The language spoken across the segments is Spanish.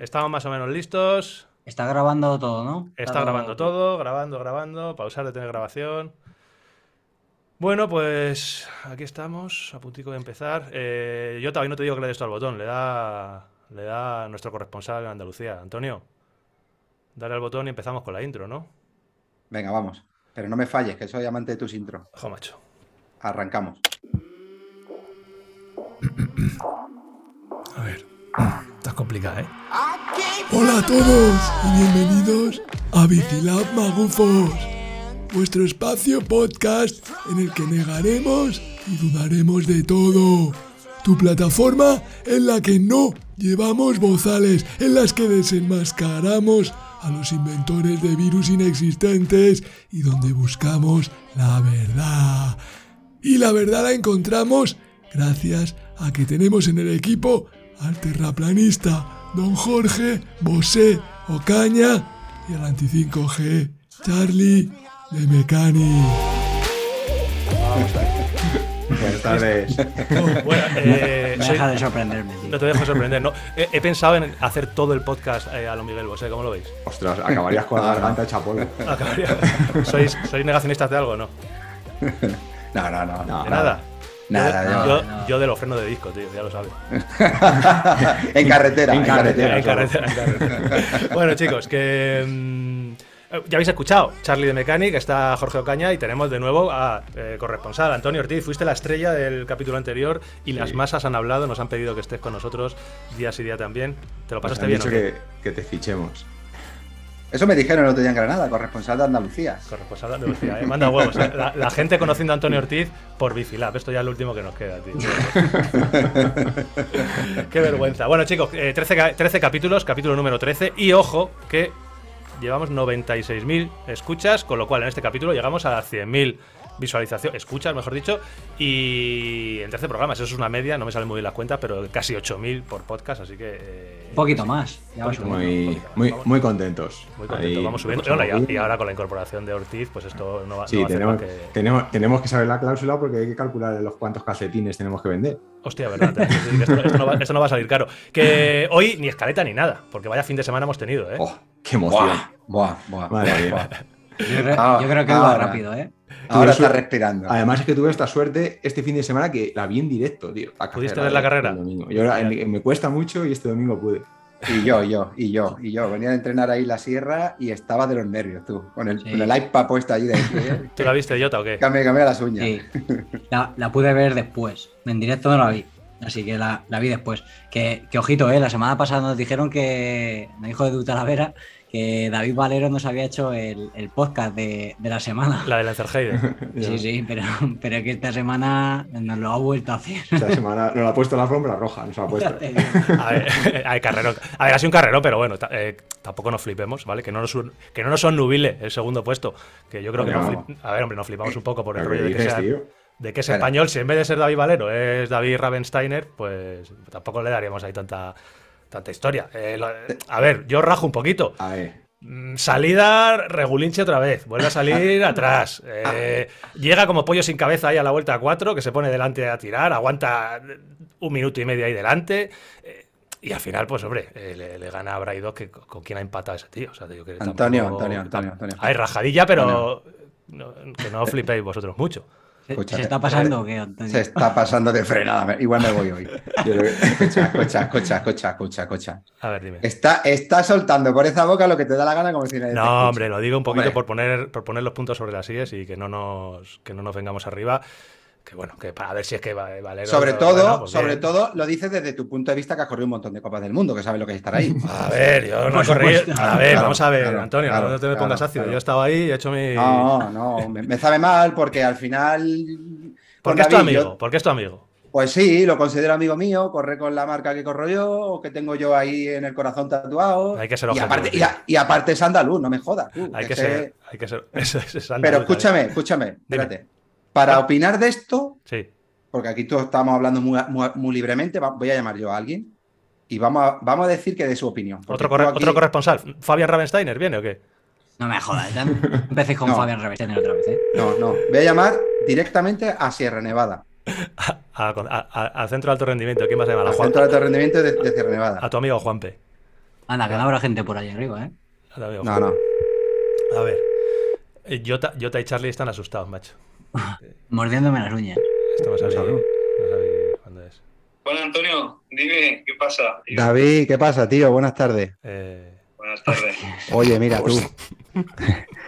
Estamos más o menos listos. Está grabando todo, ¿no? Está grabando todo, grabando, grabando, pausar de tener grabación. Bueno, pues aquí estamos, a puntico de empezar. Eh, yo todavía no te digo que le des esto al botón, le da, le da nuestro corresponsal en Andalucía. Antonio, dale al botón y empezamos con la intro, ¿no? Venga, vamos. Pero no me falles, que soy amante de tus intros. Ojo, macho. Arrancamos. A ver, complicada, ¿eh? Hola a todos y bienvenidos a Bicilab Magufos, vuestro espacio podcast en el que negaremos y dudaremos de todo. Tu plataforma en la que no llevamos bozales, en las que desenmascaramos a los inventores de virus inexistentes y donde buscamos la verdad. Y la verdad la encontramos gracias a que tenemos en el equipo al terraplanista Don Jorge Bosé Ocaña y al anti-5G Charlie de Mecani. Buenas tardes. Bueno, eh, Me soy- deja de sorprenderme, tío. no te dejo sorprender, ¿no? He, he pensado en hacer todo el podcast eh, a lo Miguel Bosé, ¿cómo lo veis? Ostras, acabarías con la garganta hecha polvo. Acabaría- ¿Sois, ¿Sois negacionistas de algo o no? No, no, no. No. ¿De nada? Nada, yo, no, yo, no. yo de los frenos de disco, tío, ya lo sabes. en carretera. En En carretera. carretera. En carretera, en carretera. bueno, chicos, que. mm, eh, ya habéis escuchado, Charlie de Mechanic, está Jorge Ocaña y tenemos de nuevo a eh, corresponsal, Antonio Ortiz. Fuiste la estrella del capítulo anterior y las masas han hablado, nos han pedido que estés con nosotros día sí día también. ¿Te lo pasaste bien? dicho o qué? que, que te fichemos. Eso me dijeron el otro día en Granada, corresponsal de Andalucía. Corresponsal de Andalucía, ¿eh? Manda huevos. ¿eh? La, la gente conociendo a Antonio Ortiz por Bicilab. Esto ya es lo último que nos queda, tío. Qué vergüenza. Bueno, chicos, eh, 13, ca- 13 capítulos, capítulo número 13. Y ojo, que llevamos 96.000 escuchas, con lo cual en este capítulo llegamos a las 100.000 visualizaciones, escuchas, mejor dicho. Y en 13 programas, eso es una media, no me salen muy bien las cuentas, pero casi 8.000 por podcast, así que. eh, Un poquito más. Ya va Poquito subiendo. Muy, muy, muy contentos. Muy contento, Ahí, vamos subiendo. pues, Y, ahora, muy- y ahora con la incorporación de Ortiz, pues esto no va, Sí, no va a hacer tenemos, que. tenemos, tenemos que saber la cláusula porque hay que calcular los cuántos calcetines tenemos que vender. Hostia, verdad. tenemos que decir que esto, esto no va, esto no va a salir caro. Que hoy ni escaleta ni nada, porque vaya fin de semana hemos tenido, ¿eh? ¡Oh, qué emoción! Buah, buah. Madre. Yo creo, Ah, yo creo que va ahora. rápido, ¿eh? Ahora está respirando. Además es que tuve esta suerte este fin de semana que la vi en directo, tío. la ¿Pudiste carrera ver la del- carrera? del domingo. Yo, ahora- me, me cuesta mucho y este domingo pude. Y yo, yo, y yo, y yo. Venía a entrenar ahí la sierra y estaba de los nervios, tú. Con el, Sí. con el iPad puesto allí de. ¿Tú la viste, Jota, o qué? Cambia, cambia las uñas. Sí. La, la pude ver después. En directo no la vi. Así que la, la vi después. Que, que ojito, ¿eh? La semana pasada nos dijeron que. Me dijo de Talavera que David Valero nos había hecho el, el podcast de, de la semana. La de Lanzerheide. Sí, sí, pero, pero que esta semana nos lo ha vuelto a hacer. Esta semana nos la ha puesto la alfombra roja, nos la ha puesto. A ver, a ver, carrerón. A ver, ha sido un carrerón, pero bueno, eh, tampoco nos flipemos, ¿vale? Que no nos, que no nos son nubile el segundo puesto. Que yo creo que nos flip- A ver, hombre, nos flipamos un poco por el ¿Pero rollo de que, sea, tío? de que es español. Si en vez de ser David Valero es David Ravensteiner, pues tampoco le daríamos ahí tanta, tanta historia. Eh, lo- a ver, yo rajo un poquito. A ver. Mm, Salida regulinche otra vez, vuelve a salir atrás. Eh, llega como pollo sin cabeza ahí a la vuelta a cuatro, que se pone delante a tirar, aguanta un minuto y medio ahí delante. eh, y al final, pues hombre, eh, le, le gana a Braido, que con, quién ha empatado ese tío. O sea, digo que Antonio, tampoco- Antonio, Antonio, Antonio. Hay rajadilla, pero no- que no flipéis vosotros mucho. ¿Se, Escúchate. se está pasando o qué, Antonio? Se está pasando de frenada. Igual me voy hoy. Escucha, escucha, escucha, escucha, escucha, escucha. A ver, dime. Está, está soltando por esa boca lo que te da la gana como si nadie te No, hombre, lo digo un poquito Hombre. por poner, por poner los puntos sobre las sillas y que no nos, que no nos vengamos arriba. Que bueno, que para ver si es que va- Valero. Sobre bueno, todo, pues sobre bien. todo lo dices desde tu punto de vista que has corrido un montón de copas del mundo, que sabes lo que es estar ahí. A ver, yo no he corrido. A ver, Claro, vamos a ver, claro, Antonio, claro, no te me claro, pongas ácido. claro. Yo he estado ahí y he hecho mi. No, no, me, me sabe mal porque al final. ¿Por qué es tu amigo? yo- ¿Por qué es tu amigo? pues sí, lo considero amigo mío, corre con la marca que corro yo, o que tengo yo ahí en el corazón tatuado. Hay que ser y objetivo, aparte, y, a- y aparte es andaluz, no me jodas. tú, Hay que que sé- ser. Hay que ser. Eso, eso es Pero escúchame, escúchame, Dime. espérate. Para opinar de esto. Sí. porque aquí todos estamos hablando muy, muy- muy libremente, voy a llamar yo a alguien y vamos a, vamos a decir que de su opinión. Otro, tú corre- aquí- otro corresponsal. ¿Fabián Ravensteiner viene o qué? No me jodas, ya empecéis con No. Fabián Revestener otra vez, ¿eh? No, no. Voy a llamar directamente a Sierra Nevada. Al centro de alto rendimiento. ¿Quién vas a llamar? A, Al Centro de Alto Rendimiento de, de Sierra Nevada. a tu amigo Juanpe. Anda, que no habrá gente por ahí arriba, ¿eh? Veo. No, no. A ver. Eh, Jota, Jota y Charlie están asustados, macho. Mordiéndome las uñas. Esto no sabéis, Salud. no sabéis cuándo es. Bueno, Antonio, dime, ¿qué pasa? David, ¿qué pasa, tío? Buenas tardes. Eh, Buenas tardes. Oye, mira, tú,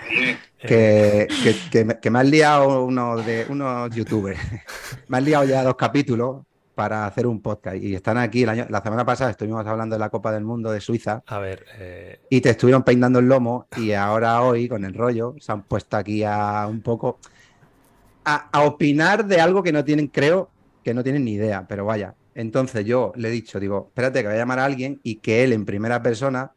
Dime. que, que, que me, que me has liado unos, de, unos youtubers. me has liado ya dos capítulos para hacer un podcast. Y están aquí, el año, la semana pasada estuvimos hablando de la Copa del Mundo de Suiza a ver, eh, y te estuvieron peinando el lomo y ahora hoy, con el rollo, se han puesto aquí a un poco a, a opinar de algo que no tienen, creo, que no tienen ni idea, pero vaya. Entonces yo le he dicho, digo, espérate que voy a llamar a alguien y que él en primera persona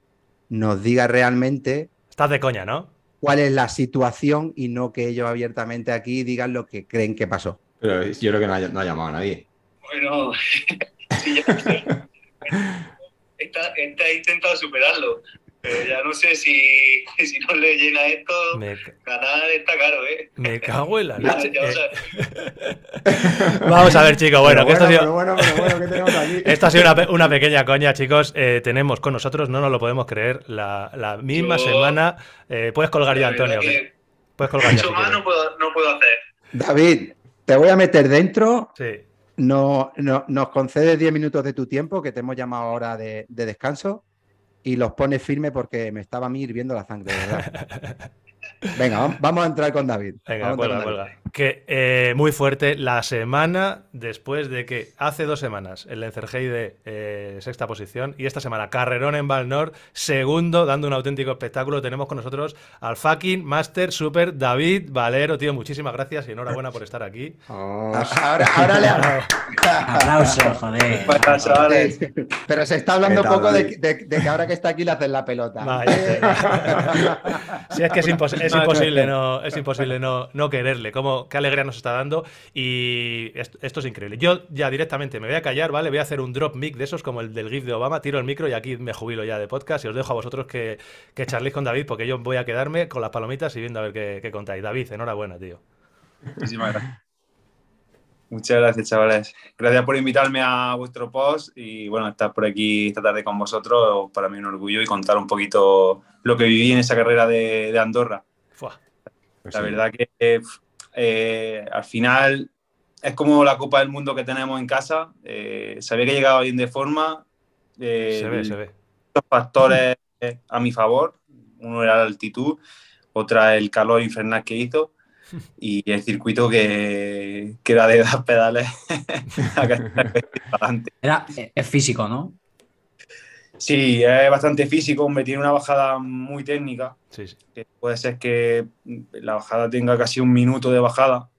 nos diga realmente estás de coña, ¿no? cuál es la situación y no que ellos abiertamente aquí digan lo que creen que pasó. Pero yo creo que no ha, no ha llamado a nadie. Bueno, sí, ya está, está intentado superarlo. Pero ya no sé si, si no le llena esto, Me, ganar está caro, ¿eh? me cago en la leche. ya, o Eh, sea, vamos a ver, chicos. Bueno, Pero que esto ha sido, una, una pequeña coña, chicos. Eh, tenemos con nosotros, no nos lo podemos creer, la, la misma Yo- semana. eh, puedes colgar ya, Antonio. que Puedes colgar ya. mucho si más no puedo, no puedo hacer. David, te voy a meter dentro. Sí. No, no- nos concedes 10 minutos de tu tiempo, que te hemos llamado ahora de, de descanso, y los pones firme porque me estaba a mí hirviendo la sangre, verdad. Venga, vam- vamos a entrar con David. Venga, cuelga, cuelga. Que eh, muy fuerte la semana después de que hace dos semanas el Encergey de eh, sexta posición y esta semana Carrerón en Valnor, segundo, dando un auténtico espectáculo. Tenemos con nosotros al fucking Master Super David Valero, tío. Muchísimas gracias y enhorabuena por estar aquí. Oh, Ahora, ahora le hablo. Aplausos, joder. Chavales, Pero se está hablando ¿Qué tal, poco de, David? de- de que ahora que está aquí le hacen la pelota. Vaya, Sí, es que es, impos- es imposible, no. es imposible no, no quererle. Cómo, qué alegría nos está dando. Y esto, esto es increíble. Yo ya directamente me voy a callar, ¿vale? Voy a hacer un drop mic de esos como el del GIF de Obama. Tiro el micro y aquí me jubilo ya de podcast. Y os dejo a vosotros que, que charléis con David, porque yo voy a quedarme con las palomitas y viendo a ver qué, qué contáis. David, enhorabuena, tío. muchísimas gracias. Muchas gracias, chavales. Gracias por invitarme a vuestro post y bueno, estar por aquí esta tarde con vosotros, para mí un orgullo y contar un poquito lo que viví en esa carrera de, de Andorra. Pues La sí. verdad que eh, al final es como la Copa del Mundo que tenemos en casa. Eh, sabía que llegaba bien de forma. eh, Se ve, se ve. Dos factores a mi favor. Uno era la altitud, otra el calor infernal que hizo y el circuito que, que era de dar pedales. Era, es físico, ¿no? Sí, es bastante físico, hombre, tiene una bajada muy técnica. Sí, sí. que puede ser que la bajada tenga casi un minuto de bajada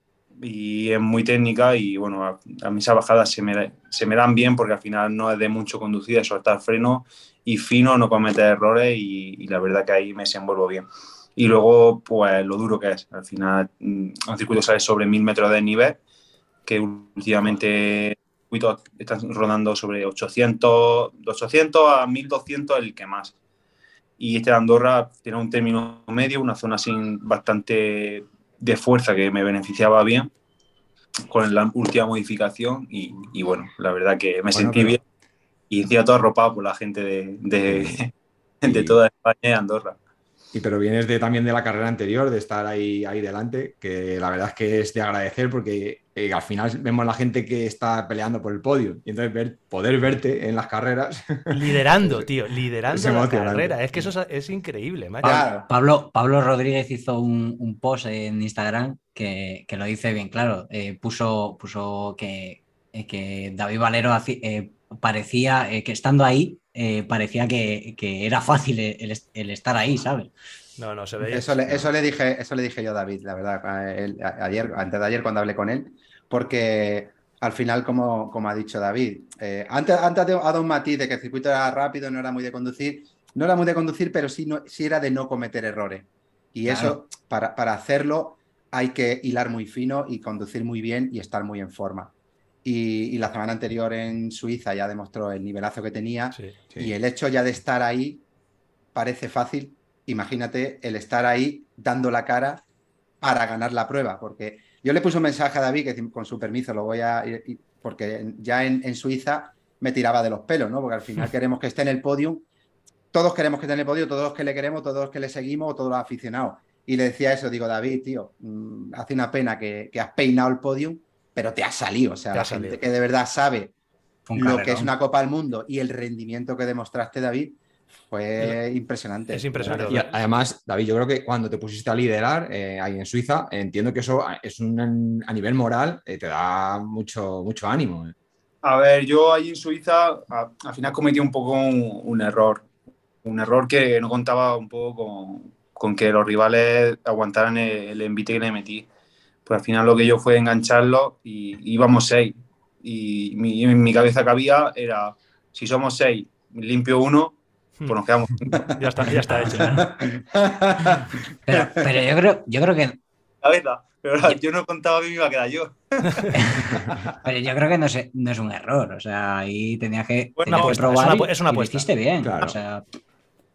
y es muy técnica y bueno, a, a mí esas bajadas se me, se me dan bien porque al final no es de mucho conducir, es soltar freno y fino, no cometer errores y, y la verdad que ahí me desenvuelvo bien. Y luego, pues lo duro que es, al final mm, un circuito sale sobre mil metros de nivel, que últimamente circuitos están rodando sobre 800, de 800 a 1200 el que más. Y este de Andorra tiene un término medio, una zona sin bastante de fuerza que me beneficiaba bien con la última modificación y, y bueno, la verdad que me Bueno, sentí pero- bien. Y encima todo arropado por la gente de, de, de toda España y Andorra. Y pero vienes de, también de la carrera anterior, de estar ahí, ahí delante, que la verdad es que es de agradecer porque eh, al final vemos la gente que está peleando por el podio y entonces ver, poder verte en las carreras. Liderando, tío, liderando la carrera. Es que eso es, es increíble, macho. Claro. Pablo, Pablo Rodríguez hizo un, un post en Instagram que, que lo dice bien claro. Eh, puso, puso que, eh, que David Valero eh, parecía eh, que estando ahí eh, parecía que, que era fácil el, el estar ahí, ¿sabes? No, no, se veía. Eso le, eso le dije, eso le dije yo a David, la verdad, a él- a- ayer, antes de ayer cuando hablé con él, porque al final, como, como ha dicho David, eh, antes, antes ha dado un matiz de que el circuito era rápido, no era muy de conducir, no era muy de conducir, pero sí, no, sí era de no cometer errores. Y Claro. eso, para, para hacerlo, hay que hilar muy fino y conducir muy bien y estar muy en forma. Y, y la semana anterior en Suiza ya demostró el nivelazo que tenía. Sí. Y el hecho ya de estar ahí parece fácil. Imagínate el estar ahí dando la cara para ganar la prueba. Porque yo le puse un mensaje a David que con su permiso lo voy a. Porque ya en, en Suiza me tiraba de los pelos, ¿no? Porque al final queremos que esté en el podium. todos queremos que tenga el podio, todos los que le queremos, todos los que le seguimos, todos los aficionados. Y le decía eso, digo, David, tío, mm, hace una pena que, que, has peinado el podio, pero te ha salido. O sea, la gente que de verdad sabe lo que es una Copa del Mundo y el rendimiento que demostraste, David, fue impresionante. Es impresionante. Y además, David, yo creo que cuando te pusiste a liderar eh, ahí en Suiza, entiendo que eso es un, a nivel moral, eh, te da mucho, mucho ánimo. eh. A ver, yo ahí en Suiza al final cometí un poco un, un, error. Un error que no contaba un poco con, con que los rivales aguantaran el, el, envite que le metí. Pues al final lo que yo fue engancharlo y íbamos seis. Y mi, en mi cabeza que había era, si somos seis, limpio uno, pues nos quedamos. ya está, ya está hecho. pero, pero, yo creo, yo creo que. La verdad, pero yo no contaba que me iba a quedar yo. pero yo creo que no es, no es un error. O sea, ahí tenías que, bueno, tenías que probar. Es una, es una y lo hiciste bien. Claro. O sea,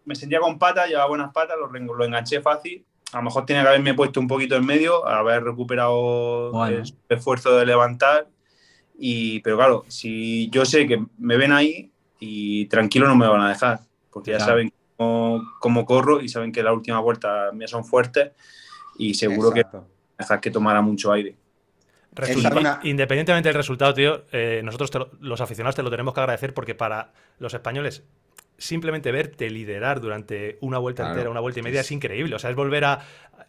me sentía con patas, llevaba buenas patas, lo, lo, enganché fácil. A lo mejor tenía que haberme puesto un poquito en medio, haber recuperado bueno. el esfuerzo de levantar. Y, pero claro, si yo sé que me ven ahí y tranquilo no me van a dejar, porque ya saben cómo, cómo, corro y saben que la última vuelta mías son fuertes y seguro Exacto. que dejar que tomara mucho aire. Resulta, independientemente del resultado, tío, eh, nosotros lo, los aficionados te lo tenemos que agradecer porque para los españoles simplemente verte liderar durante una vuelta claro. entera, una vuelta y media, es increíble. O sea, es volver a.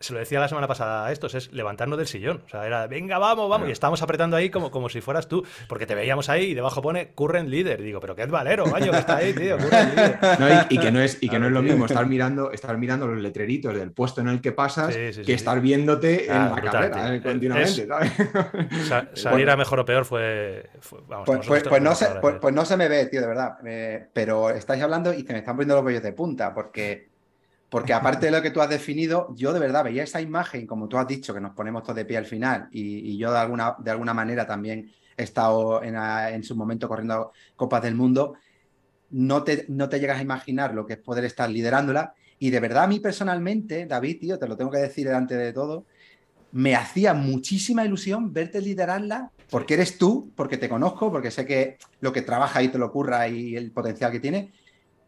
Se lo decía la semana pasada a estos, es levantarnos del sillón. O sea, era, venga, vamos, vamos. Claro. Y estamos apretando ahí como, como si fueras tú. Porque te veíamos ahí y debajo pone current leader. Digo, pero qué es Valero, baño, que está ahí, tío. Current leader. No, y, y, que no es, y que no es lo mismo estar mirando, estar mirando los letreritos del puesto en el que pasas sí, sí, que sí, estar viéndote en la brutal, carrera eh, continuamente. Es, ¿sabes? Sa salir bueno. a mejor o peor fue. fue vamos, pues, pues, pues, no se, pues, pues, no se me ve, tío, de verdad. Eh, pero estáis hablando y se me están poniendo los vellos de punta, porque porque aparte de lo que tú has definido, yo de verdad veía esa imagen, como tú has dicho, que nos ponemos todos de pie al final, y, y yo de alguna, de alguna manera también he estado en, a, en, su momento corriendo Copas del Mundo, no te, no te llegas a imaginar lo que es poder estar liderándola. Y de verdad a mí personalmente, David, tío, te lo tengo que decir delante de todo, me hacía muchísima ilusión verte liderarla, porque eres tú, porque te conozco, porque sé que lo que trabaja y te lo ocurra y el potencial que tiene,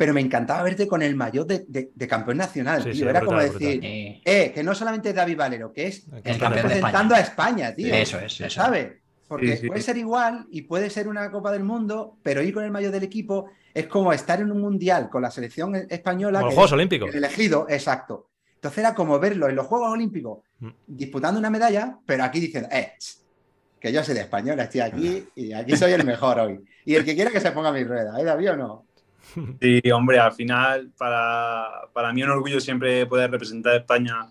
pero me encantaba verte con el maillot de, de, de campeón nacional, sí, tío. Sí, Era brutal, como decir, brutal. eh, que no solamente es David Valero, que es el está representando a España, tío. Eso es, eso. ¿Sabes? Porque sí, puede ser igual y puede ser una Copa del Mundo, pero ir con el maillot del equipo es como estar en un mundial con la selección española. Como los Juegos Olímpicos. El elegido, exacto. Entonces era como verlo en los Juegos Olímpicos mm. disputando una medalla, pero aquí diciendo, eh, que yo soy de española, estoy aquí y aquí soy el mejor hoy. Y el que quiera que se ponga mi rueda, ¿eh, David o no? Sí, hombre, al final para, para mí un orgullo siempre poder representar a España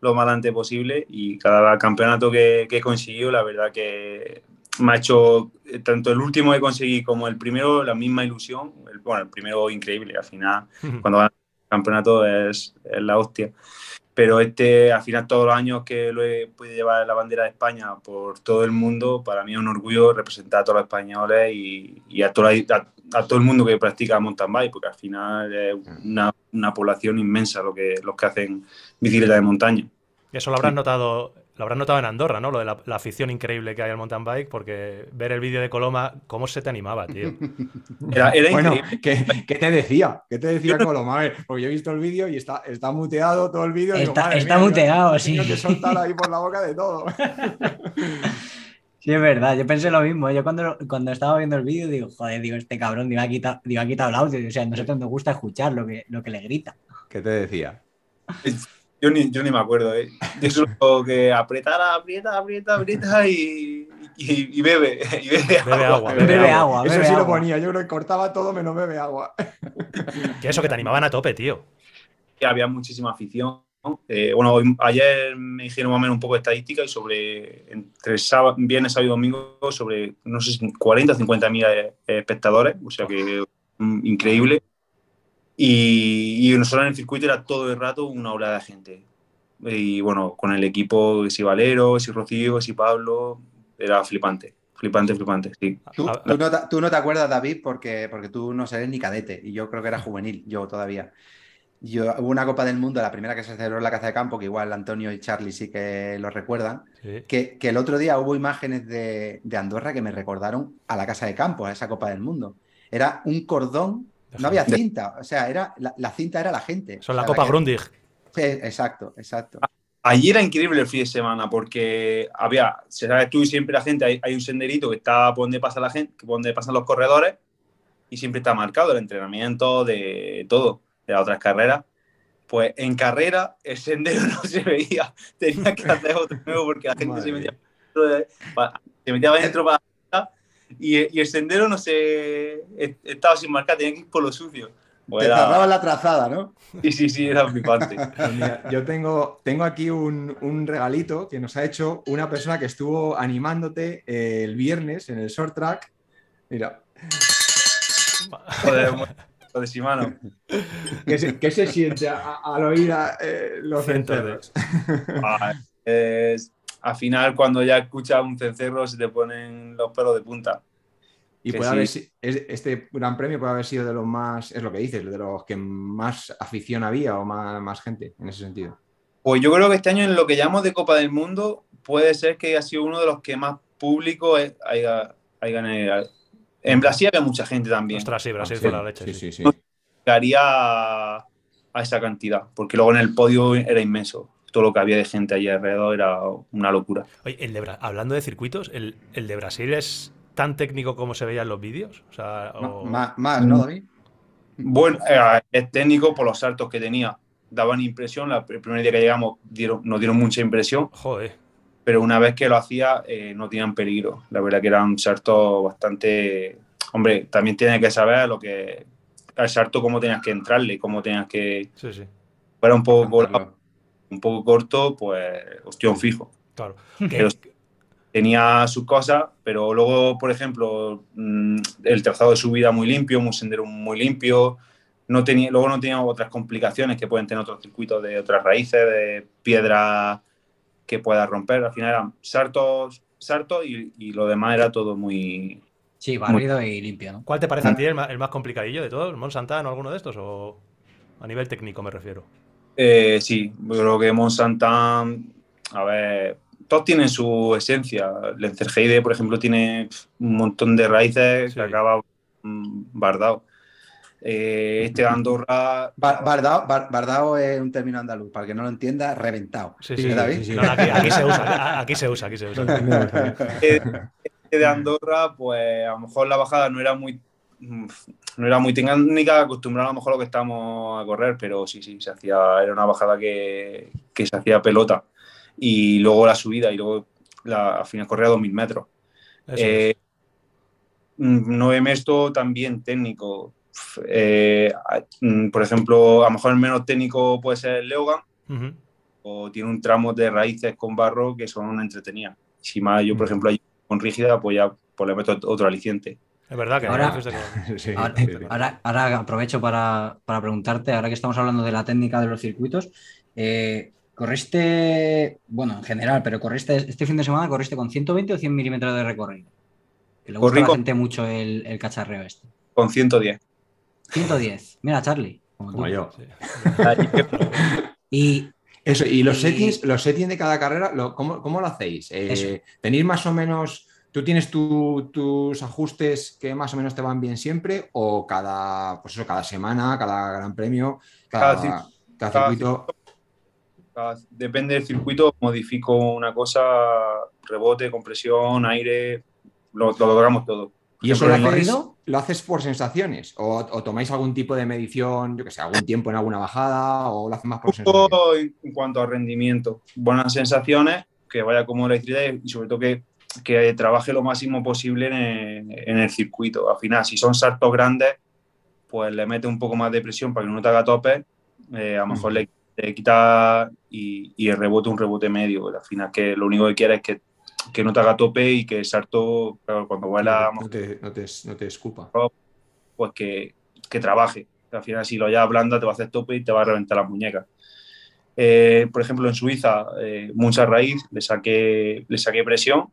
lo más adelante posible y cada campeonato que, que he conseguido, la verdad que me ha hecho tanto el último que conseguí como el primero la misma ilusión. El, bueno, el primero increíble, al final cuando van al campeonato es, es, la hostia. Pero este, al final todos los años que lo he podido llevar la bandera de España por todo el mundo, para mí es un orgullo representar a todos los españoles y, y a, toda, a, a, todo el mundo que practica mountain bike, porque al final es una, una población inmensa lo que, los que hacen bicicleta de montaña. Y eso lo habrás notado lo habrás notado en Andorra, ¿no? Lo de la, la, afición increíble que hay al mountain bike, porque ver el vídeo de Coloma, ¿cómo se te animaba, tío? Era, era bueno, ¿qué, ¿qué, te decía? ¿Qué te decía Coloma? A ver, porque yo he visto el vídeo y está, está muteado todo el vídeo. Está, digo, está mía, muteado, sí. que soltar ahí por la boca de todo. Sí, es verdad, yo pensé lo mismo. Yo cuando, cuando estaba viendo el vídeo digo, joder, digo, este cabrón digo, ha, quitado, digo, ha quitado el audio. O sea, nosotros nos gusta escuchar lo que, lo que le grita. ¿Qué te decía? Yo ni, yo ni me acuerdo, ¿eh? Yo solo que apretar, aprieta, aprieta, aprieta y, y, y, bebe. Y bebe, bebe agua. Bebe, bebe agua. Eso bebe sí agua. lo ponía, yo creo que cortaba todo menos bebe agua. Que eso, que te animaban a tope, tío. Y había muchísima afición. Eh, bueno, hoy, ayer me dijeron más o menos un poco de estadística y sobre entre sábado, viernes, sábado y domingo, sobre, no sé, 40 o 50 mil eh, espectadores, o sea que mm, increíble. Y, y, nosotros en el circuito era todo el rato una ola de gente. Y bueno, con el equipo, si Valero, si Rocío, si Pablo, era flipante. Flipante, flipante, sí. Tú, tú, no, te, tú, no, te, acuerdas, David, porque, porque tú no eres ni cadete, y yo creo que era juvenil, yo todavía. Yo, hubo una Copa del Mundo, la primera que se celebró en la Caza de Campo, que igual Antonio y Charlie sí que lo recuerdan, sí. que, que, el otro día hubo imágenes de, de Andorra que me recordaron a la Casa de Campo, a esa Copa del Mundo. Era un cordón no había cinta, o sea, era, la, la cinta era la gente. Son O la sea, Copa que- Grundig. Sí, exacto, exacto. Allí era increíble el fin de semana porque había, se sabe tú y siempre la gente, hay, hay un senderito que está por donde pasa la gente, por donde pasan los corredores y siempre está marcado el entrenamiento de todo, de las otras carreras. Pues en carrera el sendero no se veía, tenía que hacer otro nuevo porque la gente se metía, dentro de- pa- se metía dentro para y, y el sendero no se estaba sin marcar, tenía que ir por lo sucio. Pues Te era- la trazada, ¿no? sí, sí, sí, era flipante. Pues mira, yo tengo, tengo aquí un, un regalito que nos ha hecho una persona que estuvo animándote eh, el viernes en el short track. Mira, Joder, joder, Shimano. ¿qué se, qué se siente al oír a, eh, los de- cencerros? Ah, es- al final, cuando ya escuchas un cencerro, se te ponen los pelos de punta. Y puede sí. haber este gran premio puede haber sido de los más, es lo que dices, de los que más afición había o más, más gente en ese sentido. Pues yo creo que este año, en lo que llamamos de Copa del Mundo, puede ser que haya sido uno de los que más público haya, haya ganado. En Brasil había mucha gente también. Ostras, sí, Brasil fue la leche. sí, sí. sí. Llegaría a, a esa cantidad, porque luego en el podio era inmenso. Todo lo que había de gente allí alrededor era una locura. Oye, el de Bra- hablando de circuitos, el, el de Brasil es tan técnico como se veía en los vídeos. O sea, o- Má- Más, ¿no, David? Bueno, eh, es técnico por los saltos que tenía. Daban impresión, la- el primer día que llegamos dieron, nos dieron mucha impresión, Joder. Pero una vez que lo hacía eh, no tenían peligro. La verdad que era un salto bastante... Hombre, también tienes que saber lo que... Al salto cómo tenías que entrarle, cómo tenías que... Sí, sí. Fuera un poco, un poco corto, pues ostión fijo. Claro. Pero tenía sus cosas, pero luego, por ejemplo, mm, el trazado de subida muy limpio, un sendero muy limpio. No tenía, luego no tenía otras complicaciones que pueden tener otros circuitos de otras raíces, de piedra que pueda romper. Al final eran saltos, saltos y, y lo demás era todo muy... Sí, barrido y limpio, ¿no? ¿Cuál te parece a ti el más, el más complicadillo de todos? ¿Monsantán o alguno de estos? ¿O a nivel técnico me refiero? Eh, sí, yo creo que Monsantan, a ver, todos tienen su esencia. Lencerheide, por ejemplo, tiene un montón de raíces Sí. que acaba mm, bardado. Eh, este de Andorra, Bar- Bardao, bar- bardao es un término andaluz, para el que no lo entienda, reventado. Sí, ¿Sí, sí. David? sí, sí. No, aquí, aquí se usa, aquí se usa, aquí se usa. este de Andorra, pues a lo mejor la bajada no era muy no era muy técnica, acostumbrado a lo mejor a lo que estamos a correr, pero sí, sí, se hacía, era una bajada que, que se hacía pelota. Y luego la subida, y luego la, al final corría 2.000 metros. Eh, es. mm, Noé Mesto también técnico. Eh, a- mm, por ejemplo, a lo mejor el menos técnico puede ser el Leogan, o tiene un tramo de raíces con barro que son entretenidas. Si más yo, por Mm. ejemplo, con rígida, pues ya pues le meto otro aliciente. Es verdad que Ahora- Sí, Ahora, sí, sí. ahora- ahora aprovecho para, para preguntarte, ahora que estamos hablando de la técnica de los circuitos, eh, ¿corriste, bueno, en general, pero corriste este fin de semana, corriste con 120 o 100 milímetros de recorrido? Que le gusta Corrí a la con- gente mucho el, el cacharreo este. Con 110. 110. Mira, Charlie. como yo. Sí. Y Eso, y los Y- settings, los settings de cada carrera, lo- ¿cómo, cómo lo hacéis? Eh. ¿Tenéis más o menos, tú tienes tu- tus ajustes que más o menos te van bien siempre? ¿O cada, pues eso, cada semana, cada gran premio, cada, Cada cir- cada cada circuito? Cada- Depende del circuito, modifico una cosa, rebote, compresión, aire, lo, lo logramos todo. ¿Y eso ¿Por lo recorrido? Lo haces por sensaciones? ¿O, o tomáis algún tipo de medición, yo que sé, algún tiempo en alguna bajada? ¿O lo haces más por sensaciones? En, cuanto a rendimiento. Buenas sensaciones, que vaya como electricidad y sobre todo que, que trabaje lo máximo posible en el, en el circuito. Al final, si son saltos grandes, pues le mete un poco más de presión para que no te haga tope. Eh, a lo mejor le, le quita y, y el rebote un rebote medio. Al final, que lo único que quiere es que, que no te haga tope y que claro, cuando vuela, no, te, no te- no te escupa. pues que, que trabaje. Al final, si lo ya blanda, te va a hacer tope y te va a reventar las muñecas. Eh, por ejemplo, en Suiza, eh, mucha raíz, le saqué, le saqué presión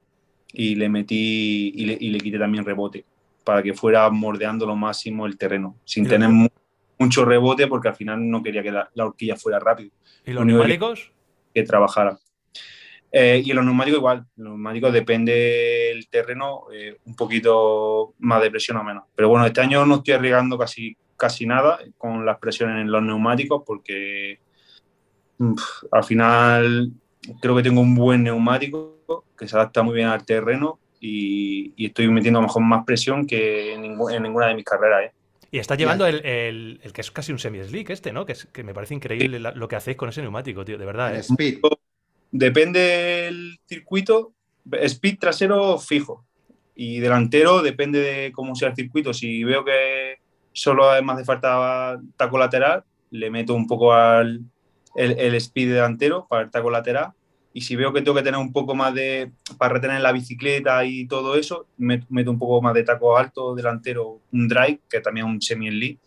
y le metí y le, y le quité también rebote para que fuera mordeando lo máximo el terreno, sin Y tener mu- mucho rebote porque al final no quería que la, la horquilla fuera rápido, ¿Y los Único que- neumáticos? que trabajara. Eh, y en los neumáticos igual, los neumáticos depende del terreno, eh, un poquito más de presión o menos. Pero bueno, este año no estoy arriesgando casi casi nada con las presiones en los neumáticos porque uf, al final creo que tengo un buen neumático que se adapta muy bien al terreno y, y estoy metiendo a lo mejor más presión que en, ningú- en ninguna de mis carreras. ¿eh? Y está llevando el, el- el que es casi un semi-slick este, ¿no? Que, es- que me parece increíble la- lo que hacéis con ese neumático, tío, de verdad. El ¿eh? speed. Depende del circuito, speed trasero fijo y delantero depende de cómo sea el circuito. Si veo que solo además de falta taco lateral, le meto un poco al el, el speed delantero para el taco lateral. Y si veo que tengo que tener un poco más de, para retener la bicicleta y todo eso, met- meto un poco más de taco alto delantero, un drive, que también es un semi-elite,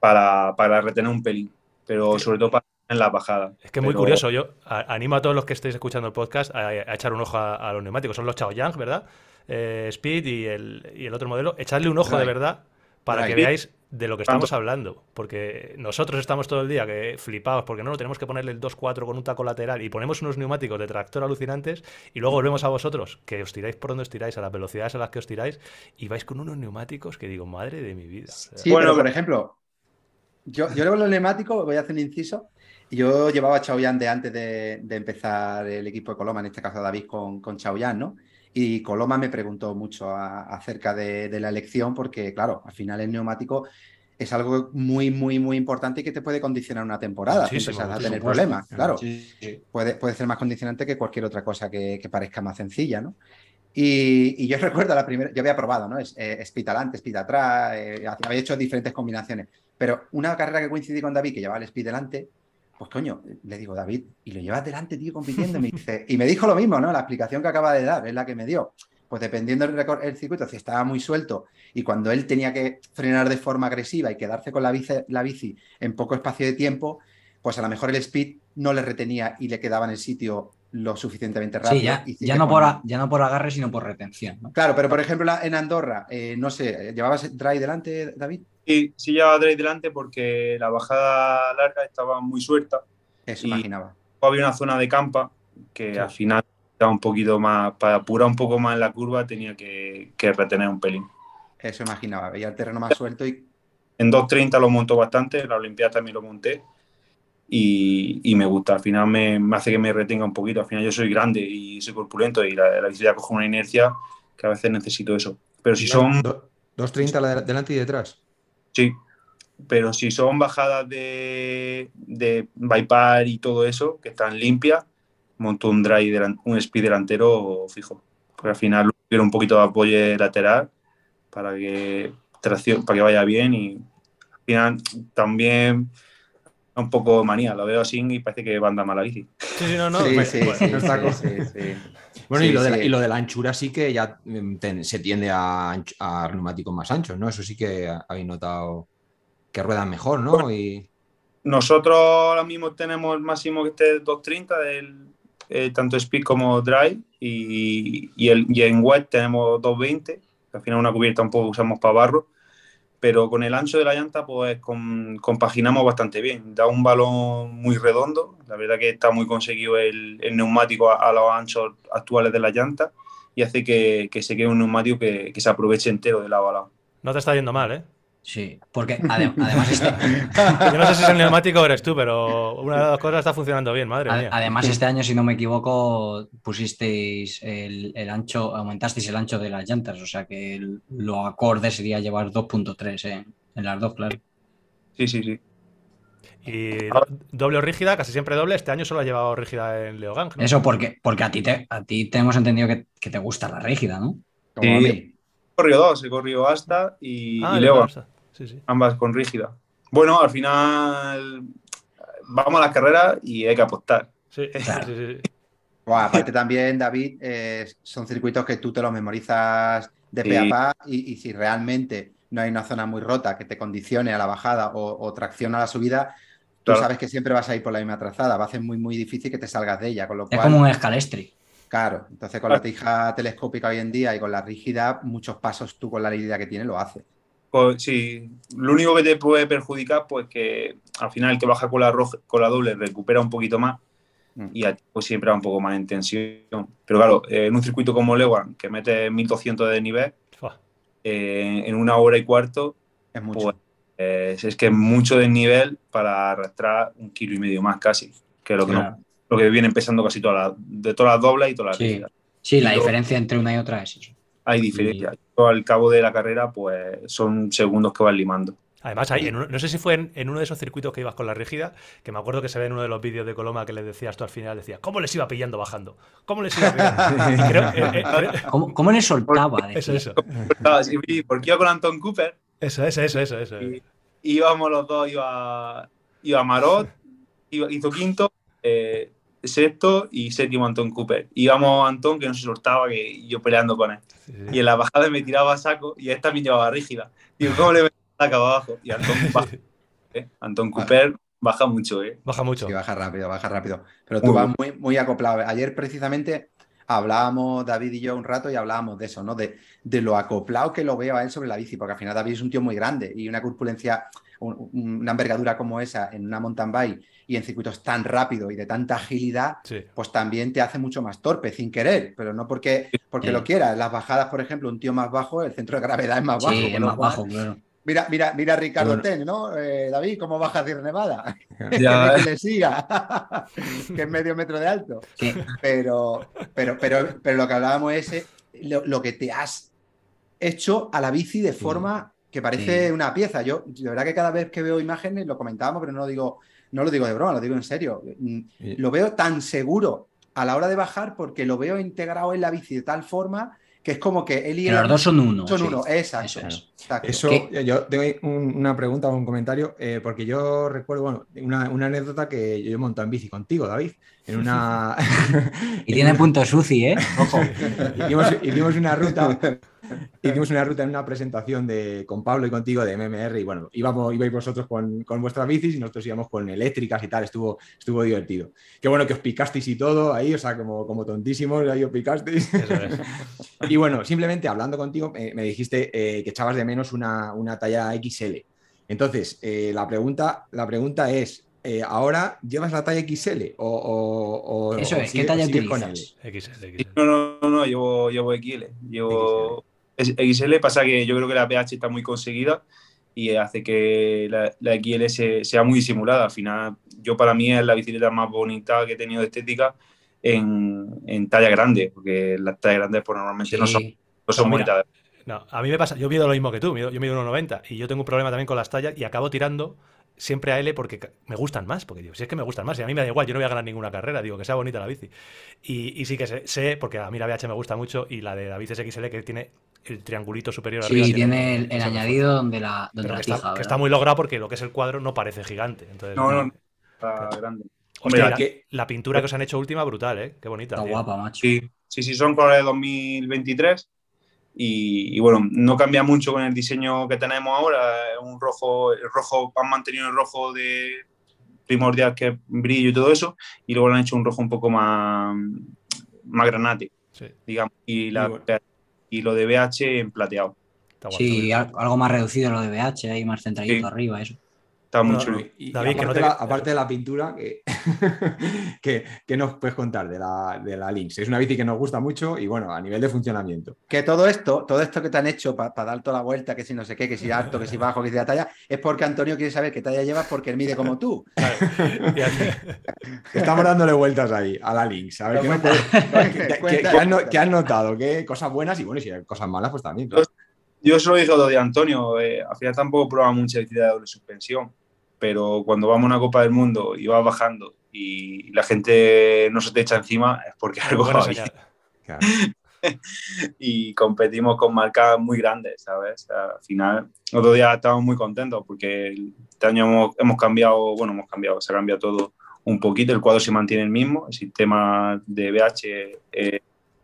para, para retener un pelín. Pero sobre todo para en la bajada. Es que es muy Pero- curioso. Yo a- animo a todos los que estéis escuchando el podcast a, a echar un ojo a, a los neumáticos. Son los Chaoyang, ¿verdad? Eh, Speed y el, y el otro modelo. Echadle un ojo de verdad para que veáis de lo que estamos hablando. Porque nosotros estamos todo el día que flipados porque no, no tenemos que ponerle el 2.4 con un taco lateral y ponemos unos neumáticos de tractor alucinantes y luego volvemos a vosotros que os tiráis por donde os tiráis, a las velocidades a las que os tiráis y vais con unos neumáticos que digo, madre de mi vida. Sí, Bueno, pero por ejemplo, yo, yo luego los neumáticos, voy a hacer un inciso. Yo llevaba a Chaoyan de antes de, de empezar el equipo de Coloma, en este caso David con, con Chaoyan, ¿no? Y Coloma me preguntó mucho a- acerca de, de la elección, porque, claro, al final el neumático es algo muy, muy, muy importante y que te puede condicionar una temporada. si Muchísimo, empiezas a tener supuesto. problemas, claro. Sí, sí. Puede, puede ser más condicionante que cualquier otra cosa que, que parezca más sencilla, ¿no? Y, y yo recuerdo la primera, yo había probado, ¿no? Es, eh, speed adelante, speed atrás, eh, había hecho diferentes combinaciones, pero una carrera que coincidí con David, que llevaba el speed delante, pues coño, le digo, David, ¿y lo llevas delante, tío, compitiendo? Y me, dice, y me dijo lo mismo, ¿no? La explicación que acaba de dar es la que me dio. Pues dependiendo del el circuito, si estaba muy suelto y cuando él tenía que frenar de forma agresiva y quedarse con la bici, la bici en poco espacio de tiempo, pues a lo mejor el speed no le retenía y le quedaba en el sitio lo suficientemente rápido. Sí, ya, y ya no por, a- ya no por agarre, sino por retención. ¿no? Claro, pero por ejemplo la- en Andorra, eh, no sé, ¿llevabas dry delante, David? Sí, sí llevaba Drake delante porque la bajada larga estaba muy suelta. Eso Y- imaginaba. Había una zona de campa que Sí. al final era un poquito más, para apurar un poco más en la curva tenía que, que retener un pelín. Eso imaginaba. Veía el terreno más suelto y En 2.30 lo montó bastante, en la Olimpiada también lo monté y, y me gusta. Al final me, me hace que me retenga un poquito. Al final yo soy grande y soy corpulento y la, la bicicleta coge una inercia que a veces necesito eso. Pero si son, Do- 2.30 la de- delante y detrás. sí, pero si son bajadas de, de bypass y todo eso, que están limpias, monto un drive, delan- un speed delantero fijo. Porque al final quiero un poquito de apoyo lateral para que, tracción, para que vaya bien y al final también un poco manía, lo veo así y parece que va a andar mal la bici. Sí, sí, no, no. sí, pues- sí, pues- sí, no. Bueno, Sí, y, lo de la, y lo de la anchura sí que ya mm, ten- se tiende a, a neumáticos más anchos, ¿no? Eso sí que habéis notado que ruedan mejor, ¿no? Y Nosotros ahora mismo tenemos el máximo que esté 230 del eh, tanto speed como drive y, y, el, y en wet tenemos 220, que al final una cubierta un poco usamos para barro, pero con el ancho de la llanta pues compaginamos bastante bien, da un balón muy redondo, la verdad que está muy conseguido el, neumático a, los anchos actuales de la llanta y hace que, que se quede un neumático que, que se aproveche entero de lado a lado. No te está yendo mal, ¿eh? Sí, porque ade- además, este, Yo no sé si es el neumático o eres tú, pero una de las cosas está funcionando bien, madre a- mía. además este año, si no me equivoco, pusisteis el, el ancho, aumentasteis el ancho de las llantas, o sea que el- lo acorde sería llevar 2.3 ¿eh? en las dos, claro. Sí, sí, sí. Y do- doble o rígida, casi siempre doble. Este año solo ha llevado rígida en Leogang. ¿no? Eso porque, porque a ti te, a ti te hemos entendido que, que te gusta la rígida, ¿no? Como a Sí. mí. Corrió dos, he corrido hasta y, Ah, y le Leo. gusta. Sí, sí. ambas con rígida. Bueno, al final vamos a las carreras y hay que apostar. Sí, Claro. sí, sí, aparte también, David, eh, son circuitos que tú te los memorizas de Sí. pe a pa y, y si realmente no hay una zona muy rota que te condicione a la bajada o, o tracción a la subida, tú Claro. sabes que siempre vas a ir por la misma trazada. Va a ser muy, muy difícil que te salgas de ella. Con lo Es cual, como un escalestri. claro, entonces con la tija telescópica hoy en día y con la rígida, muchos pasos tú con la lidia que tiene lo haces. Pues sí, lo único que te puede perjudicar, pues que al final el que baja con la, roja, con la doble recupera un poquito más Mm. y a ti pues siempre va un poco más en tensión. Pero claro, eh, en un circuito como Lewan, que mete 1200 de nivel, eh, en una hora y cuarto, Es mucho. pues es, es que es mucho desnivel para arrastrar un kilo y medio más casi, que es lo que, no- lo que vienen pesando casi todas las, de todas las doblas y todas las Sí. rígidas. Sí, la diferencia entre una y otra es eso. Hay diferencias. Yo, al cabo de la carrera, pues son segundos que van limando. Además, en uno- no sé si fue en, en uno de esos circuitos que ibas con la rígida, que me acuerdo que se ve en uno de los vídeos de Coloma que le decías tú al final, decía, ¿cómo les iba pillando bajando? ¿Cómo les iba pillando? Creo- eh, eh, ¿Cómo, cómo le soltaba? eso, eso. Porque iba con Anton Cooper, Eso, eso, eso, eso, eso. y íbamos los dos, iba, iba Marot, iba- hizo quinto, eh, sexto y séptimo Anton Cooper. Íbamos Anton, que no se soltaba, que y yo peleando con él. Sí, sí. Y en la bajada me tiraba a saco y él también llevaba rígida. Digo, ¿cómo le meto acá abajo? Y Anton baja, ¿eh? Anton Cooper baja mucho, ¿eh? Baja mucho. Sí, baja rápido, baja rápido. Pero tú vas muy, muy acoplado. Ayer precisamente hablábamos, David y yo, un rato y hablábamos de eso, ¿no? De, de lo acoplado que lo veo a él sobre la bici, porque al final David es un tío muy grande y una corpulencia, un- una envergadura como esa en una mountain bike y en circuitos tan rápido y de tanta agilidad, Sí. pues también te hace mucho más torpe, sin querer, pero no porque, porque Sí. lo quieras. Las bajadas, por ejemplo, un tío más bajo, el centro de gravedad es más bajo. Sí, es más cual- bajo, claro. Mira, mira, mira a Ricardo Bueno. Ten, ¿no? Eh, David, ¿cómo baja Sierra Nevada? Ya, que le siga, que es medio metro de alto. Sí. Pero, pero, pero, pero lo que hablábamos es eh, lo, lo que te has hecho a la bici de forma que parece Sí. una pieza. Yo, de verdad que cada vez que veo imágenes, lo comentábamos, pero no lo digo, no lo digo de broma, lo digo en serio. Mm. Lo veo tan seguro a la hora de bajar porque lo veo integrado en la bici de tal forma que es como que él y él los dos son uno. son sí. uno. Exacto. Eso exacto. Eso, ¿Qué? yo tengo un- una pregunta o un comentario, eh, porque yo recuerdo, bueno, una, una anécdota que yo he montado en bici contigo, David, en una... Y tiene puntos suci, ¿eh? Ojo. hicimos, hicimos una ruta, hicimos una ruta en una presentación de, con Pablo y contigo de MMR y bueno, íbamos, ibais vosotros con, con vuestras bicis y nosotros íbamos con eléctricas y tal, estuvo, estuvo divertido. Qué bueno que os picasteis y todo ahí, o sea, como, como tontísimos, ahí os picasteis. Eso es. Y bueno, simplemente hablando contigo, eh, me dijiste eh, que echabas de menos una, una talla XL. Entonces, eh, la, pregunta, la pregunta es, eh, ¿ahora llevas la talla XL o, o- o- Eso o es, ¿qué sigue- talla sigues con utilizas? XL. No, no, no, no, llevo, llevo XL. Llevo XL. Pasa que yo creo que la PH está muy conseguida y hace que la, la XL se- sea muy disimulada. Al final, yo para mí es la bicicleta más bonita que he tenido de estética en, en talla grande, porque las tallas grandes pues, normalmente no son, no son Mira, bonitas. No, a mí me pasa, yo mido lo mismo que tú, mido- yo mido 1,90 y yo tengo un problema también con las tallas y acabo tirando siempre a L porque me gustan más, porque digo, si es que me gustan más y a mí me da igual, yo no voy a ganar ninguna carrera, digo, que sea bonita la bici. Y, y sí que sé, sé, porque a mí la BH me gusta mucho y la de David XL que tiene el triangulito superior arriba. Sí, tiene el, añadido donde la, donde la que está, está muy logrado porque lo que es el cuadro no parece gigante. Entonces, No, no, no, está grande. Hostia, Hombre, la, que- la pintura que os han hecho última, brutal, ¿eh? Qué bonita. Está tío. guapa, macho. Sí, sí, sí, son colores de 2023. Y, y bueno, no cambia mucho con el diseño que tenemos ahora. Un rojo, el rojo, han mantenido el rojo de primordial que es brillo y todo eso, y luego le han hecho un rojo un poco más, más granate, Sí, digamos. Y, la, bueno. Y lo de BH en plateado. Sí, al- algo más reducido lo de BH, ahí más centradito Sí. arriba, eso. Está muy No, chulo. Y, y David, que aparte, no te- la, aparte de la pintura, que, que, que nos puedes contar de la, de la Lynx? Es una bici que nos gusta mucho y bueno, a nivel de funcionamiento. Que todo esto, todo esto que te han hecho para dar toda la vuelta, que si no sé qué, que si alto, que si bajo, que si la talla, es porque Antonio quiere saber qué talla llevas porque él mide como tú. Estamos dándole vueltas ahí a la Lynx. A ver, ¿qué, nos puedes- Cuenta, qué- qué- cuenta. qué has, no- qué has notado? ¿Qué cosas buenas y bueno, y si hay cosas malas, pues también. claro. Yo solo dije lo de Antonio, eh, al final tampoco prueba mucha bicicleta de doble suspensión, pero cuando vamos a una Copa del Mundo y vas bajando y la gente no se te echa encima es porque algo señal. Claro. y competimos con marcas muy grandes, ¿sabes? O sea, al final, otro día estamos muy contentos porque este año hemos, hemos cambiado, bueno, hemos cambiado, se ha cambiado todo un poquito, el cuadro se mantiene el mismo, el sistema de BH eh,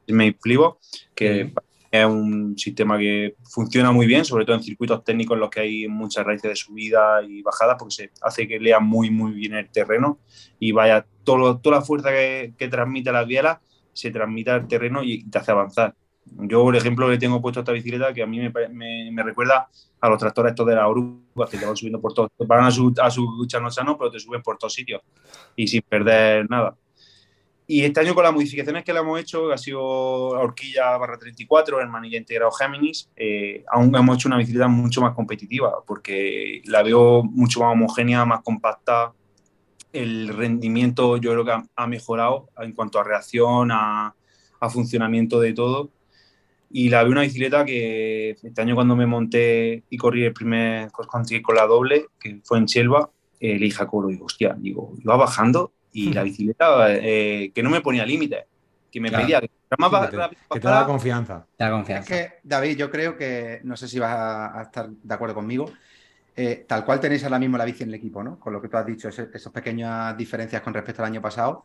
Made Flivo, que es un sistema que funciona muy bien, sobre todo en circuitos técnicos en los que hay muchas raíces de subida y bajada, porque se hace que lea muy, muy bien el terreno y vaya todo, toda la fuerza que, que transmite las bielas se transmite al terreno y te hace avanzar. Yo, por ejemplo, le tengo puesto esta bicicleta que a mí me, me- me recuerda a los tractores estos de las orugas que te van subiendo por todos. Te paran a su, a su chano chano, pero te suben por todos sitios y sin perder nada. Y este año con las modificaciones que le hemos hecho, que ha sido la horquilla barra 34, el manilla integrado Géminis, eh, aún hemos hecho una bicicleta mucho más competitiva, porque la veo mucho más homogénea, más compacta. El rendimiento yo creo que ha, ha mejorado en cuanto a reacción, a, a funcionamiento de todo. Y la veo una bicicleta que este año cuando me monté y corrí el primer con la doble, que fue en Chelva, eh, le dije a Coro, digo, hostia, digo, iba bajando y la bicicleta eh, que no me ponía límites, que me Claro. pedía que más Que te, rápido que te para- da confianza. Te da Es que, David, yo creo que, no sé si vas a, a estar de acuerdo conmigo, eh, tal cual tenéis ahora mismo la bici en el equipo, ¿no? Con lo que tú has dicho, ese- esas pequeñas diferencias con respecto al año pasado.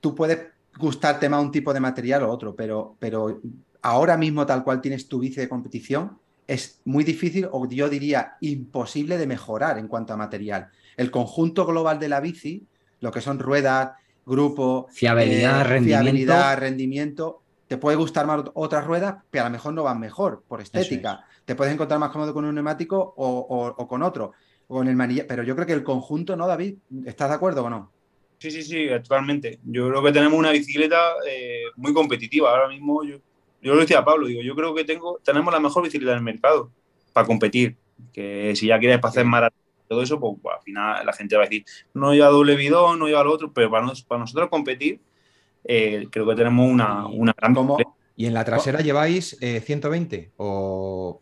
Tú puedes gustarte más un tipo de material o otro, pero, pero ahora mismo tal cual tienes tu bici de competición, es muy difícil o yo diría imposible de mejorar en cuanto a material. El conjunto global de la bici, lo que son ruedas, grupo, Fiabilidad, rendimiento. fiabilidad, rendimiento, te puede gustar más otras ruedas, pero a lo mejor no van mejor por estética. Te puedes encontrar más cómodo con un neumático o, o- o con otro, o con el manilla. Pero yo creo que el conjunto, ¿no, David? ¿Estás de acuerdo o no? Sí, sí, sí, totalmente. Yo creo que tenemos una bicicleta eh, muy competitiva. Ahora mismo, yo, yo lo decía a Pablo, digo, yo creo que tengo, tenemos la mejor bicicleta del mercado para competir. Que si ya quieres para hacer maratón todo eso, pues, pues, al final la gente va a decir, no lleva doble bidón, no lleva lo otro, pero para, nos- para nosotros competir, eh, creo que tenemos una, una gran bicicleta. ¿Y en la trasera lleváis eh, 120? ¿O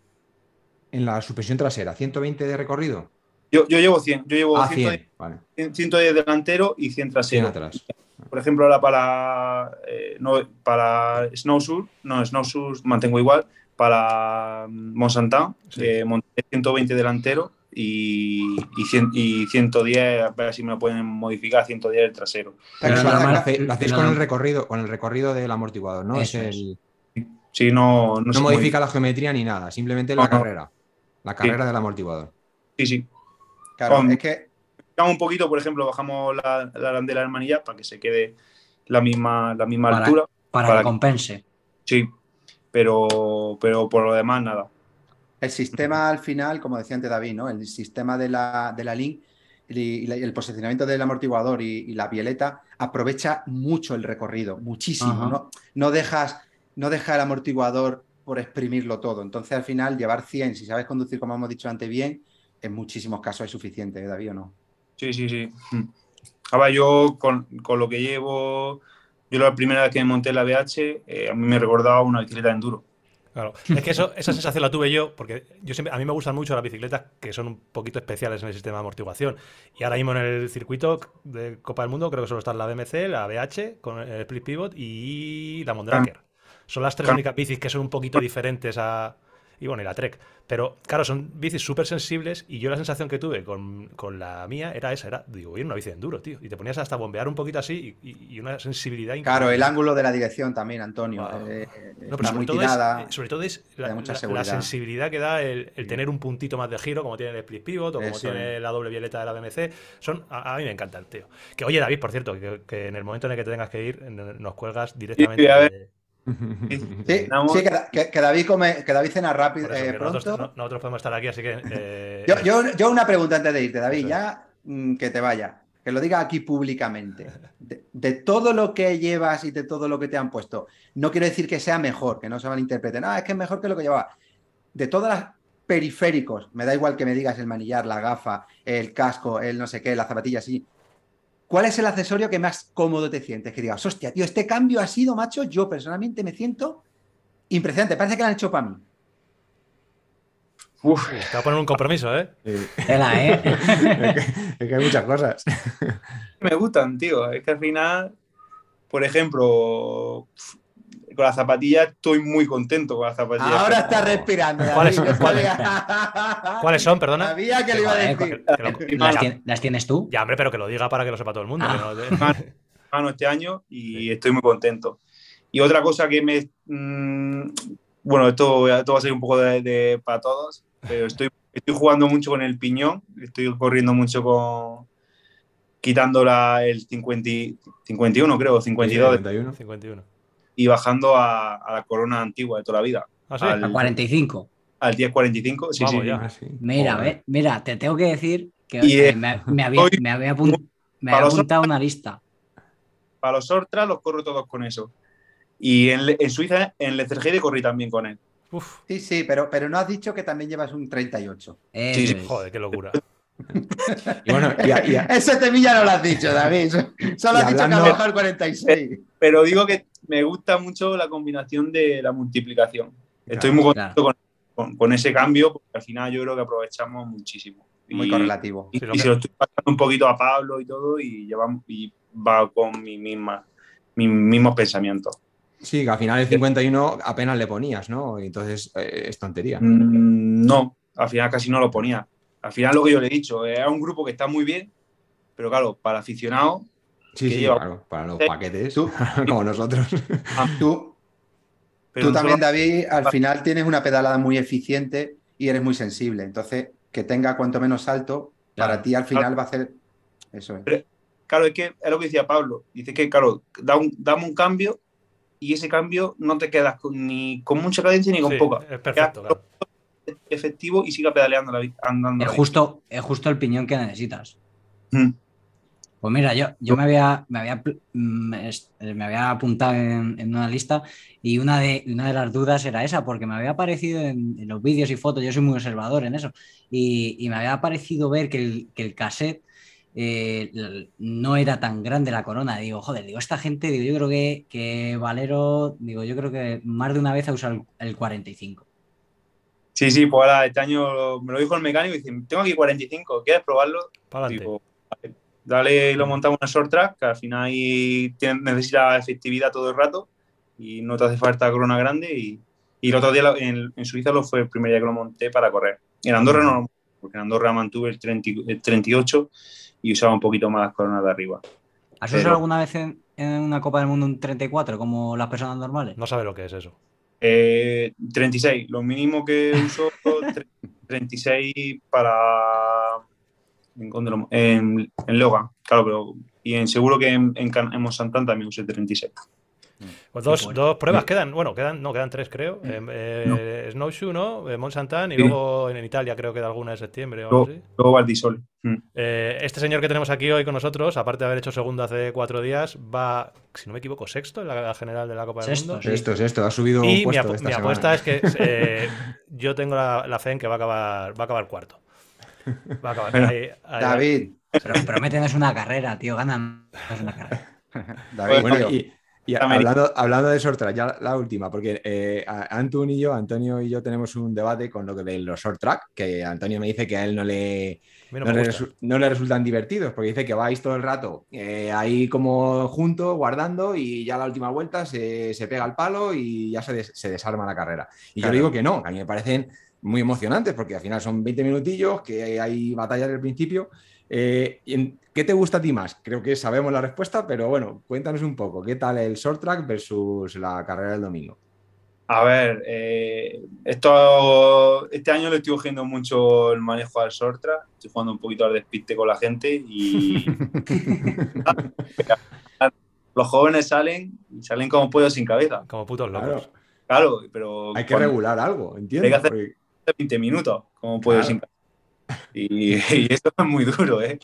en la suspensión trasera, 120 de recorrido? Yo, yo llevo 100, yo llevo Ah, 110, 100. Vale. 110 delantero y 100 100 trasero. atrás. Por ejemplo, ahora para, eh, no, para Snowshoe, no, Snowshoe mantengo igual. Para mm, Monsanto, Sí. eh, monté 120 delantero y, y, 100 y 110, a ver si me lo pueden modificar, 110 el trasero. Pero hace- normal- Lo hacéis, lo hacéis con el recorrido, con el recorrido del amortiguador, ¿no? Es el- Sí, no, no, no modifica la geometría ni nada, simplemente la No, no. carrera. La carrera del amortiguador. Sí, sí. claro, Con- es que Bajamos un poquito, por ejemplo, bajamos la, la arandela del manillar para que se quede la misma, la misma Para- altura. Para para que que- compense. Sí, pero, pero por lo demás, nada. El sistema al final, como decía antes David, ¿no? El sistema de la, de la Link y, y el posicionamiento del amortiguador y, y la violeta aprovecha mucho el recorrido, muchísimo. ¿no? No, dejas, no deja el amortiguador por exprimirlo todo. Entonces, al final, llevar 100, si sabes conducir, como hemos dicho antes, bien, en muchísimos casos es suficiente, ¿eh, David, o no? Sí, sí, sí. Mm. Ahora yo con, con lo que llevo, yo la primera vez que me monté la BH, eh, a mí me recordaba una bicicleta de enduro. Claro. Es que eso, esa sensación la tuve yo, porque yo siempre, a mí me gustan mucho las bicicletas que son un poquito especiales en el sistema de amortiguación. Y ahora mismo en el circuito de Copa del Mundo creo que solo están la BMC, la BH con el Split Pivot y la Mondraker. Son las tres únicas bicis que son un poquito diferentes a. Y bueno, y la Trek. Pero claro, son bicis súper sensibles y yo la sensación que tuve con, con la mía era esa, era, digo, en una bici de enduro, tío. Y te ponías hasta bombear un poquito así y, y- y una sensibilidad Claro, increíble. el ángulo de la dirección también, Antonio. Wow. eh, No, pero la sobre todo, es, eh, sobre todo es la, da mucha la- la seguridad. sensibilidad que da el, el tener un puntito más de giro, como tiene el split pivot o como Eso tiene la doble violeta de la BMC. Son, a, a mí me encantan, tío. Que oye, David, por cierto, que, que en el momento en el que te tengas que ir, nos cuelgas directamente. a ver. de- Sí, que, que- que David come, que David cena rápido eso, eh, pronto. nosotros, no- nosotros podemos estar aquí, así que. eh, Yo, yo- yo una pregunta antes de irte, David, ya mm, que te vaya, que lo diga aquí públicamente. De, de todo lo que llevas y de todo lo que te han puesto, no quiero decir que sea mejor, que no se malinterpreten, ah, es que es mejor que lo que llevaba. De todas las periféricos, me da igual que me digas el manillar, la gafa, el casco, el no sé qué, la zapatilla así. ¿Cuál es el accesorio que más cómodo te sientes? Que digas, hostia, tío, este cambio ha sido, macho, yo personalmente me siento impresionante, parece que lo han hecho para mí. Uf, Te voy a poner un compromiso, ¿eh? Eh, ¿eh? es, que, es que hay muchas cosas. me gustan, tío. Es que al final, por ejemplo, con las zapatillas estoy muy contento con las zapatillas. Ahora está respirando. ¿Cuáles- yo cuáles- ¿cuáles son? Perdona. Sabía que le iba a Joder, decir. Que lo- ¿Las, ya, tien- las tienes tú? ya, hombre, pero que lo diga para que lo sepa todo el mundo. Ah. que no te- mano este año y estoy muy contento. Y otra cosa que me. mm, bueno, esto, esto va a ser un poco de, de- para todos, pero estoy, estoy jugando mucho con el piñón, estoy corriendo mucho con. quitando la, el 50, y- 51, creo, 52, 51. 51. Y bajando a, a la corona antigua de toda la vida, ¿Ah, sí? Al- A 45. al 1045. Sí, Vamos sí, ya. Ah, sí. Mira, ve- mira, te tengo que decir que Y, eh, eh, me, me había, hoy- me había me apuntado una lista. para los Sortras los corro todos con eso. Y en, en Suiza, en Lecergede corrí también con él. Uf, Sí, sí, pero, pero no has dicho que también llevas un 38. Eso Sí, sí, joder, qué locura. Y bueno, y, a- y a- Ese temilla no lo has dicho, David. Solo has dicho que has bajado el 46. Pero digo que me gusta mucho la combinación de la multiplicación. Estoy muy Claro. contento con, con- con ese cambio porque al final yo creo que aprovechamos muchísimo. Muy Y- correlativo. Y, Sí, lo y que- se lo estoy pasando un poquito a Pablo y todo y, llevamos, y va con mi misma, mis mismos pensamientos. sí, que al final el 51 apenas le ponías, ¿no? Y entonces eh, es tontería. Mm, no, al final casi no lo ponía. Al final lo que yo le he dicho, es un grupo que está muy bien, pero claro, para aficionados, Sí, sí, lleva- claro, para los Eh, paquetes, tú- como nosotros. Tú, pero tú nosotros- también, David, al final tienes una pedalada muy eficiente y eres muy sensible. Entonces, que tenga cuanto menos salto, para ti al final va a ser. Eso es. Claro, es que es lo que decía Pablo. Dice que, claro, da un, dame un cambio y ese cambio no te quedas con- ni con mucha cadencia ni con Sí, poca. es perfecto, claro. Efectivo y siga pedaleando la, andando. Es justo, es justo el piñón que necesitas. Mm. Pues mira, yo, yo me había, me había, mm, es- me había apuntado en, en una lista y una de, una de las dudas era esa, porque me había aparecido en, en los vídeos y fotos, yo soy muy observador en eso, y, y me había parecido ver que el, que el cassette eh, no era tan grande la corona. Digo, joder, digo, esta gente, digo, yo creo que, que Valero, digo, yo creo que más de una vez ha usado el, el 45. Sí, sí, pues ahora este año me lo dijo el mecánico y dice, tengo aquí 45, ¿quieres probarlo? Para adelante. Digo, vale, dale, lo montamos en short track, que al final ahí tiene- necesita efectividad todo el rato y no te hace falta corona grande. Y, y el otro día lo- en, en Suiza lo fue el primer día que lo monté para correr. En Andorra no, porque en Andorra mantuve el, 30 y- el 38 y usaba un poquito más las coronas de arriba. ¿Has Pero- usado alguna vez en, en una Copa del Mundo un 34 como las personas normales? No sabe lo que es eso. Eh, 36, lo mínimo que uso, tre- 36 para. ¿En, en, en Logan, claro, pero. Y en seguro que en, en, en Monsantán también usé 36. Pues dos, bueno. dos pruebas quedan, bueno, quedan, no, quedan tres, creo. Eh, eh, Snowshoe, ¿no? Eh, Mont Santan y Sí. luego en Italia creo que da alguna de septiembre o Luego, luego Valdisol. Mm. Eh, este señor que tenemos aquí hoy con nosotros, aparte de haber hecho segundo hace cuatro días, va, si no me equivoco, sexto en la general de la Copa del Sexto, Mundo. sí. Esto es esto, ha subido un Y mi, puesto apu- esta mi apuesta es que eh, yo tengo la, la fe en que va a acabar, va a acabar cuarto. Va a acabar. ahí- ahí- David, Pero, pero métenos una carrera, tío, ganan una carrera. David, Bueno, tío. y, hablando, hablando de short track, ya la última, porque eh, Antun y yo, Antonio y yo tenemos un debate con lo que de los short track, que Antonio me dice que a él no le, no le gusta. resu- no le resultan divertidos, porque dice que vais todo el rato eh, ahí como junto, guardando, y ya la última vuelta se, se pega el palo y ya se, des- se desarma la carrera. Y Claro. yo digo que no, que a mí me parecen muy emocionantes, porque al final son 20 minutillos, que hay batallas del principio. Eh, ¿Qué te gusta a ti más? Creo que sabemos la respuesta, pero bueno, cuéntanos un poco, ¿qué tal el short track versus la carrera del domingo? A ver, eh, esto, este año le estoy cogiendo mucho el manejo al Sortra. Estoy jugando un poquito al despiste con la gente y los jóvenes salen y salen como pollos sin cabeza. Como putos locos. Claro, Claro, pero hay que cuando- regular algo, entiendo. Hay que hacer- porque- 20 minutos como pollos Claro. Y, y eso es muy duro, ¿eh?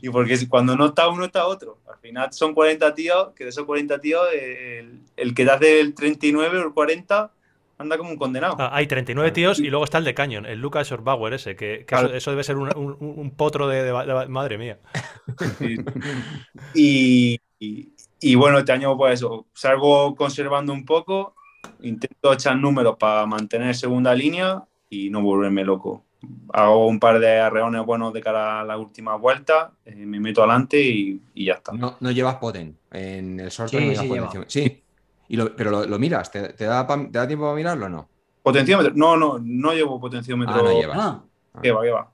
Y porque cuando no está uno, está otro. Al final son 40 tíos, que de esos 40 tíos, el, el que te hace el 39 o el 40 anda como un condenado. Ah, hay 39 tíos y luego está el de Canyon, el Lucas Schorbauer ese, que, que Claro. eso, eso debe ser un, un- un potro de, de- de- Madre mía. Y, y- y bueno, este año pues eso, salgo conservando un poco, intento echar números para mantener segunda línea y no volverme loco. Hago un par de arreones buenos de cara a la última vuelta, eh, me meto adelante y, y ya está. No, no llevas poten en el short Sí, no llevas sí, llevo. Sí, y lo- pero lo, lo miras, ¿te, te da, pa- te da tiempo para mirarlo o no? Potenciómetro, no, no, no llevo potenciómetro. Ah, no llevas. Ah, Que va, que va.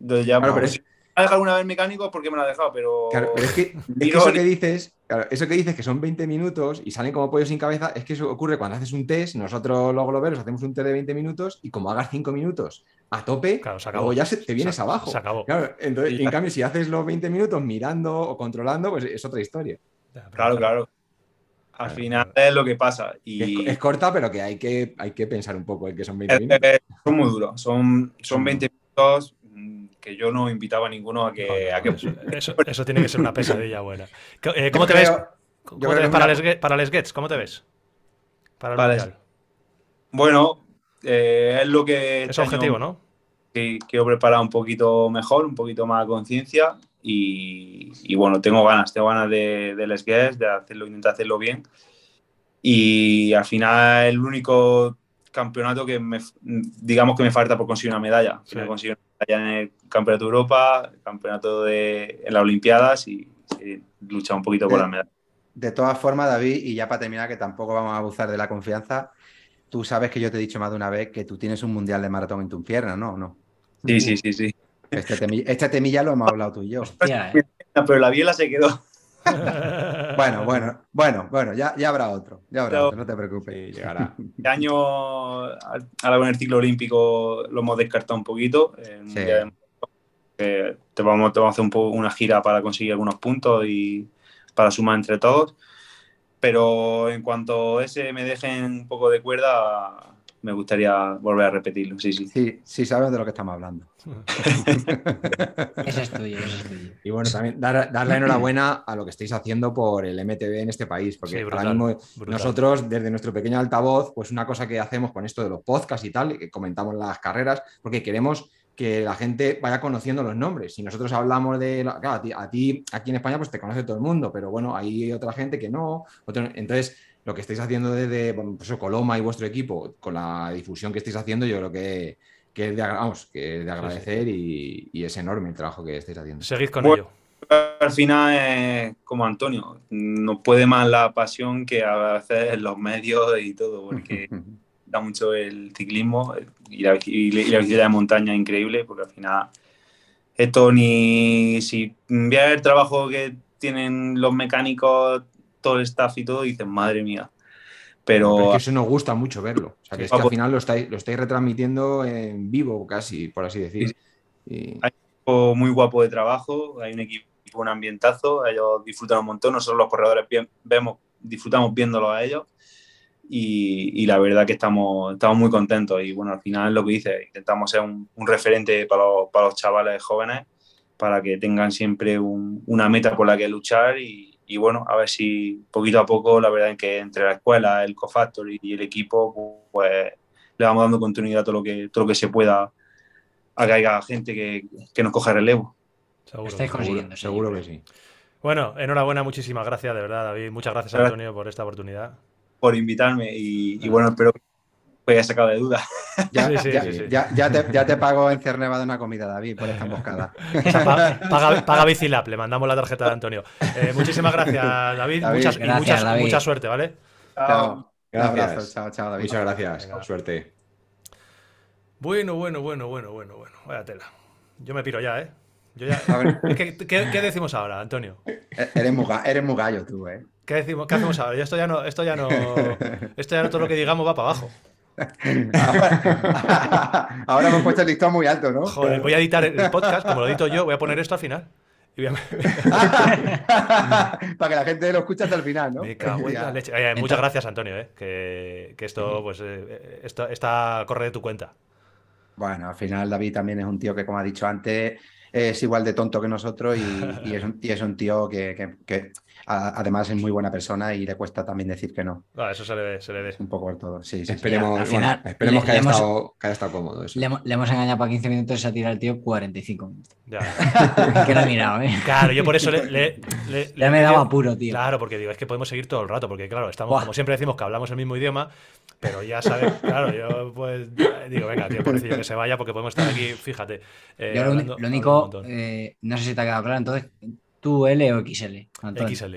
Entonces ya, Claro, pero es- si me ha dejado alguna vez mecánico porque me la ha dejado, pero. Claro, pero es que, es que Miro eso que dices, claro, eso que dices que son 20 minutos y salen como pollos sin cabeza, es que eso ocurre cuando haces un test, nosotros los globeros hacemos un test de 20 minutos y como hagas 5 minutos a tope, Claro, se acabó. luego ya se- te vienes Se- abajo. Se acabó. Claro, entonces, Y en cambio, si haces los 20 minutos mirando o controlando, pues es otra historia. Claro, claro. Al Claro, final es lo que pasa. Y Es, es corta, pero que hay que, hay que pensar un poco en que son 20 Eh, minutos. eh, son muy duros. Son, Son son 20 minutos que yo no invitaba a ninguno a que. a que- Eso, eso- eso tiene que ser una pesadilla buena. ¿Cómo- eh, ¿Cómo Yo te ves? ¿Cómo te ves que para, una- les, para les Gets? ¿Cómo te ves? Para el Vale. Bueno, eh, es lo que. Es este año objetivo, ¿no? que quiero preparar un poquito mejor, un poquito más a conciencia. Y, y bueno, tengo ganas, tengo ganas de, de Les de hacerlo, intentar hacerlo bien. Y al final, el único campeonato que me, digamos que me falta por conseguir una medalla. Sí. Me consigo una medalla en el Campeonato de Europa, el Campeonato de en las Olimpiadas y, y luchar un poquito por la medalla. De todas formas, David, y ya para terminar, que tampoco vamos a abusar de la confianza, tú sabes que yo te he dicho más de una vez que tú tienes un mundial de maratón en tu pierna, ¿no? ¿O no? Sí, sí, sí, sí. Este temilla, este temilla lo hemos hablado tú y yo. Hostia, eh. Pero la biela se quedó. Bueno, bueno, bueno, bueno, ya, ya habrá otro, ya habrá Pero- otro, no te preocupes. Sí, llegará. Este año, al- ahora con el ciclo olímpico, lo hemos descartado un poquito. eh, Sí. de- eh, te, vamos, te vamos a hacer un poco una gira para conseguir algunos puntos y para sumar entre todos. Pero en cuanto ese me dejen un poco de cuerda, me gustaría volver a repetirlo. Sí, sí. Sí, sí sabes de lo que estamos hablando. Ese es tuyo, ese es tuyo. Y bueno, también dar, dar la enhorabuena a lo que estáis haciendo por el MTV en este país, porque Sí, ahora brutal, mismo brutal. nosotros, desde nuestro pequeño altavoz, pues una cosa que hacemos con esto de los podcasts y tal, y que comentamos las carreras, porque queremos que la gente vaya conociendo los nombres. Si nosotros hablamos de... Claro, a ti, a ti aquí en España pues te conoce todo el mundo, pero bueno, hay otra gente que no. otro- entonces, lo que estáis haciendo desde pues, Coloma y vuestro equipo, con la difusión que estáis haciendo, yo creo que, que es de, vamos, que es de agradecer y, y es enorme el trabajo que estáis haciendo. Seguid con Bueno. ello. Al final, es como Antonio, no puede más la pasión que a veces los medios y todo, porque da mucho el ciclismo y la, y la bicicleta de montaña increíble, porque al final esto ni si veas el trabajo que tienen los mecánicos, todo el staff y todo, dices, madre mía. Pero Pero es que eso nos gusta mucho verlo. O sea, que es que al final lo estáis, lo estáis retransmitiendo en vivo casi, por así decir. Y- equipo muy guapo de trabajo, hay un equipo, un ambientazo, ellos disfrutan un montón, nosotros los corredores bien- vemos, disfrutamos viéndolos a ellos y, y la verdad que estamos, estamos muy contentos y bueno, al final lo que dice, intentamos ser un, un referente para los, para los chavales jóvenes para que tengan siempre un- una meta por la que luchar y, y bueno, a ver si poquito a poco, la verdad es que entre la escuela, el CoFactory y el equipo, pues le vamos dando continuidad a todo lo que, todo lo que se pueda a que haya gente que, que nos coja relevo. Seguro. Estáis seguro. consiguiendo. sí. Seguro que sí. Bueno, enhorabuena, muchísimas gracias, de verdad, David. Muchas gracias, Gracias. Antonio, por esta oportunidad. por invitarme y, y bueno, espero que me haya sacado de duda. Ya, Sí, sí, ya, sí, sí. ya- ya te, ya te pago en Cerneva de una comida, David, por esta emboscada. O sea, pa- paga, paga Bicilab, le mandamos la tarjeta de Antonio. Eh, muchísimas gracias, David. David, muchas, y muchas- David. mucha suerte, ¿vale? Chao. Un Gracias. abrazo, chao, chao, David. Muchas gracias. Venga. Suerte. Bueno, bueno, bueno, bueno, bueno, bueno. Vaya tela. Yo me piro ya, ¿eh? Yo ya... A ver, ¿Qué, qué- qué decimos ahora, Antonio? e- eres, muy, eres muy gallo tú, ¿eh? ¿Qué, decimos, ¿Qué hacemos ahora? Yo esto ya no, esto ya no, esto ya no todo lo que digamos va para abajo. Ahora, ahora hemos puesto el listón muy alto, ¿no? Joder, voy a editar el podcast, como lo edito yo, voy a poner esto al final. Para que la gente lo escuche hasta el final, ¿no? Me cago en Ya. la leche. Oye, muchas gracias, Antonio, ¿eh? que, que esto, pues, eh, esto, esta corre de tu cuenta. Bueno, al final David también es un tío que, como ha dicho antes, es igual de tonto que nosotros y, y es, un, y es un tío que, que- que, a- además es muy buena persona y le cuesta también decir que no. Ah, eso se le ve, se le ve. Un poco por todo. Sí, sí, sí. Esperemos, al bueno, final, esperemos le- que, haya le hemos- estado, que haya estado cómodo. eso. Le, hemos- le hemos engañado para 15 minutos y se ha tirado el tío 45 minutos. Ya. que lo he mirado, ¿eh? Claro, yo por eso le. le- le- Ya le me he daba apuro, tío. Claro, porque digo, es que podemos seguir todo el rato, porque claro, estamos, Buah. como siempre decimos que hablamos el mismo idioma, pero ya sabes, claro, yo pues digo, venga, tío, pobrecillo que se vaya, porque podemos estar aquí, fíjate. eh, Yo lo, uni- hablando- lo único, montón. eh, no sé si te ha quedado claro, entonces, ¿tú L o XL? Antonio? XL.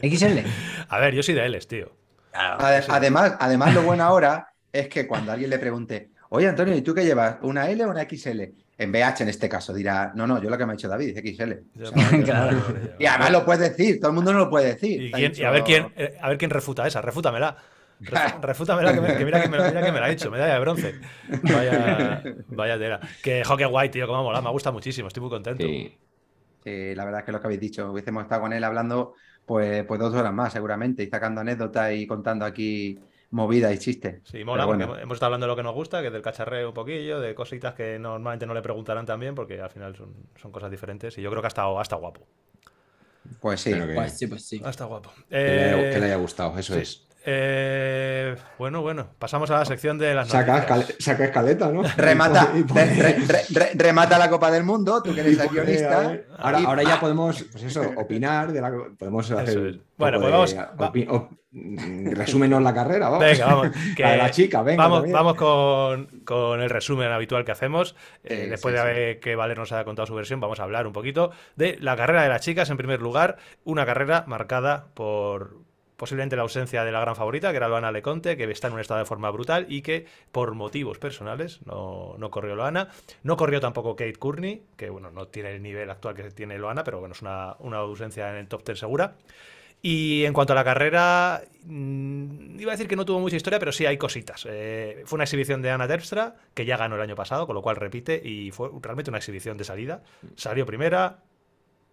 ¿XL? A ver, yo soy de Ls, tío. Ade- Además, además, lo bueno ahora es que cuando alguien le pregunte, oye Antonio, ¿y tú qué llevas? ¿Una L o una XL? En BH en este caso dirá, no, no, yo lo que me ha dicho David es XL. Yo- Claro. Y además lo puedes decir, todo el mundo no lo puede decir. Y, a ver quién, eh, a ver quién refuta esa, refútamela. Refútamela, que, me- que mira, que me, mira que me la ha dicho, medalla de bronce. Vaya, vaya tela. Que jo, qué guay, tío, cómo mola, me gusta muchísimo, estoy muy contento. Sí. Sí, la verdad es que lo que habéis dicho, hubiésemos estado con él hablando pues, pues dos horas más seguramente y sacando anécdotas y contando aquí movidas y chistes. Sí, mola, bueno. porque hemos estado hablando de lo que nos gusta, que es del cacharreo un poquillo, de cositas que normalmente no le preguntarán también, porque al final son, son cosas diferentes y yo creo que ha estado, ha estado guapo. Pues sí. Que, Pues sí, pues sí. Está guapo. que le haya, Eh, que le haya gustado, eso sí. es. Eh, bueno, bueno, pasamos a la sección de las Saca, noticias. escale- saca escaleta, ¿no? Remata, Y pone- re- re- re- re- remata la Copa del Mundo, tú que eres el guionista. Ahora, ahora ya podemos, pues eso, opinar de la, podemos hacer. Es. Bueno, pues de- vamos- va- opi- op- resúmenos la carrera, vamos. Venga, vamos. que La de la chica, venga. vamos también. vamos con, con el resumen habitual que hacemos. Eh, Sí, después sí, de sí. haber que Valer nos haya contado su versión, vamos a hablar un poquito de la carrera de las chicas. En primer lugar, una carrera marcada por posiblemente la ausencia de la gran favorita, que era Loana Leconte, que está en un estado de forma brutal y que por motivos personales no, no corrió Loana. No corrió tampoco Kate Courtney, que bueno, no tiene el nivel actual que tiene Loana, pero bueno, es una, una ausencia en el top 10 segura. Y en cuanto a la carrera, mm, iba a decir que no tuvo mucha historia, pero sí hay cositas. Eh, fue una exhibición de Ana Terpstra, que ya ganó el año pasado, con lo cual repite, y fue realmente una exhibición de salida. Salió primera,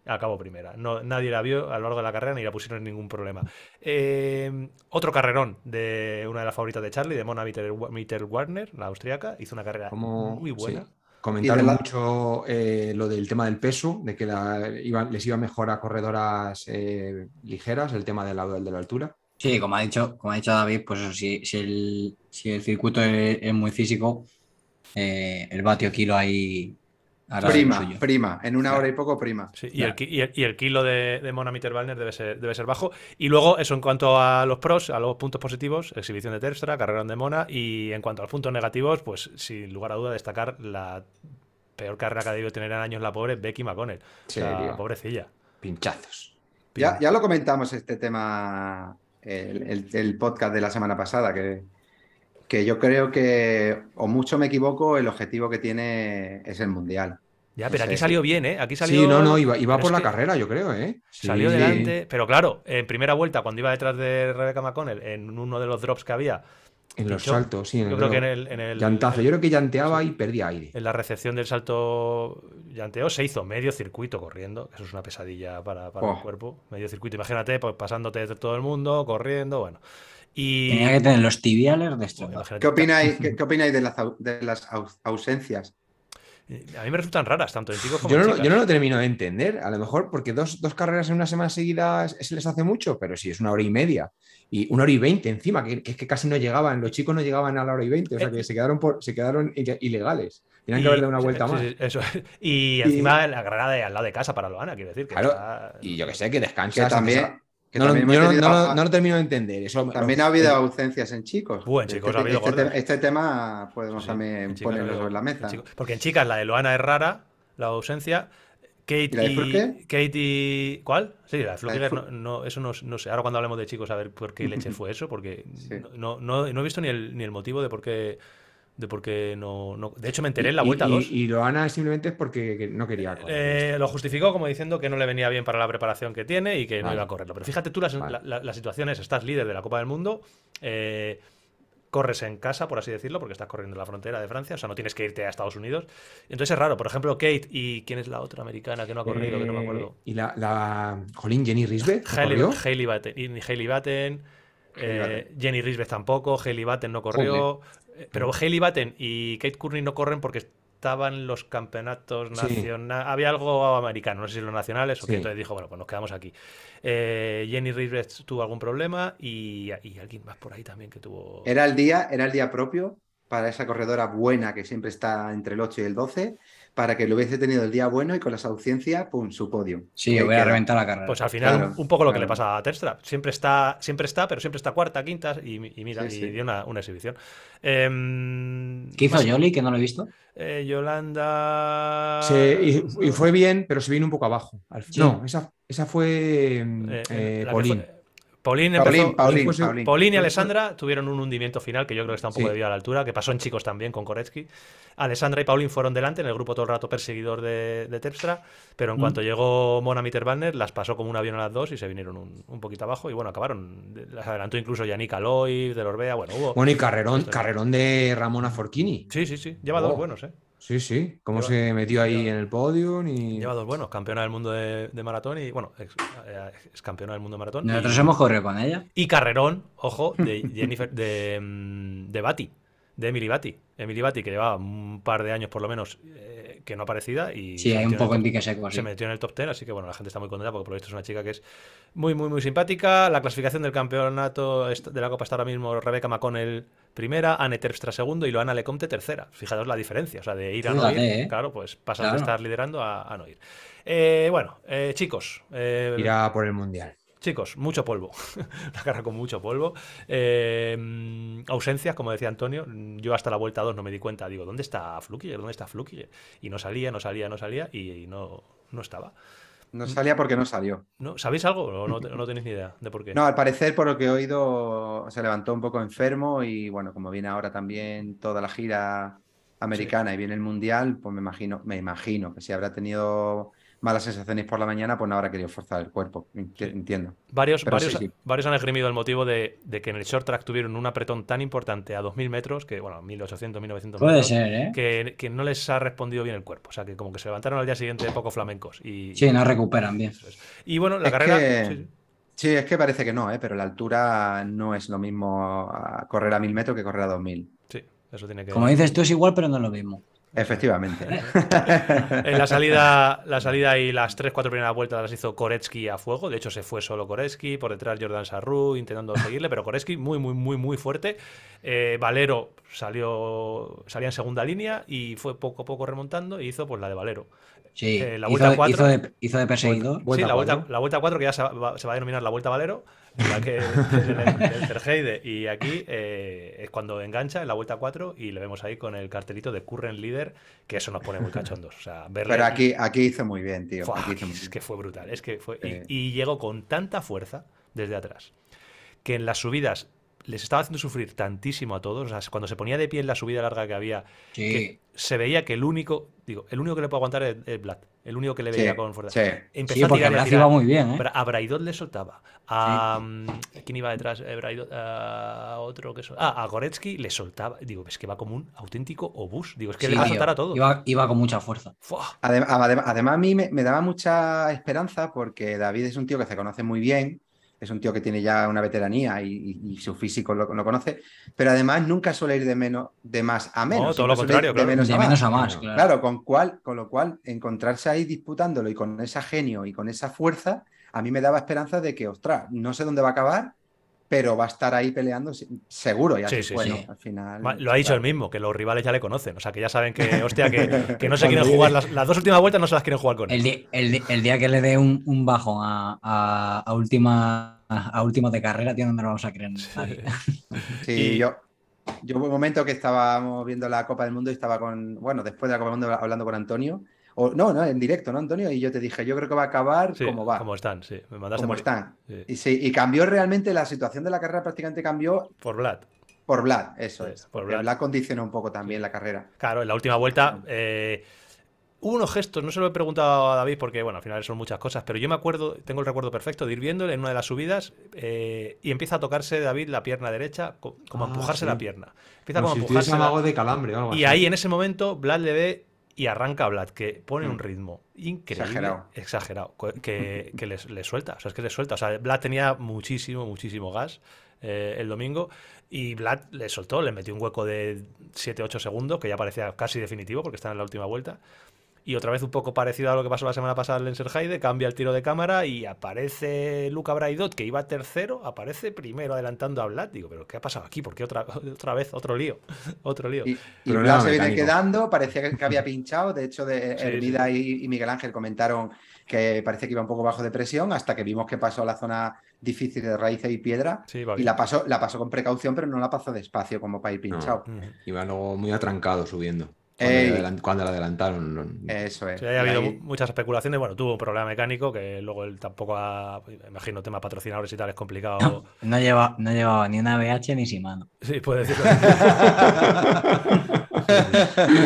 acabó primera. No, nadie la vio a lo largo de la carrera ni la pusieron en ningún problema. Eh, otro carrerón de una de las favoritas de Charlie, de Mona Mittel-Warner, la austríaca, hizo una carrera Como- muy buena. sí. Comentaron la- mucho eh, lo del tema del peso, de que la- iba- les iba mejor a corredoras eh, ligeras, el tema de la, de la altura. Sí, como ha dicho, como ha dicho David, pues eso, si, si, el, si el circuito es, es muy físico, eh, el vatio kilo ahí Prima, prima. En una hora y poco, prima. Sí, y, el, ki- y el- y el kilo de, de Mona Mitterwalner debe ser, debe ser bajo. Y luego, eso en cuanto a los pros, a los puntos positivos, exhibición de Terpstra, carrerón de Mona. Y en cuanto a los puntos negativos, pues sin lugar a duda destacar la peor carrera que ha debido tener en años la pobre Becky McConnell. O sea, pobrecilla. Pinchazos. Ya, ya lo comentamos este tema, el, el- el podcast de la semana pasada, que, que yo creo que, o mucho me equivoco, el objetivo que tiene es el Mundial. Ya, pero No aquí sé. salió bien, ¿eh? Aquí salió. Sí, no, no, iba, iba por la carrera, yo creo, ¿eh? Sí. Salió Sí. delante. Pero claro, en primera vuelta, cuando iba detrás de Rebecca McConnell, en uno de los drops que había, En los saltos, sí. En yo el creo que en drop. el. En el Llantazo. Yo creo que llanteaba y perdía aire. En la recepción del salto llanteo se hizo medio circuito corriendo. Eso es una pesadilla para, para Oh. el cuerpo. Medio circuito, imagínate, pues pasándote de todo el mundo, corriendo, bueno. Y. Tenía que tener los tibiales de esto. ¿Qué opináis, qué, qué opináis de las, de las aus- ausencias? A mí me resultan raras, tanto en chicos como Yo en no, chicas. yo no lo termino de entender. A lo mejor porque dos, dos carreras en una semana seguida es- se les hace mucho, pero si es una hora y media y una hora y veinte encima, que, que es que casi no llegaban, los chicos no llegaban a la hora y veinte, o sea Eh, que se quedaron, por, se quedaron ile- ilegales. Y- que haber dado una sí, vuelta sí, más. sí, eso. Y encima la carrera de al lado de casa para Loana, quiero decir. Que Claro, está- Y yo que sé, que descansas. también, que no, yo no, tenido- no no lo termino de entender. Eso, También ha habido ausencias en chicos. Buen chicos, este, ha habido este te- este tema podemos Sí, también en ponerlo sobre la en mesa. Porque en chicas la de Loana es rara, la ausencia. Kate ¿Y la de y, Flukiger? Kate y- ¿Cuál? Sí, la de Flukiger, no, no, eso no, no sé. Ahora cuando hablemos de chicos, a ver por qué leche fue eso, porque Sí. no, no, no he visto ni el, ni el motivo de por qué, de por qué no, no- De hecho, me enteré en la y- vuelta y, 2. Y, lo Ana simplemente es porque que no quería correr. Eh, lo justificó como diciendo que no le venía bien para la preparación que tiene y que no iba a correrlo. Pero fíjate tú, las, Vale. la, la- la situación es, estás líder de la Copa del Mundo, eh, corres en casa, por así decirlo, porque estás corriendo en la frontera de Francia, o sea, no tienes que irte a Estados Unidos. Entonces es raro. Por ejemplo, Kate y ¿quién es la otra americana que no ha corrido? que no me Eh, acuerdo. Y la, la Jolín Jenny Risbeth. ¿no Hailey, corrió? Hailey Batten, y ni Hailey Batten, eh, Jenny Risbeth tampoco, Hailey Batten no corrió, eh, pero Hailey Batten y Kate Courtney no corren porque estaban los campeonatos Sí. nacionales, había algo americano, no sé si los nacionales o Sí. que entonces dijo, bueno, pues nos quedamos aquí. Eh, Jenny Risbeth tuvo algún problema y, y alguien más por ahí también que tuvo... Era el día, era el día propio para esa corredora buena que siempre está entre el 8 y el 12, para que lo hubiese tenido el día bueno y con las ausencias, pum, su podio. Sí, voy a reventar la carrera. Pues al final Claro, un, poco lo que le pasa a Terpstra. Siempre está, siempre está, pero siempre está cuarta, quinta y, y mira, Sí, y dio una, una exhibición. Em, ¿Qué hizo Jolly que no lo he visto? Eh, Yolanda. Se- y, y fue bien, pero se vino un poco abajo. Al- Sí. No, esa, esa fue mm, Eh, eh, Pauline. Pauline. Paulín y Alessandra tuvieron un hundimiento final que yo creo que está un poco Sí. debido a la altura, que pasó en chicos también con Koretsky. Alessandra y Paulín fueron delante en el grupo todo el rato perseguidor de, de Terpstra, pero en Mm. cuanto llegó Mona Mitterwalner, las pasó como un avión a las dos y se vinieron un, un poquito abajo y bueno, acabaron. Las adelantó incluso Yannick Aloy, de Lorbea, bueno, hubo. Bueno, y carrerón, carrerón de Ramona Forchini. Sí, sí, sí, lleva dos Oh. buenos, ¿eh? Sí, sí. Cómo Lleva- se metió ahí lleva- en el podio. Y... Lleva dos buenos, campeona del mundo de, de maratón y, bueno, ex, eh, ex campeona del mundo de maratón. Nosotros y- hemos corrido con ella. Y carrerón, ojo, de Jennifer, de, mm, de Bati. De Emily Bati. Emily Bati, que llevaba un par de años por lo menos eh, que no aparecida. Y Sí, se hay un metió en poco el en top- dique seco. se metió en el top 10, así que bueno, la gente está muy contenta porque por lo visto es una chica que es muy, muy, muy simpática. La clasificación del campeonato de la Copa está ahora mismo Rebeca McConnell primera, Anne Terpstra segundo y Loana Lecomte tercera. Fijaos la diferencia, o sea, de ir a no Fíjate, ir, ¿eh? claro, pues pasas de Claro. estar liderando a, a no ir. Eh, bueno, eh, chicos, eh, Irá por el mundial. Chicos, mucho polvo. Una carrera con mucho polvo. Eh, ausencias, como decía Antonio. Yo hasta la vuelta 2 no me di cuenta. Digo, ¿dónde está Flukiger? ¿Dónde está Flukiger? Y no salía, no salía, no salía y no, no estaba. No salía porque no salió. ¿No? ¿Sabéis algo o no, no tenéis ni idea de por qué? No, al parecer, por lo que he oído, se levantó un poco enfermo y bueno, como viene ahora también toda la gira americana y viene el mundial, pues me imagino, me imagino que si habrá tenido malas sensaciones por la mañana, pues no habrá querido forzar el cuerpo. Entiendo. Varios, Pero varios, sí, sí. varios han esgrimido el motivo de, de que en el short track tuvieron un apretón tan importante a 2.000 metros, que bueno, 1.800, 1.900 Puede metros, ser, ¿eh? que, que no les ha respondido bien el cuerpo. O sea, que como que se levantaron al día siguiente poco flamencos. Y, Sí, no recuperan bien. Eso es. Y bueno, la Es carrera... que- sí, sí. Sí, es que parece que no, ¿eh? pero la altura no es lo mismo a correr a 1000 metros que correr a 2000. Sí, eso tiene que... Como dices tú, es igual, pero no es lo mismo. Efectivamente. En la salida, la salida y las 3-4 primeras vueltas las hizo Koretsky a fuego. De hecho, se fue solo Koretsky, por detrás Jordan Sarru intentando seguirle, pero Koretsky muy, muy, muy, muy fuerte. Eh, Valero salió, salía en segunda línea y fue poco a poco remontando y hizo pues la de Valero. Sí, Eh, la hizo, vuelta de- cuatro- hizo de, hizo de perseguidor. Vuelta sí, la vuelta, cuatro. la vuelta 4 que ya se va, se va a denominar la vuelta Valero, la que Terheide. Y aquí eh, es cuando engancha en la vuelta 4 y le vemos ahí con el cartelito de Current Leader, que eso nos pone muy cachondos. O sea, verle Pero aquí, aquí hizo muy bien, tío. Fua, Aquí hizo muy es que fue brutal. Es que fue. y- llegó con tanta fuerza desde atrás que en las subidas les estaba haciendo sufrir tantísimo a todos. O sea, cuando se ponía de pie en la subida larga que había, Sí. que se veía que el único, digo, el único que le puede aguantar es, es Vlad. El único que le veía Sí, con fuerza. sí. Empezó Sí, a porque tirar a tirar. iba muy bien, ¿eh? A Braidot le soltaba. A. mm, ¿Quién iba detrás? Eh, Braidot- a otro que sol- Ah, a Goretsky le soltaba. Digo, es que va como un auténtico obús. Digo, es que Sí, le va a soltar a todos. Iba, iba con mucha fuerza. Adem- adem- Además, a mí me, me daba mucha esperanza porque David es un tío que se conoce muy bien, es un tío que tiene ya una veteranía y, y- y su físico lo, lo conoce, pero además nunca suele ir de, menos, de más a menos. todo lo contrario, claro. De menos de a más. menos a más, Claro. claro. Claro, con, cual, con lo cual encontrarse ahí disputándolo y con ese genio y con esa fuerza, a mí me daba esperanza de que, ostras, no sé dónde va a acabar, pero va a estar ahí peleando se- seguro y así Sí, sí, fue, sí. ¿no? Al final. Lo ha dicho él mismo, que los rivales ya le conocen. O sea, que ya saben que, hostia, que, que no se quieren jugar. Las, las dos últimas vueltas no se las quieren jugar con él. El, día que le dé un, un bajón a, a, a última a último de carrera, tío, no me lo vamos a creer. Sí, Y- yo, yo hubo un momento que estábamos viendo la Copa del Mundo y estaba con, bueno, después de la Copa del Mundo hablando con Antonio, o no, no, en directo, ¿no, Antonio? Y yo te dije, yo creo que va a acabar Sí, como va, Como están, sí. Me mandaste como están. sí. Y, sí, y cambió realmente la situación de la carrera, prácticamente cambió Por Vlad. por Vlad, eso Sí, es. por Vlad. Vlad condicionó un poco también la carrera. Claro, en la última vuelta eh, hubo unos gestos, no se lo he preguntado a David porque, bueno, al final son muchas cosas, pero yo me acuerdo, tengo el recuerdo perfecto de ir viéndole en una de las subidas eh, y empieza a tocarse David la pierna derecha, co- como a Ah, empujarse sí. la pierna. Empieza Como como a si estuviese empujarse. de calambre o algo Y así. ahí en ese momento Vlad le ve y arranca a Vlad, que pone un Mm. ritmo increíble. Exagerado. Exagerado. Que, que le, le suelta. O sea, es que le suelta. O sea, Vlad tenía muchísimo, muchísimo gas eh, el domingo. Y Vlad le soltó, le metió un hueco de 7-8 segundos, que ya parecía casi definitivo, porque está en la última vuelta. Y otra vez un poco parecido a lo que pasó la semana pasada en Lenserheide, cambia el tiro de cámara y aparece Luca Braidot, que iba tercero, aparece primero adelantando a Vlad. Digo, ¿pero qué ha pasado aquí? ¿Por qué otra, otra vez? Otro lío. Otro lío. Y, y Vlad se viene quedando, parecía que, había pinchado, de hecho, de Sí, Hermida Y, y Miguel Ángel comentaron que parece que iba un poco bajo de presión, hasta que vimos que pasó a la zona difícil de raíces y piedra. Sí, Y la pasó, la pasó con precaución, pero no la pasó despacio como para ir pinchado. Ujú. Iba luego muy atrancado subiendo. Cuando, le, cuando le adelantaron. no- Eso es. Sí, ha habido ahí- muchas especulaciones. Bueno, tuvo un problema mecánico que luego él tampoco ha. me Imagino, tema patrocinadores y tal, es complicado. No, lleva, no llevaba ni una BH ni Shimano. Sí, puede decirlo.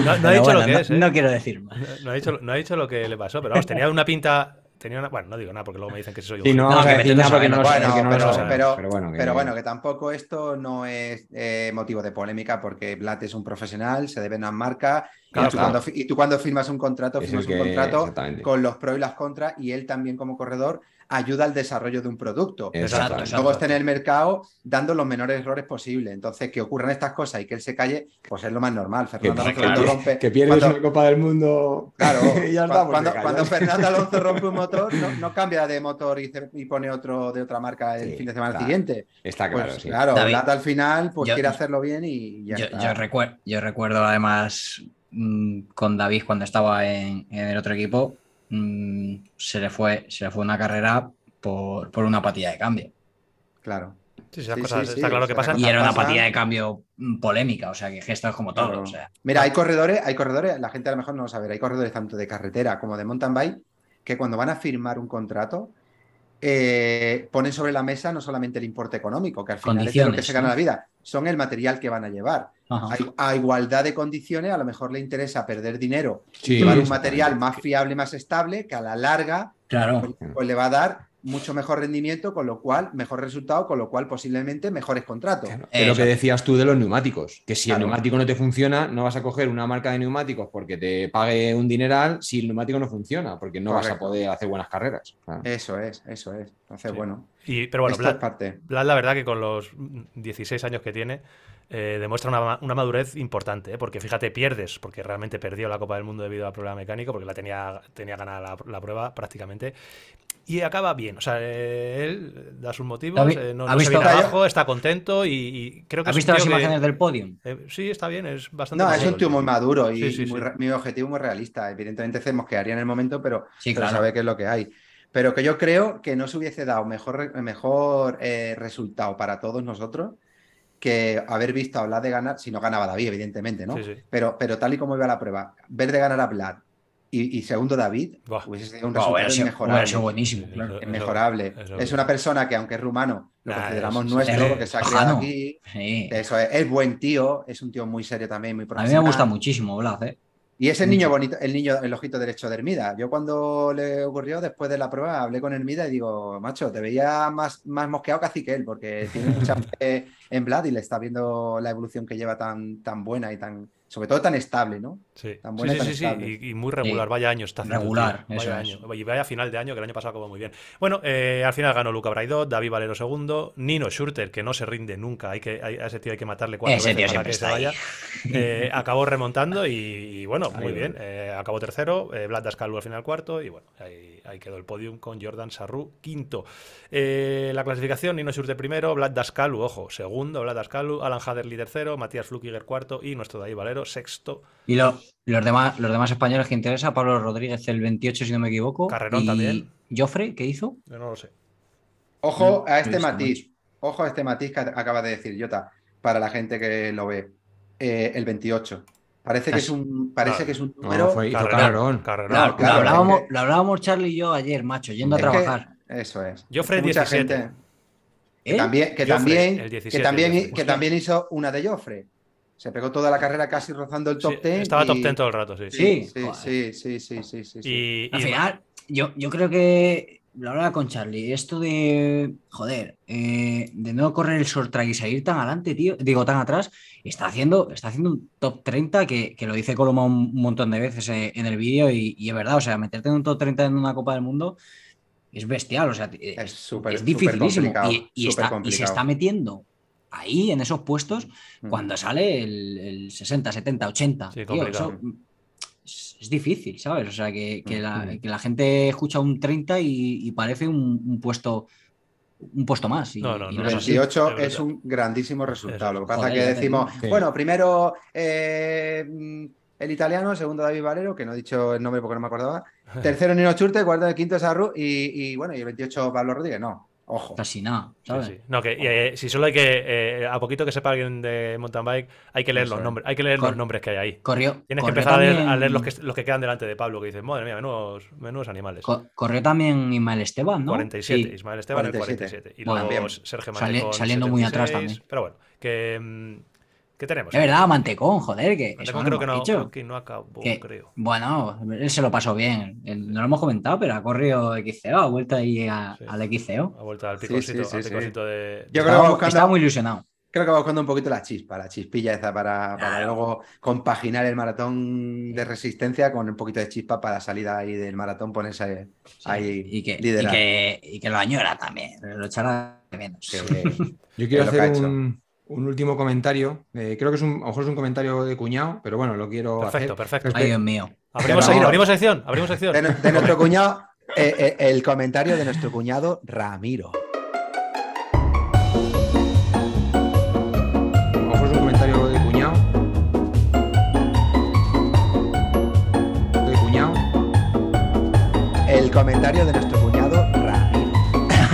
no, no ha dicho bueno, lo que no, es, ¿eh? no quiero decir más. No ha dicho, no ha dicho lo que le pasó, pero vamos, tenía una pinta. Tenía una, bueno, no digo nada porque luego me dicen que soy un Sí, no, que decir nada porque Bueno, que no pero, sabe, pero- pero bueno, que Pero no- bueno, que tampoco esto no es eh, motivo de polémica porque Blatt es un profesional, se debe a una marca y Claro, y, tú claro. cuando, y tú cuando firmas un contrato, firmas el un que- contrato con los pros y las contras y él también como corredor ayuda al desarrollo de un producto. Exacto, Luego exacto. esté en el mercado dando los menores errores posibles. Entonces, que ocurran estas cosas y que él se calle, pues es lo más normal. Que, Fernando que- Alonso rompe. que pierdes cuando- una Copa del Mundo. Claro, y ya cu- está, cuando, Fernando Alonso rompe un motor, no, no cambia de motor y, se- y pone otro de otra marca el Sí, fin de semana siguiente. Está Pues, claro, sí. claro, David, al final pues yo- quiere hacerlo bien y ya Yo, está. yo recuer- yo recuerdo además mm, con David cuando estaba en, en el otro equipo, mm, se, le fue, se le fue una carrera por, por una patilla de cambio. Claro. Sí, esas Sí, cosas sí, sí, está claro que sea, pasan. Y era una pasa- patilla de cambio mm, polémica, o sea que gestos como todo. Claro. O sea, Mira, hay corredores, hay corredores, la gente a lo mejor no lo sabe, hay corredores tanto de carretera como de mountain bike que cuando van a firmar un contrato eh, ponen sobre la mesa no solamente el importe económico, que al final es lo que se gana ¿no? la vida, son el material que van a llevar. A, a igualdad de condiciones, a lo mejor le interesa perder dinero Sí, llevar un material más fiable, más estable, que a la larga Claro. pues, pues le va a dar mucho mejor rendimiento, con lo cual, mejor resultado, con lo cual posiblemente mejores contratos. Claro, Es lo que decías tú de los neumáticos, que si Claro. el neumático no te funciona, no vas a coger una marca de neumáticos porque te pague un dineral si el neumático no funciona, porque no vas a poder hacer buenas carreras. Claro. Eso es, eso es. Entonces, Sí. bueno, Y, pero bueno, Vlad, parte. Vlad, la verdad que con los 16 años que tiene, eh, demuestra una, una madurez importante, ¿eh? porque fíjate, pierdes, porque realmente perdió la Copa del Mundo debido al problema mecánico, porque la tenía, tenía ganada la, la prueba prácticamente. Y acaba bien, o sea, él da sus motivos, ¿Ha vi- eh, no, ha no se visto- viene abajo, está contento y, y creo que ¿Has es un visto las que- imágenes del podium? eh, sí, está bien, es bastante No, es un tío muy maduro y, Sí, sí, y muy sí. mi objetivo muy realista. Evidentemente se mosquearía en el momento, pero, Sí, pero claro. sabe qué es lo que hay. Pero que yo creo que no se hubiese dado mejor, mejor eh, resultado para todos nosotros que haber visto a Vlad de ganar, si no ganaba David, evidentemente, ¿no? Sí, sí. Pero, pero tal y como iba la prueba, ver de ganar a Vlad y, y segundo David, Buah. hubiese sido un Buah, resultado sido- inmejorable. hubiera sido buenísimo, Sí, claro. eso- Inmejorable. eso- es una persona que, aunque es rumano, lo Nah, consideramos es- nuestro, es- porque se ha lejano. aquí. Sí. Eso es, es buen tío, es un tío muy serio también, muy A mí profesional. me gusta muchísimo Vlad, ¿eh? Y ese niño bonito, el niño, el ojito derecho de Hermida. Yo cuando le ocurrió, después de la prueba, hablé con Hermida y digo, macho, te veía más, más mosqueado casi que él, porque tiene mucha fe en Vlad y le está viendo la evolución que lleva tan, tan buena y tan, sobre todo tan estable, ¿no? Sí, Tan sí, buena y sí, tan sí, sí, estable. Y, y muy regular, Sí. vaya año está haciendo Regular, tío, eso vaya es. año. Y vaya final de año, que el año pasado acabó muy bien. Bueno, eh, al final ganó Luca Braidot, David Valero segundo, Nino Schurter, que no se rinde nunca, hay que, hay- a ese tío hay que matarle cuatro Ese tío veces para siempre que se vaya. Eh, acabó remontando y, y bueno, muy bien. eh, acabó tercero, eh, Vlad Dascalu al final cuarto y bueno, ahí, ahí quedó el podium con Jordan Sarru quinto. Eh, la clasificación, Nino Schurter primero, Vlad Dascalu, ojo, segundo, Vlad Dascalu, Alan Haderli tercero, Matías Flukiger cuarto y nuestro David Valero sexto. Y lo- los, demás, los demás españoles que interesa, Pablo Rodríguez el 28, si no me equivoco. Carrerón y también. Joffre, ¿qué hizo? Yo no lo sé. Ojo a este matiz, ojo a este matiz que acaba de decir Jota, para la gente que lo ve. Eh, el 28. Parece que es un, parece Claro. que es un No, número. fue, hizo Carrerón, carrerón. carrerón. Claro, claro, lo, hablábamos, que- lo hablábamos Charlie y yo ayer, macho, yendo a que- trabajar. Eso es. Joffre que mucha 17. gente- Que ¿Eh? también, que Joffre, también, el 17, que también, que también hizo una de Joffre. Se pegó toda la carrera casi rozando el top Sí, 10. estaba top y- 10 todo el rato, sí. Sí. Sí, sí, sí, sí, sí, sí, sí. Y, Al y- final, yo, yo creo que lo hablaba con Charlie. Esto de, joder, eh, de no correr el short track y salir tan adelante, tío, digo, tan atrás, está haciendo, está haciendo un top 30 que, que lo dice Coloma un montón de veces eh, en el vídeo y, y es verdad, o sea, meterte en un top 30 en una Copa del Mundo es bestial, o sea, es, Es súper es dificilísimo complicado, y, y está, y se está metiendo ahí en esos puestos Mm. cuando sale el, el 60, 70, 80. Sí, tío, complicado. eso es, es difícil, ¿sabes? O sea, que, que la, que la gente escucha un 30 y, y parece un, un puesto un puesto más. Y, No, no, y no, es así. 28 Es es un grandísimo resultado. Eso. Lo que pasa es que decimos. Sí. bueno, primero eh, mm, el italiano, segundo David Valero, que no he dicho el nombre porque no me acordaba. Tercero Nino Churte, cuarto quinto Sarru y, y bueno, y el 28 Pablo Rodríguez. No, ojo. Casi nada, ¿sabes? sí. No, que eh, si solo hay que. eh, a poquito que sepa alguien de mountain bike, hay que leer Eso los es. nombres. Hay que leer Cor- los nombres que hay ahí. Corrió, Tienes que empezar a leer, a también- leer los, que, los que quedan delante de Pablo, que dices, madre mía, menudos, menudos animales. co- corrió también Ismael Esteban, ¿no? 47, Sí. Ismael Esteban el 47. 47. Y Bueno, luego bien. Sergio Sali- Mantecón, saliendo muy atrás 76. también. Pero bueno, que. ¿Qué tenemos? Es verdad, Mantecón, joder, que eso Mantecón no creo que no, dicho. creo que no acabó, Que- creo. Bueno, él se lo pasó bien. Él- No lo hemos comentado, pero ha corrido XCO, ha vuelto ahí a- Sí. al XCO. Ha vuelto al picosito, sí, sí, al sí. picosito de. Yo creo que Estaba, buscando- estaba muy ilusionado. Creo que va buscando un poquito la chispa, la chispilla esa para, para luego compaginar el maratón de resistencia con un poquito de chispa para salir ahí del maratón, ponerse ahí y que, y que, y que lo añora también, lo echará de menos. Yo quiero hacer un, un último comentario. eh, creo que es un, a lo mejor es un comentario de cuñado, pero bueno, lo quiero Perfecto, hacer. perfecto. Ay, Dios mío. Abrimos, Ramiro. abrimos sección, abrimos sección. de, de nuestro cuñado, eh, eh, el comentario de nuestro cuñado Ramiro. A lo mejor es un comentario de cuñado. De cuñado. El comentario de nuestro cuñado Ramiro.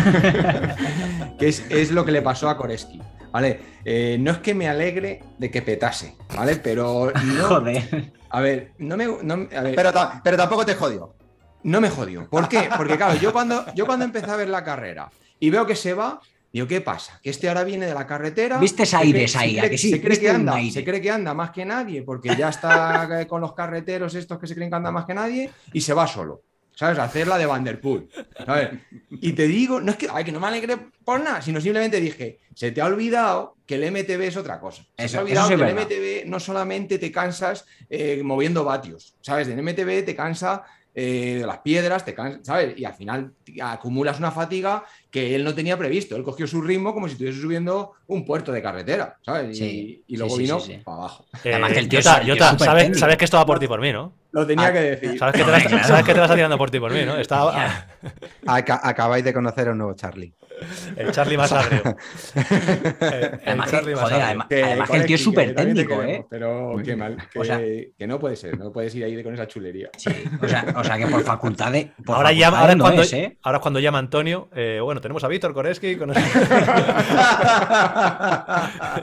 que es, es lo que le pasó a Koreski. ¿Vale? Eh, no es que me alegre de que petase, ¿vale? Pero no. Joder. A ver, no me. no a ver, Pero, pero tampoco te jodió. no me jodió. ¿Por qué? Porque, claro, yo cuando, yo cuando empecé a ver la carrera y veo que se va, digo, ¿qué pasa? Que este ahora viene de la carretera. ¿Vistes se aires ahí, Se a cree, que sí? se cree ¿Viste que anda, se cree que anda más que nadie, porque ya está con los carreteros estos que se creen que anda más que nadie y se va solo. ¿Sabes? Hacer la de Vanderpool. ¿sabes? Y te digo, no es que, ay, que no me alegre por nada, sino simplemente dije, se te ha olvidado que el MTB es otra cosa. Se Eso- te ha olvidado sí que el. MTB no solamente te cansas eh, moviendo vatios, ¿sabes? En MTB te cansa eh, de las piedras, te cansa, ¿sabes? Y al final acumulas una fatiga que él no tenía previsto. Él cogió su ritmo como si estuviese subiendo un puerto de carretera, ¿sabes? Y, Sí, y luego sí, vino sí, sí. para abajo. Además Eh, que el tío Jota, Jota, sabes, sabes que esto va por ti por mí, ¿no? Lo tenía Ah, que decir. Sabes que, te Hombre, claro. sabes que te tirando por ti por mí, ¿no? Está Aca- acabáis de conocer a un nuevo Charlie. el Charlie más agrio. Además que, Charlie más joder, agrio. además- además que el tío es súper técnico, queremos, ¿eh? Pero qué mal. Que, O sea- que no puede ser, no puedes ir ahí con esa chulería. Sí, o sea, o sea que por facultad de. por Ahora, facultades llama, ahora, no cuando, es, ¿eh? Ahora es cuando llama Antonio. eh, bueno, tenemos a Víctor Koreski. Con...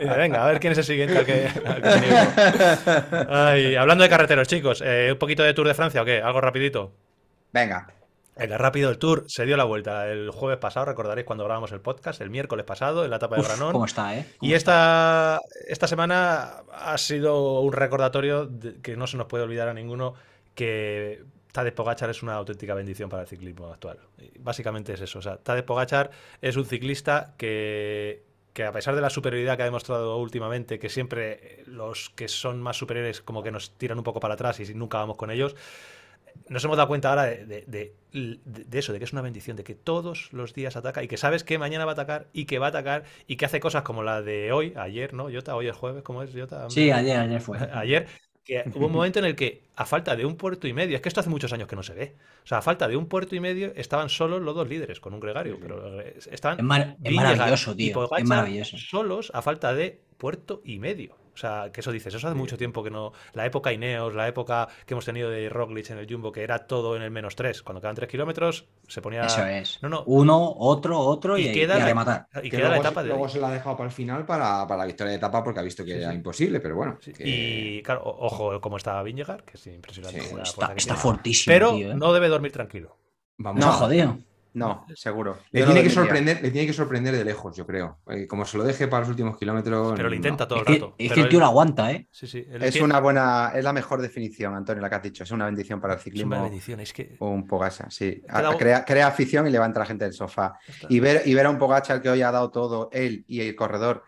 Venga, a ver quién es el siguiente al que, al que tenemos. Ay, hablando de carreteros, chicos, eh, un poquito de Tour de Francia o qué? Algo rapidito. Venga, Venga, rápido, el Tour se dio la vuelta el jueves pasado, recordaréis cuando grabamos el podcast, el miércoles pasado, en la etapa de Uf, Granón. ¿Cómo está, eh? Y esta, esta semana ha sido un recordatorio de- que no se nos puede olvidar a ninguno que Tadej Pogachar es una auténtica bendición para el ciclismo actual. Básicamente es eso. O sea, Tadej Pogachar es un ciclista que, que a pesar de la superioridad que ha demostrado últimamente, que siempre los que son más superiores como que nos tiran un poco para atrás y nunca vamos con ellos, nos hemos dado cuenta ahora de, de- de- de- de eso, de que es una bendición, de que todos los días ataca y que sabes que mañana va a atacar y que va a atacar y que hace cosas como la de hoy, ayer, ¿no? Jota, hoy es jueves, ¿cómo es, Jota? Sí, ayer, ayer fue. Ayer, que hubo un momento en el que, a falta de un puerto y medio, es que esto hace muchos años que no se ve, o sea, a falta de un puerto y medio estaban solos los dos líderes con un gregario, pero eh, estaban Es, mar- es Vingegaard maravilloso, y tío. Es maravilloso. solos a falta de puerto y medio. O sea, que eso dices, eso hace mucho tiempo que no. La época Ineos, la época que hemos tenido de Roglic en el Jumbo, que era todo en el menos 3. Cuando quedan 3 kilómetros, se ponía. Eso es. No, no. Uno, otro, otro y, Y queda y a la- rematar. Y Que queda la etapa de. luego se la ha dejado para el final para, para la victoria de etapa porque ha visto que Sí, era sí. imposible, pero bueno. Sí, que- Y claro, ojo cómo está Vingegaard, que es impresionante. Está, está fortísimo, Pero tío. ¿eh? no debe dormir tranquilo. Vamos No, a- jodido. No, seguro. Le Yo no tiene, que sorprender, le tiene que sorprender de lejos, yo creo. Eh, como se lo deje para los últimos kilómetros. Pero lo no. intenta todo el rato. es que el tío él- lo aguanta, ¿eh? Sí, sí. Es una buena, es la mejor definición, Antonio, la que has dicho. Es una bendición para el es una ciclismo. bendición. Es que. Un Pogasa, sí. Crea, crea afición y levanta a la gente del sofá. Y ver, y ver a un Pogacar que hoy ha dado todo, él y el corredor,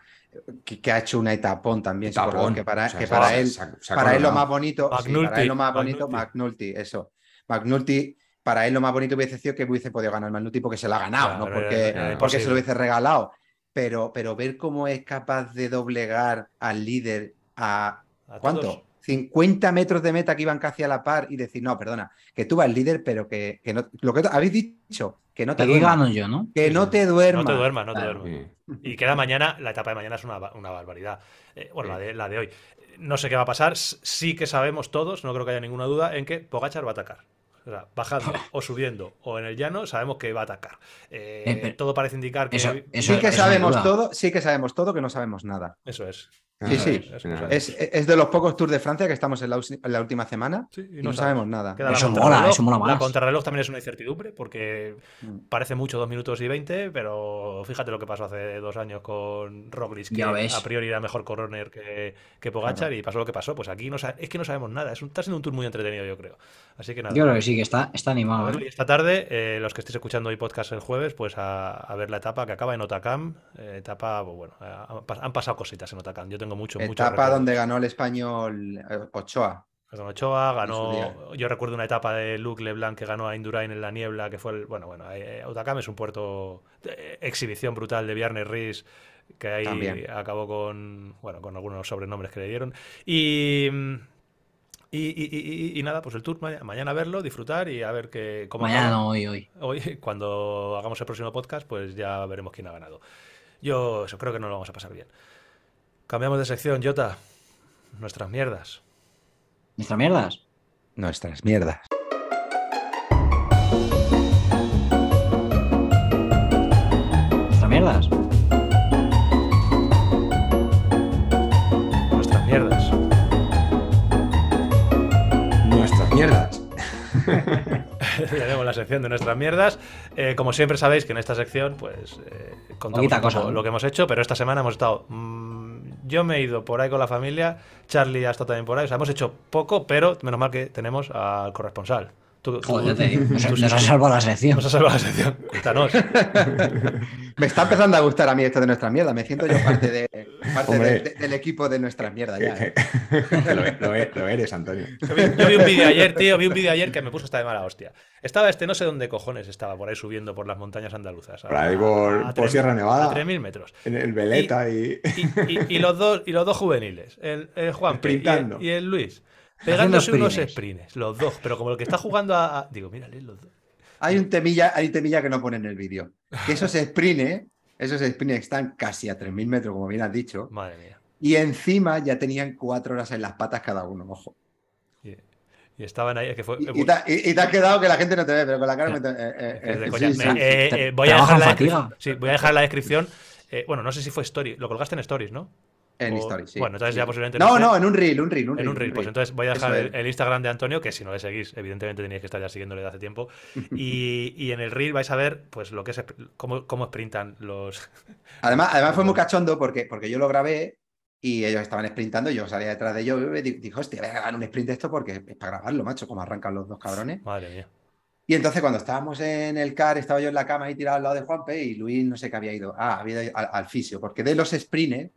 que, que ha hecho una etapón también, ese Etapón. corredor, que para, O sea, que se- para se- él, se se para él lo más bonito, sí, para él lo más bonito, McNulty. McNulty, eso. McNulty, para él lo más bonito hubiese sido que hubiese podido ganar McNulty porque se lo ha ganado, Claro, no porque, porque se lo hubiese regalado. Pero, pero ver cómo es capaz de doblegar al líder a a ¿Cuánto? todos- 50 metros de meta que iban casi a la par y decir, no, perdona, que tú vas líder, pero que, que no. Lo que habéis dicho, que no te Aquí duermas. gano yo, ¿no? Que no te duermas. No te duermas, no te Claro. duermas. Sí. Y queda mañana, la etapa de mañana es una, una barbaridad. Eh, bueno, la de, la de hoy. No sé qué va a pasar. Sí que sabemos todos, no creo que haya ninguna duda, en que Pogachar va a atacar. O sea, bajando o subiendo o en el llano, sabemos que va a atacar. Eh, Eh, todo parece indicar que. Eso- eso- Sí que sabemos todo, sí que sabemos todo, que no sabemos nada. Eso es. Sí, sí. Es, es de los pocos Tours de Francia que estamos en la, en la última semana Sí, y no, sabemos nada. Queda la Eso mola, eso mola La más. contrarreloj también es una incertidumbre porque Mm. parece mucho 2 minutos y 20, pero fíjate lo que pasó hace dos años con Roglic, que a priori era mejor corner que, que Pogachar y pasó lo que pasó. Pues aquí no es que no sabemos nada. Es un, está siendo un tour muy entretenido, yo creo. Así que nada. Yo creo que sí, que está, está animado. ¿eh? Y esta tarde, eh, los que estéis escuchando hoy podcast el jueves, pues a, a ver la etapa que acaba en Otacam. Eh, etapa, pues bueno, eh, han pasado cositas en Otacam. Yo tengo mucho, mucho Etapa donde ganó el español eh, Ochoa. Ganó Ochoa, ganó. Yo recuerdo una etapa de Luke Leblanc que ganó a Indurain en la niebla, que fue el. Bueno, bueno, eh, Otacam es un puerto. de exhibición brutal de Bjarne Ries, que ahí También. acabó con. Bueno, con algunos sobrenombres que le dieron. Y. Y, y- y- y nada, pues el tour ma- mañana verlo, disfrutar y a ver que, cómo Mañana no, hoy, hoy. Hoy, cuando hagamos el próximo podcast, pues ya veremos quién ha ganado. Yo eso, creo que no lo vamos a pasar bien. Cambiamos de sección, Jota. Nuestras mierdas. ¿Nuestras mierdas? Nuestras mierdas. ¿Nuestras mierdas? Nuestras mierdas. Nuestras mierdas. Tenemos la sección de nuestras mierdas. Eh, como siempre sabéis que en esta sección, pues eh, contamos Poquita cosa, ¿no? lo que hemos hecho, pero esta semana hemos estado. Yo me he ido por ahí con la familia, Charlie ha estado también por ahí. O sea, hemos hecho poco, pero menos mal que tenemos al corresponsal. Tú, tú- Joder, ya te digo. Nos, tú- nos ha salvado la sección. nos has salvado la sección. Cuéntanos. Me está empezando a gustar a mí esto de nuestras mierdas. Me siento yo parte, de, parte Hombre. de- de- del equipo de nuestras mierdas. Ya, ¿eh? lo, lo lo eres, Antonio. Yo vi, yo vi un vídeo ayer, tío, vi un vídeo ayer que me puso esta de mala hostia. Estaba este, no sé dónde cojones estaba, por ahí subiendo por las montañas andaluzas. Por ahí por- a por tres- Sierra Nevada. A 3.000 metros. En el Veleta y. Y, y- y los dos, y los dos juveniles, el, el Juan y el, y el Luis, pegándose unos sprints. los dos, pero como el que está jugando a. a- digo, mírale, los dos. Hay un temilla, hay un temilla que no pone en el vídeo. Que esos sprints, esos sprints están casi a 3.000 metros, como bien has dicho. Madre mía. Y encima ya tenían cuatro horas en las patas cada uno, ojo. Y, y estaban ahí, que fue. Y, y te, y- y te has quedado que la gente no te ve, pero con la cara eh, eh, eh, eh, eh, voy a dejar la en descripción. fatiga. Sí, voy a dejar la descripción. Eh, bueno, no sé si fue Story. Lo colgaste en Stories, ¿no? En O- sí. Bueno, entonces Sí. ya posiblemente No, no, en un reel, un reel, un En un reel, pues entonces voy a dejar el, el Instagram de Antonio, que si no le seguís, evidentemente teníais que estar ya siguiéndole de hace tiempo. Y, y en el reel vais a ver pues lo que es cómo, cómo sprintan los. Además, además fue muy cachondo porque, porque yo lo grabé y ellos estaban sprintando y yo salía detrás de ellos y di- dijo, hostia, voy a grabar un sprint de esto porque es para grabarlo, macho, como arrancan los dos cabrones. Madre mía. Y entonces cuando estábamos en el car, estaba yo en la cama ahí tirado al lado de Juanpe y Luis no sé qué había ido. Ah, había ido al, al fisio, porque de los sprints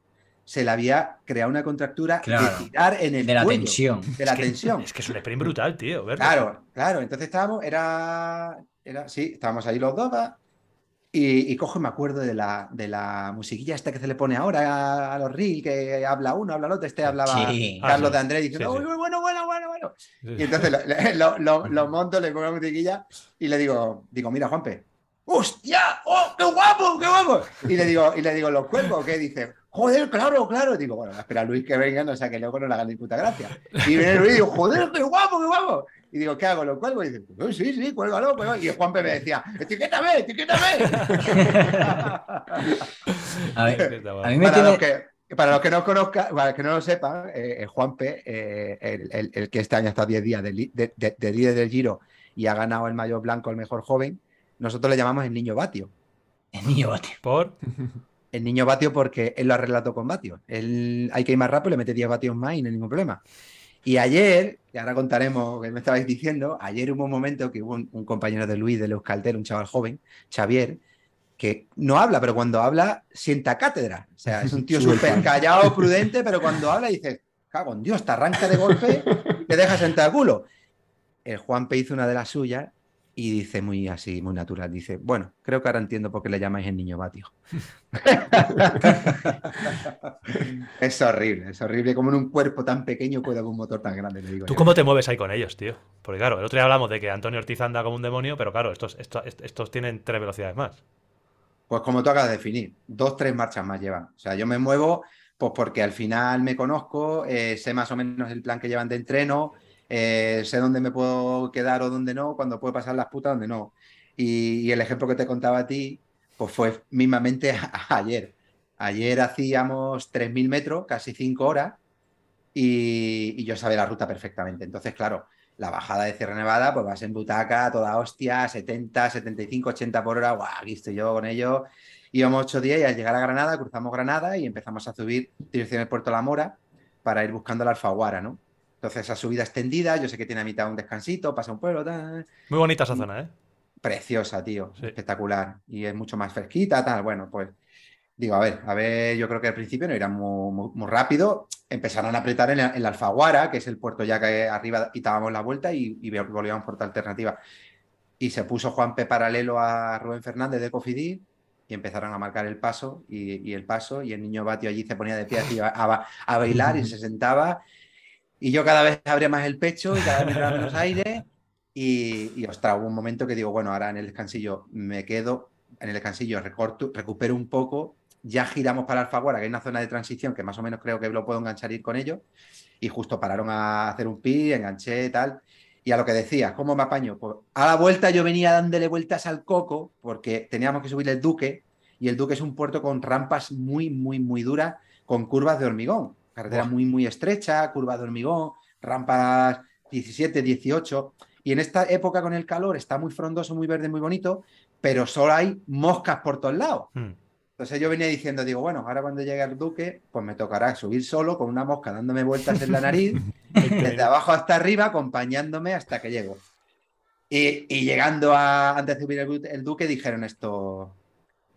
se le había creado una contractura Claro. de tirar en el De la cuello, tensión. De la es que, tensión. Es que es un sprint brutal, tío. verlo. Claro, claro. Entonces estábamos, era, era sí, estábamos ahí los dos, va, y, y cojo y me acuerdo de la, de la musiquilla esta que se le pone ahora a, a los reels, que habla uno, habla el otro, este hablaba Sí. Carlos Ah, sí. de Andrés diciendo, Sí, sí. "Uy, uy, bueno, bueno, bueno, bueno. Y entonces lo, lo- lo- lo monto, le pongo la musiquilla y le digo, digo, mira, Juanpe, ¡hostia! ¡Oh, qué guapo, qué guapo! Y le digo, y le digo, ¿los cuelgo? ¿Qué dice? Joder, claro, claro. Digo, bueno, espera a Luis que venga, no sea que luego no le hagan ni puta gracia. Y viene Luis y digo, joder, qué guapo, qué guapo. Y digo, ¿qué hago? ¿Lo cuelgo? Y dice, "Oh, sí, sí, cuélgalo, cuélgalo. Y Juanpe me decía, etiquétame, etiquétame. A ver, a mí me para, tiene. los que, para los que no conozcan, para los que no lo sepan, eh, eh, Juanpe, eh, el, el- el que este año ha estado 10 días de- de- de líder del Giro y ha ganado el mayor blanco el mejor joven, nosotros le llamamos el niño Batio. El niño bate. Por. El niño Batio porque él lo ha arreglado con Batio. Él hay que ir más rápido, le mete 10 vatios más y no hay ningún problema. Y ayer, y ahora contaremos que me estabais diciendo, ayer hubo un momento que hubo un, un compañero de Luis de Euskaltel, un chaval joven, Xavier, que no habla, pero cuando habla sienta cátedra. O sea, es un tío súper callado, prudente, pero cuando habla dices, cago en Dios, te arranca de golpe y te deja sentar a culo. El Juanpe hizo una de las suyas y dice muy así, muy natural, dice, bueno, creo que ahora entiendo por qué le llamáis el niño Batio. es horrible, es horrible como en un cuerpo tan pequeño puede haber un motor tan grande, le digo ¿Tú yo. cómo te mueves ahí con ellos, tío? Porque claro, el otro día hablamos de que Antonio Ortiz anda como un demonio, pero claro, estos, estos, estos tienen tres velocidades más. Pues como tú acabas de definir, dos, tres marchas más llevan. O sea, yo me muevo pues porque al final me conozco, eh, sé más o menos el plan que llevan de entreno, eh, sé dónde me puedo quedar o dónde no, cuando puedo pasar las putas, dónde no. Y, el ejemplo que te contaba a ti, pues fue mismamente ayer. Ayer hacíamos 3.000 metros, casi 5 horas, y, yo sabía la ruta perfectamente. Entonces, claro, la bajada de Sierra Nevada, pues vas en butaca, toda hostia, 70, 75, 80 por hora, guau, aquí estoy yo con ellos. Íbamos ocho días y al llegar a Granada, cruzamos Granada y empezamos a subir dirección el Puerto La Mora para ir buscando la Alfaguara, ¿no? Entonces, esa subida extendida, yo sé que tiene a mitad un descansito, pasa un pueblo, tal. Muy bonita esa zona, ¿eh? Preciosa, tío, Sí. espectacular. Y es mucho más fresquita, tal. Bueno, pues digo, a ver, a ver, yo creo que al principio no irán muy, muy- muy rápido. Empezaron a apretar en la, en la Alfaguara, que es el puerto ya que arriba quitábamos la vuelta y, y volvíamos por otra alternativa. Y se puso Juanpe paralelo a Rubén Fernández de Cofidis y empezaron a marcar el paso y, y el paso y el niño Batio allí se ponía de pie así a, a- a bailar y se sentaba y yo cada vez abría más el pecho y cada vez me entraba menos aire y, y ostras, hubo un momento que digo, bueno, ahora en el descansillo me quedo, en el descansillo recorto, recupero un poco, ya giramos para Alfaguara, que hay una zona de transición que más o menos creo que lo puedo enganchar y ir con ellos y justo pararon a hacer un pi, enganché tal. Y a lo que decías, ¿cómo me apaño? Pues a la vuelta yo venía dándole vueltas al coco porque teníamos que subir el Duque y el Duque es un puerto con rampas muy, muy, muy duras, con curvas de hormigón. Carretera muy, muy estrecha, curvas de hormigón, rampas 17, 18. Y en esta época con el calor está muy frondoso, muy verde, muy bonito, pero solo hay moscas por todos lados. Mm. Entonces yo venía diciendo, digo, bueno, ahora cuando llegue el Duque, pues me tocará subir solo con una mosca dándome vueltas en la nariz desde abajo hasta arriba, acompañándome hasta que llego. Y, y llegando a, antes de subir el Duque, dijeron esto,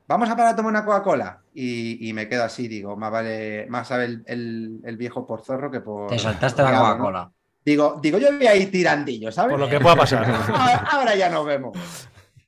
vamos a parar a tomar una Coca-Cola. Y, y me quedo así, digo, más vale, más sabe el, el- el viejo por zorro que por... Te saltaste la diablo, ¿no? Coca-Cola. Digo, digo, yo voy a ir tirandillo, ¿sabes? Por lo que pueda pasar. ahora, ahora ya nos vemos.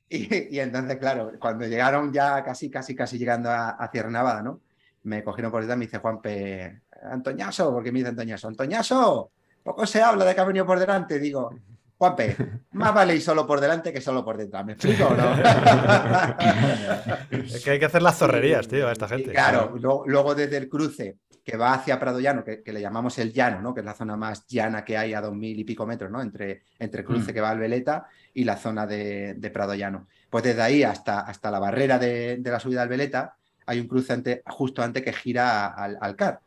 Y, y entonces, claro, cuando llegaron ya casi, casi, casi llegando a, a Nevada, ¿no? Me cogieron por detrás y me dice Juanpe, Antoñaso, porque me dice Antoñaso, Antoñaso, poco se habla de que ha venido por delante. Digo, Juanpe, más vale ir solo por delante que solo por detrás. ¿Me explico o no? Es que hay que hacer las zorrerías, tío, a esta Y gente. claro, luego, luego desde el cruce que va hacia Prado Llano, que, que le llamamos el llano, ¿no? que es la zona más llana que hay a dos mil y pico metros, ¿no? entre, entre el cruce Mm. que va al Veleta y la zona de, de Prado Llano. Pues desde ahí hasta, hasta la barrera de, de la subida al Veleta hay un cruce ante- justo antes que gira al, al CAR.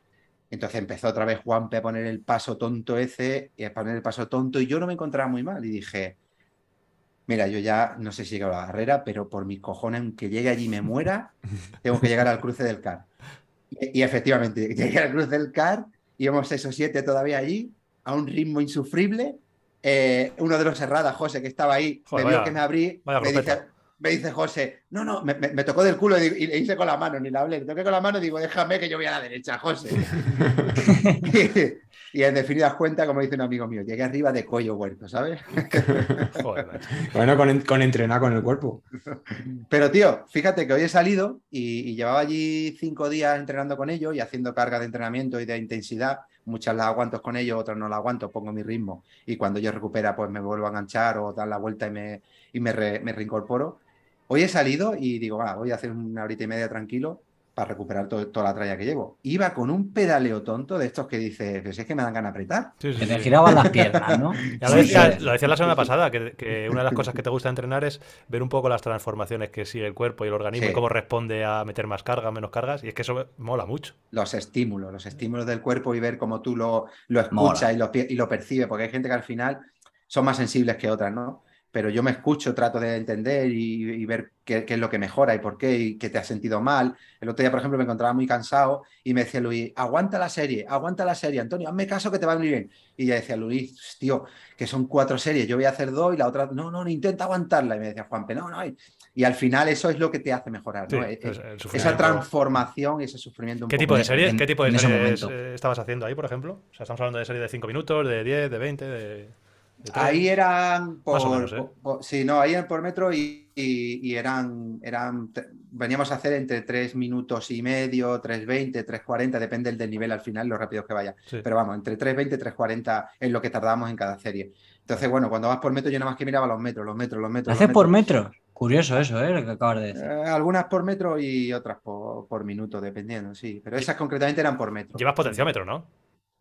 Entonces empezó otra vez Juanpe a poner el paso tonto ese, y a poner el paso tonto, y yo no me encontraba muy mal. Y dije, mira, yo ya no sé si llego a la barrera, pero por mis cojones, aunque llegue allí y me muera, tengo que llegar al cruce del CAR. Y, y efectivamente, llegué al cruce del CAR, íbamos esos siete todavía allí, a un ritmo insufrible. Eh, uno de los herradas, José, que estaba ahí, Joder, me vio vaya- que me abrí, me dice, me dice José, no, no, me, me- me tocó del culo y, y le hice con la mano, ni la hablé, le toqué con la mano y digo, déjame que yo voy a la derecha, José. y, en definidas cuentas, como dice un amigo mío, llegué arriba de cuello huerto, ¿sabes? Joder. Bueno, con, en- con entrenar con el cuerpo. Pero tío, fíjate que hoy he salido y, y llevaba allí cinco días entrenando con ellos y haciendo carga de entrenamiento y de intensidad. Muchas las aguanto con ellos, otras no las aguanto, pongo mi ritmo y cuando yo recupera pues me vuelvo a enganchar o dar la vuelta y me, y me, re- me reincorporo. Hoy he salido y digo, va, voy a hacer una horita y media tranquilo para recuperar todo- toda la tralla que llevo. Iba con un pedaleo tonto de estos que dices, pues es que me dan ganas de apretar. Sí, sí, Que te sí. giraban las piernas, ¿no? Ya lo decía, lo decía la semana pasada, que, que una de las cosas que te gusta entrenar es ver un poco las transformaciones que sigue el cuerpo y el organismo Sí. y cómo responde a meter más carga, menos cargas, y es que eso mola mucho. los estímulos, los estímulos del cuerpo y ver cómo tú lo, lo escuchas y lo, y lo percibes, porque hay gente que al final son más sensibles que otras, ¿no? Pero yo me escucho, trato de entender y, y ver qué, qué es lo que mejora y por qué, y qué te has sentido mal. El otro día, por ejemplo, me encontraba muy cansado y me decía Luis, aguanta la serie, aguanta la serie, Antonio, hazme caso que te va a venir bien. Y yo decía, Luis, tío, que son cuatro series, yo voy a hacer dos y la otra, no, no, no, intenta aguantarla. Y me decía, Juanpe, no, no. Y, y al final eso es lo que te hace mejorar, Sí, ¿no? E- es- e- el esa transformación y ese sufrimiento un ¿Qué tipo de en- ¿qué tipo de series estabas haciendo ahí, por ejemplo? O sea, estamos hablando de series de 5 minutos, de 10, de 20, de... Ahí eran por, Más o menos, ¿eh? por- por- sí, no, ahí eran por metro y, y- y eran, eran, veníamos a hacer entre 3 minutos y medio, 3.20, 3.40, depende del nivel al final, lo rápido que vaya. Sí. Pero vamos, entre 3.20 y 3.40 es lo que tardábamos en cada serie. Entonces, bueno, cuando vas por metro, yo nada más que miraba los metros, los metros, los metros. ¿Haces por metros? Curioso eso, ¿eh? Lo que acabas de decir. Eh, algunas por metro y otras por, por minuto, dependiendo, sí. Pero esas concretamente eran por metro. Llevas potenciómetro, ¿no?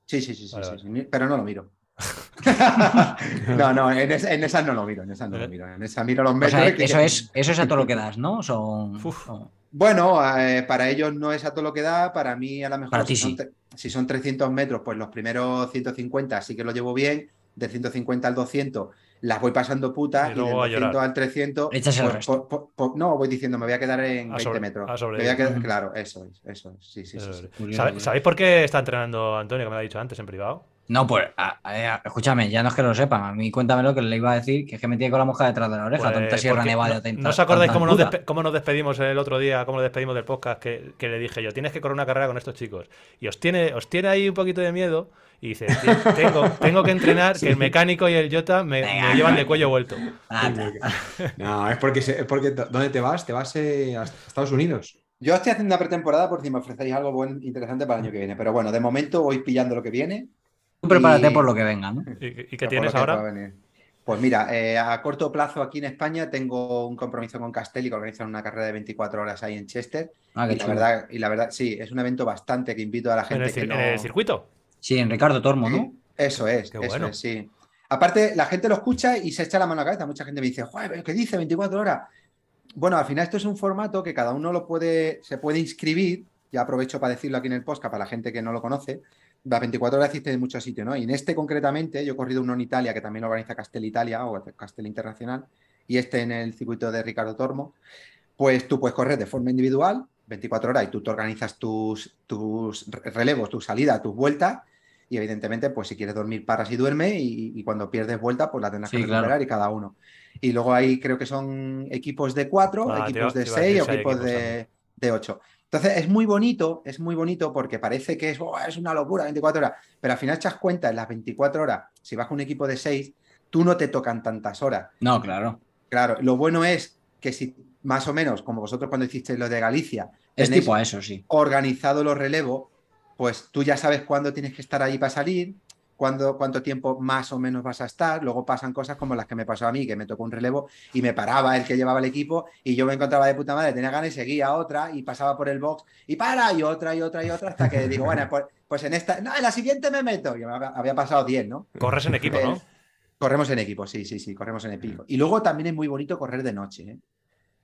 Sí, sí, sí, sí, Vale, sí, vale. sí, ni- pero no lo miro. no, no, en, es- en esas no lo miro, en esas no lo miro. En esa miro los O metros. sea, que- eso es, eso es a todo lo que das, ¿no? Son, Bueno, eh, para ellos no es a todo lo que da, para mí a lo mejor Para si, son, sí. si son 300 metros, pues los primeros 150 sí que lo llevo bien, del 150 al 200 las voy pasando putas Y y, del llorar. 200 al 300 Echas el pues, resto. po- po- po- no, voy diciendo, me voy a quedar en A 20 sobre- metros. a Me sobrevivir. voy a quedar- Ujú. claro, eso es, eso es, sí, sí, sí. Eso sí. es. Curioso, ¿Sabe- curioso. ¿Sabéis por qué está entrenando Antonio, que me lo ha dicho antes en privado? No, pues, a- a- escúchame, ya no es que lo sepan. A mí cuéntamelo que le iba a decir, que es que me tiene con la mosca detrás de la oreja, Pues, tonta Sierra Nevada. no, tanta- ¿no os acordáis cómo nos, cómo nos despedimos el otro día, cómo nos despedimos del podcast? Que, que le dije yo, tienes que correr una carrera con estos chicos. Y os tiene, os tiene ahí un poquito de miedo. Y dice, "Ti- tengo, tengo que entrenar, que el mecánico y el Jota me, llevan de cuello vuelto. Anda. No, es porque, es porque ¿dónde te vas? Te vas eh, a Estados Unidos. Yo estoy haciendo una pretemporada por si me ofrecéis algo buen, interesante para el año que viene, pero bueno, de momento voy pillando lo que viene. Tú prepárate Y- por lo que venga, ¿no? ¿Y, y qué por tienes ahora? Pues mira, eh, a corto plazo aquí en España tengo un compromiso con Castelli que organizan una carrera de 24 horas ahí en Chester. Ah, qué y, la verdad, y la verdad, sí, es un evento bastante que invito a la ¿En gente el, que no... en el circuito? Sí, en Ricardo Tormo, ¿no? Eso es, Qué eso bueno. es, sí. Aparte, la gente lo escucha y se echa la mano a la cabeza. Mucha gente me dice, joder, ¿pero ¿qué dice? 24 horas. Bueno, al final esto es un formato que cada uno lo puede, se puede inscribir. Ya aprovecho para decirlo aquí en el podcast para la gente que no lo conoce. Las 24 horas existen en muchos sitios, ¿no? Y en este concretamente, yo he corrido uno en Italia que también lo organiza Castel Italia o Castel Internacional, y este en el circuito de Ricardo Tormo. Pues tú puedes correr de forma individual, 24 horas, y tú te organizas tus, tus relevos, tus salidas, tus vueltas, y evidentemente, pues si quieres dormir, paras y duerme, y, y cuando pierdes vuelta, pues la tendrás Sí, que claro. recuperar y cada uno. Y luego ahí creo que son equipos de cuatro, Ah, te equipos de seis o equipos equipos de, de ocho. Entonces es muy bonito, es muy bonito porque parece que es, "Oh, es una locura 24 horas, pero al final echas cuenta en las 24 horas, si vas con un equipo de seis, tú no te tocan tantas horas. No, claro. Claro, lo bueno es que si más o menos, como vosotros cuando hicisteis lo de Galicia, Es tipo a eso, sí. organizado los relevos, pues tú ya sabes cuándo tienes que estar ahí para salir, cuándo, cuánto tiempo más o menos vas a estar. Luego pasan cosas como las que me pasó a mí, que me tocó un relevo y me paraba el que llevaba el equipo y yo me encontraba de puta madre, tenía ganas y seguía otra y pasaba por el box y para y otra y otra y otra hasta que digo, bueno, pues, pues en esta, no, en la siguiente me meto. Y me había, había pasado 10, ¿no? Corres en equipo, ¿no? Eh, Corremos en equipo, sí, sí, sí, corremos en equipo. Y luego también es muy bonito correr de noche. ¿eh?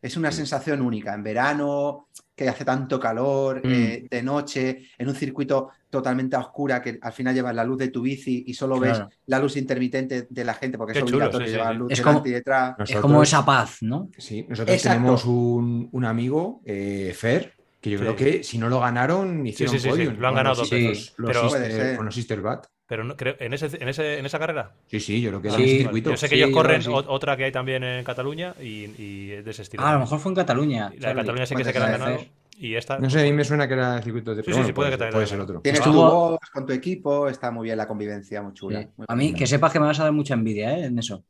Es una sensación única. En verano, que hace tanto calor, Mm. eh, de noche, en un circuito totalmente a oscura, que al final llevas la luz de tu bici y solo Claro. ves la luz intermitente de la gente, porque Qué es obligatorio sí, sí, llevar sí. luz Es delante como- y detrás. Es como esa paz, ¿no? Sí, nosotros Exacto. tenemos un, un amigo, eh, Fer, que yo Sí. creo que si no lo ganaron, hicieron sí, sí, sí, podio lo han ganado dos veces. los Pero- Sister- Puede ser. con los Sister Bat. Pero no, creo, ¿en, ese, en, ese, ¿en esa carrera? Sí, sí, yo creo que Sí, en ese circuito. Yo sé que Sí, ellos corren que sí. otra que hay también en Cataluña y, y es de ese estilo. Ah, a lo mejor fue en Cataluña. La de Charlie. Cataluña sí que sé Puede que la han ser. ganado. Y esta. No sé, a mí me suena que era el circuito de Sí, sí, sí, puede que ser- te- puede ser otro. Tienes tu voz con tu equipo, está muy bien la convivencia, muy chula. Sí. muy A mí, que sepas que me vas a dar mucha envidia, ¿eh? En eso.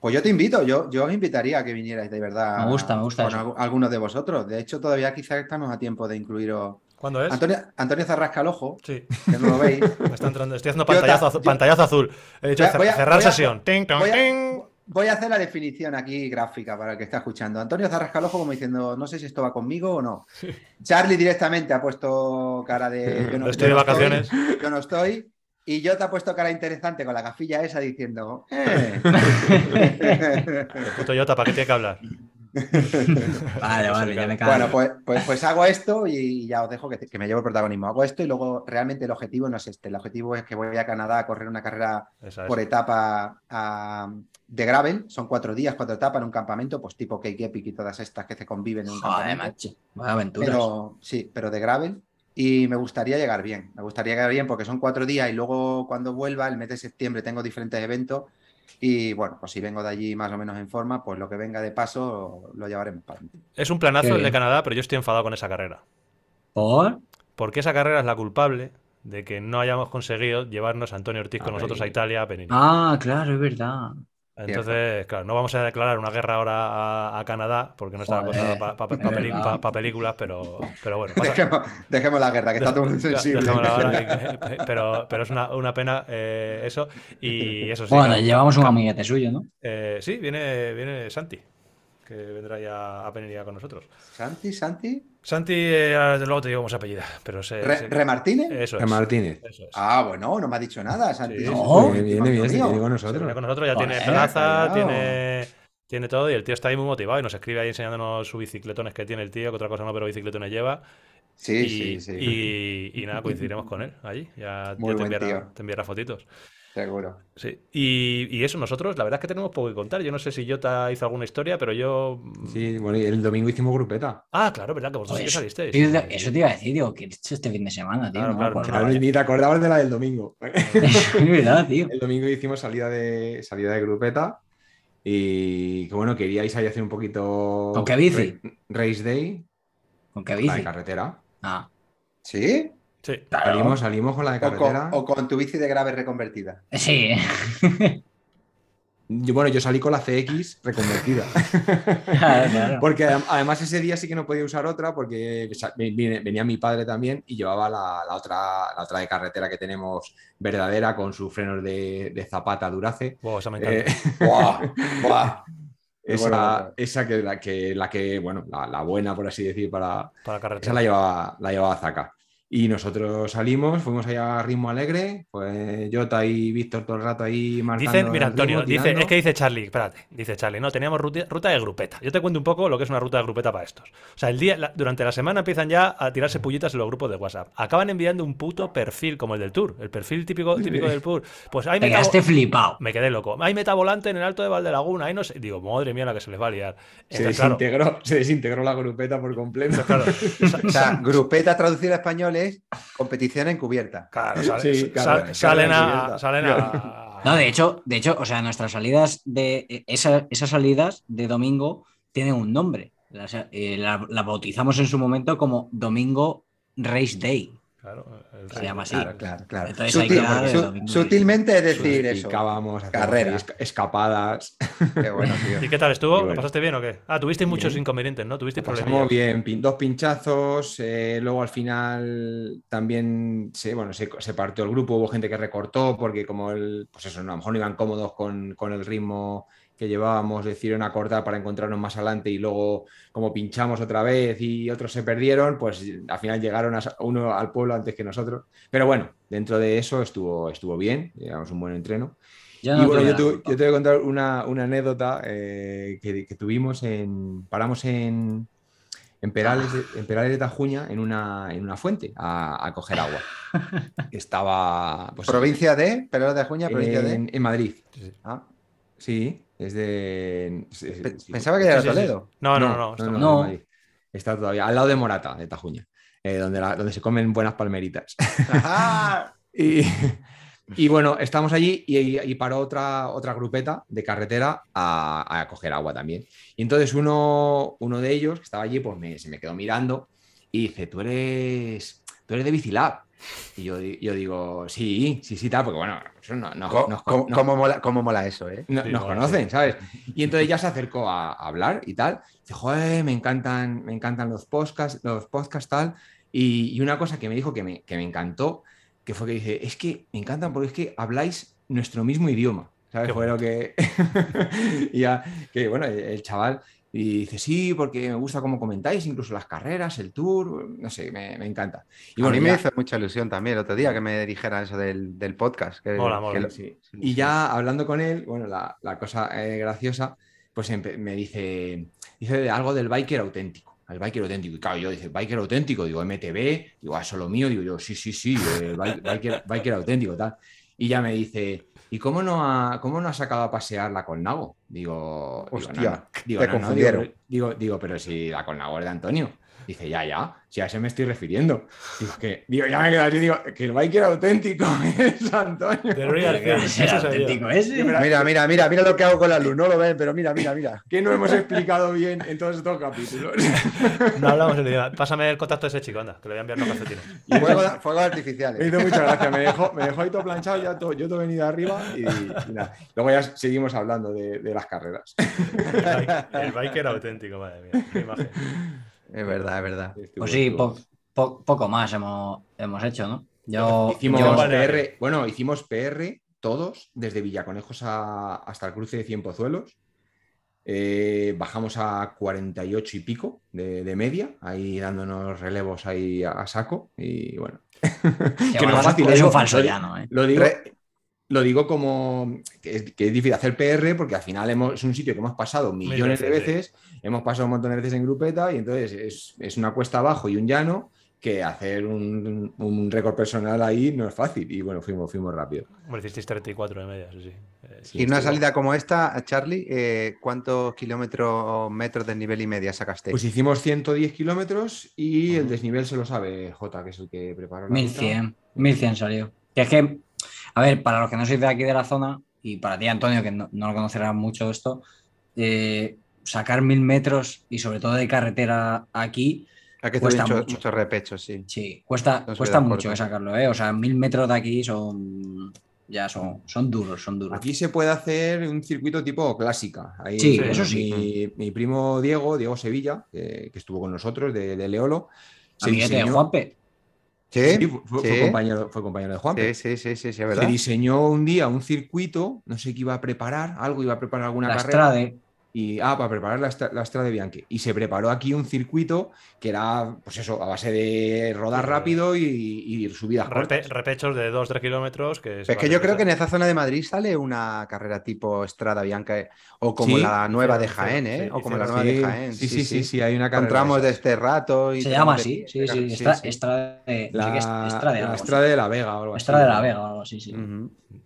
Pues yo te invito, yo, yo os invitaría a que vinierais de verdad. Me gusta, me gusta Con algunos de vosotros. De hecho, todavía quizás estamos a tiempo de incluiros. ¿Cuándo es? Antonio, Antonio Zarrasca el ojo, Sí, que no lo veis. me está entrando. Estoy haciendo Yo pantallazo, azul, yo- pantallazo azul. He dicho Voy a- cer- voy a- cerrar voy a- sesión. Ting, tong, Voy a, ting. voy a hacer la definición aquí gráfica para el que está escuchando. Antonio Zarrasca el ojo como diciendo, no sé si esto va conmigo o no. Charlie directamente ha puesto cara de... Yo no, Estoy de vacaciones. yo no estoy. Y yo te ha puesto cara interesante con la gafilla esa diciendo... "Eh". Puto Jota, ¿para qué tiene que hablar? Vale, vale, ya me callo. Bueno, pues, pues, pues hago esto y ya os dejo que, que me llevo el protagonismo. Hago esto y luego realmente el objetivo no es este. El objetivo es que voy a Canadá a correr una carrera es. por etapa a- de gravel. Son cuatro días, cuatro etapas en un campamento, pues tipo Cake Epic y todas estas que se conviven en un Joder, campamento. macho. Aventuras. Pero sí, pero de gravel. Y me gustaría llegar bien. Me gustaría llegar bien porque son cuatro días y luego cuando vuelva, el mes de septiembre, tengo diferentes eventos. Y bueno, pues si vengo de allí más o menos en forma, pues lo que venga de paso lo llevaremos para adelante. Es un planazo el de. Canadá, pero yo estoy enfadado con esa carrera. ¿Por? Porque esa carrera es la culpable de que no hayamos conseguido llevarnos a Antonio Ortiz con nosotros a. Italia, a Penini. Ah, claro, es verdad. Entonces, claro, no vamos a declarar una guerra ahora a, a Canadá porque no está Joder, para verdad. películas, pero, pero bueno. pasa- Dejemos, dejemos la guerra, que está todo muy sensible. pero, pero es una, una pena eh, eso. Y eso sí. Bueno, claro, llevamos un amiguete suyo, ¿no? eh, sí, viene, viene Santi, que vendrá ya a Penilla con nosotros. Santi, Santi. Santi, eh, ahora luego te digo cómo se apellida, pero Re, se- Re Martínez. eso Eh, es. Martínez. Eso es. Ah, bueno, no me ha dicho nada, Santi. Sí. No. Viene, viene bien, viene con nosotros. viene con nosotros, ya Joder, tiene plaza, callao. tiene, Tiene todo y el tío está ahí muy motivado y nos escribe ahí enseñándonos sus bicicletones que tiene el tío, que otra cosa no, pero bicicletones lleva. Sí, y, sí, sí. Y, y nada, coincidiremos con él allí. Ya, ya te, enviará, te enviará fotitos. Seguro. Sí. Y, y eso, nosotros, la verdad es que tenemos poco que contar. Yo no sé si Jota hizo alguna historia, pero yo. Sí, bueno, y el domingo hicimos grupeta. Ah, claro, ¿verdad? Que vosotros sí salisteis. tío, Eso te iba a decir, digo, que he hecho este fin de semana, tío. Claro, no me claro, acordaba. Claro, ni te acordabas de la del domingo. Es verdad, tío. El domingo hicimos salida de, salida de grupeta y que bueno, queríais ahí hacer un poquito... ¿Con qué bici? Ra- Race Day, ¿Con qué la bici? de carretera. Ah, ¿Sí? Sí. Salimos, salimos con la de O con, carretera. o con tu bici de grave reconvertida. sí. Yo, bueno, yo salí con la CX reconvertida. Claro, claro. Porque adem- además ese día sí que no podía usar otra porque venía mi padre también y llevaba la, la otra, la otra de carretera que tenemos verdadera con sus frenos de, de zapata durace. Wow, esa me encanta. Eh. ¡Buah! Qué esa, bueno. esa que la que, la que, bueno, la, la buena, por así decir, para, para esa carretera. la llevaba, la llevaba Zaka. Y nosotros salimos, fuimos allá a ritmo alegre, pues Jota y Víctor todo el rato ahí marcando Dicen, mira, el ritmo, Antonio, dice, es que dice Charlie, espérate, dice Charlie, no, teníamos ruta de grupeta. Yo te cuento un poco lo que es una ruta de grupeta para estos. O sea, el día, la- durante la semana empiezan ya a tirarse pullitas en los grupos de WhatsApp. Acaban enviando un puto perfil como el del Tour, el perfil típico, típico del Tour. Pues ahí me, quedaste flipado. me quedé loco. Hay metavolante en el alto de Valdelaguna, ahí no sé. Digo, madre mía, la que se les va a liar. se, claro, desintegró, se desintegró la grupeta por completo. claro, O sea, grupeta traducida a español es competición encubierta. claro, sale- Sí, sal- claro, salen a. Salen a No, de hecho, de hecho, o sea, nuestras salidas de eh, esa- esas salidas de domingo tienen un nombre. Las, eh, la, la bautizamos en su momento como Domingo Race Day. Claro, el Se llama así. Claro, claro, claro. Entonces hay Sutil- de su- domingo. sutilmente es decir eso. Picábamos, hacíamos Carrera. ahí esca- escapadas. Qué bueno, tío. ¿Y qué tal estuvo? ¿Lo pasaste bien o qué? Ah, tuvisteis muchos Bien. inconvenientes, ¿no? Tuvisteis Lo problemas. pasamos bien, dos pinchazos, eh, luego al final también se, bueno, se, se partió el grupo, hubo gente que recortó porque como el, pues eso, no, a lo mejor no iban cómodos con, con el ritmo que llevábamos, decidieron acortar para encontrarnos más adelante y luego como pinchamos otra vez y otros se perdieron, pues al final llegaron a, uno al pueblo antes que nosotros. Pero bueno, dentro de eso estuvo, estuvo bien, llevamos un buen entreno. Y no bueno, yo yo te voy a contar una, una anécdota eh, que, que tuvimos en. Paramos en, en, Perales, de, en Perales de Tajuña en una, en una fuente a, a coger agua. Estaba. Pues, Provincia de, Perales de Juña, provincia de. en, en Madrid. Ah, Sí, es de. pensaba que era Sí, sí, sí. Toledo. No, no, no. no, no, está todavía al lado de Morata, de Tajuña, eh, donde, la- donde se comen buenas palmeritas. Y, y bueno, estamos allí y, y paró otra, otra grupeta de carretera a, a coger agua también. Y entonces uno, uno de ellos que estaba allí, pues me- se me quedó mirando y dice, tú eres, tú eres de Bicilab. Y yo, yo digo, sí, sí, sí, tal, porque bueno, eso no, no- co- nos- nos- ¿Cómo, mola, cómo mola eso, eh? no- Sí, nos conocen, sí. ¿sabes? Y entonces ya se acercó a, a hablar y tal. Dice, joder, me encantan, me encantan los podcasts, los podcasts tal. Y, y una cosa que me dijo que me, que me encantó, que fue que dice, es que me encantan porque es que habláis nuestro mismo idioma. ¿Sabes? Fue lo que... y ya, que bueno, el, el chaval y dice, sí, porque me gusta cómo comentáis, incluso las carreras, el tour, no sé, me, me encanta. Y a bueno, mí me ya- hizo mucha ilusión también el otro día que me dijeran eso del, del podcast. Que, Mola, mola, que lo- Sí. Y ya hablando con él, bueno, la, la cosa eh, graciosa, pues me dice, dice algo del biker auténtico. El biker auténtico. Y claro, yo dice, biker auténtico, digo, MTV, digo, ah, eso es lo mío, digo yo, sí, sí, sí, el bi- biker, biker auténtico, tal. Y ya me dice, ¿y cómo no ha, cómo no ha sacado a pasear la Colnago? Digo, digo, Hostia, no, no. Digo, te no, no, confundieron. digo, digo, digo, pero si la Colnago es de Antonio. Dice, ya, ya, si a ese me estoy refiriendo. Digo, que, digo, ya me quedo así, digo, que el biker auténtico es Antonio. The real soy yo. auténtico ese. Mira, mira, mira, mira lo que hago con la luz. No lo ven, pero mira, mira, mira. que no hemos explicado bien en todos estos capítulos. No hablamos el idioma. Pásame el contacto de ese chico, anda, que le voy a enviar los calcetines. Fuego- fuegos Me artificiales. hizo mucha gracia, me dejó, me dejó ahí todo planchado, ya todo, yo todo venido arriba y, y nada. Luego ya seguimos hablando de, de las carreras. El biker, el biker auténtico, madre mía. qué imagen. Es verdad, es verdad. Pues sí, po- po- poco más hemos, hemos hecho, ¿no? Yo, Hicimos yo-. PR, bueno, hicimos PR todos, desde Villaconejos a- hasta el cruce de Cien Pozuelos. Eh, bajamos a 48 y pico de, de media, ahí dándonos relevos ahí a, a saco. Y bueno, que no es fácil, es ¿eh? un falso llano, ¿eh? lo digo, Re- lo digo como que es, que es difícil hacer PR porque al final hemos, es un sitio que hemos pasado millones de veces, hemos pasado un montón de veces en grupeta y entonces es, es una cuesta abajo y un llano que hacer un, un récord personal ahí no es fácil. Y bueno, fuimos, fuimos rápido. Hombre, hicisteis 34 de media, sí, sí. Eh, Sí, Y una salida como esta, Charlie, eh, ¿cuántos kilómetros o metros de nivel y media sacaste? Pues hicimos 110 kilómetros y el desnivel se lo sabe Jota, que es el que preparó la ruta. 1100, 1100 salió. Que es que, a ver, para los que no sois de aquí de la zona, y para ti, Antonio, que no, no lo conocerás mucho esto, eh, sacar mil metros y sobre todo de carretera aquí, Hay que cuesta mucho, mucho. muchos repechos, sí. sí, cuesta, cuesta mucho que sacarlo, ¿eh? O sea, mil metros de aquí son, ya son, son duros, son duros. Aquí se puede hacer un circuito tipo clásica. Ahí, Sí, bueno, eso sí. Mi, mi primo Diego, Diego Sevilla, que, que estuvo con nosotros de, de Leolo, se Amiguete de diseñó- Juanpe. Sí, Sí, fue, compañero, fue compañero de Juan. sí, sí, sí, sí, sí, es Se verdad. diseñó un día un circuito, no sé qué iba a preparar, algo iba a preparar alguna La carrera. Strade. Y, ah, para preparar la, Stra- la Strada de Bianchi. Y se preparó aquí un circuito que era, pues eso, a base de rodar rápido y, y subidas Repe- cortas. repechos de 2-3 kilómetros. Que Es que yo creo que en esa zona de Madrid sale una carrera tipo Estrada Bianca eh, o como Sí, la nueva de Jaén, sí, ¿eh? O como la nueva Sí, de Jaén. sí, sí, sí, sí, hay una carrera Encontramos de de este rato. Y Se llama de- así, sí, de- sí. sí, Estra- sí. Estrade, no sé La, la de la Vega o algo así. Estrade de la Vega o algo así, sí.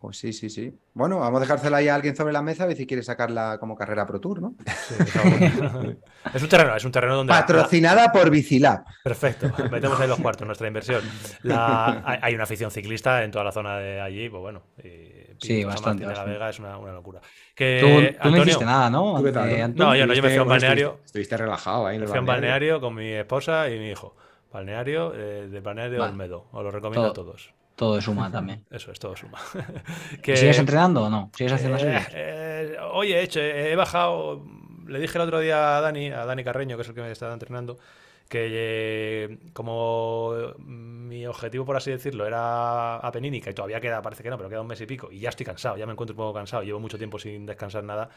Pues sí, sí, sí. Bueno, vamos a dejársela ahí a alguien sobre la mesa a ver si quiere sacarla como carrera Pro Tour, ¿no? Sí, es un terreno, es un terreno donde. la- Patrocinada por Bicilab. Perfecto, metemos ahí los cuartos, nuestra inversión. La- hay- una afición ciclista en toda la zona de allí, pues bueno. y Sí, bastante, de la. Vega es una, una locura. Que, Tú, tú no hiciste nada, ¿no? Eh, No, yo no, yo me fui a un balneario. Estuviste, estuviste relajado ahí en el Fui a un balneario. balneario con mi esposa y mi hijo. Balneario eh, de balneario de. Olmedo. Os lo recomiendo a Todo. todos. Todo de suma también. Eso es todo suma. ¿Sigues entrenando o no? ¿Sigues haciendo Eh, así? eh, oye, he hecho, he bajado. Le dije el otro día a Dani, a Dani Carreño, que es el que me estaba entrenando, que eh, como mi objetivo, por así decirlo, era apenínica y todavía queda, parece que no, pero queda un mes y pico, y ya estoy cansado, ya me encuentro un poco cansado, llevo mucho tiempo sin descansar nada,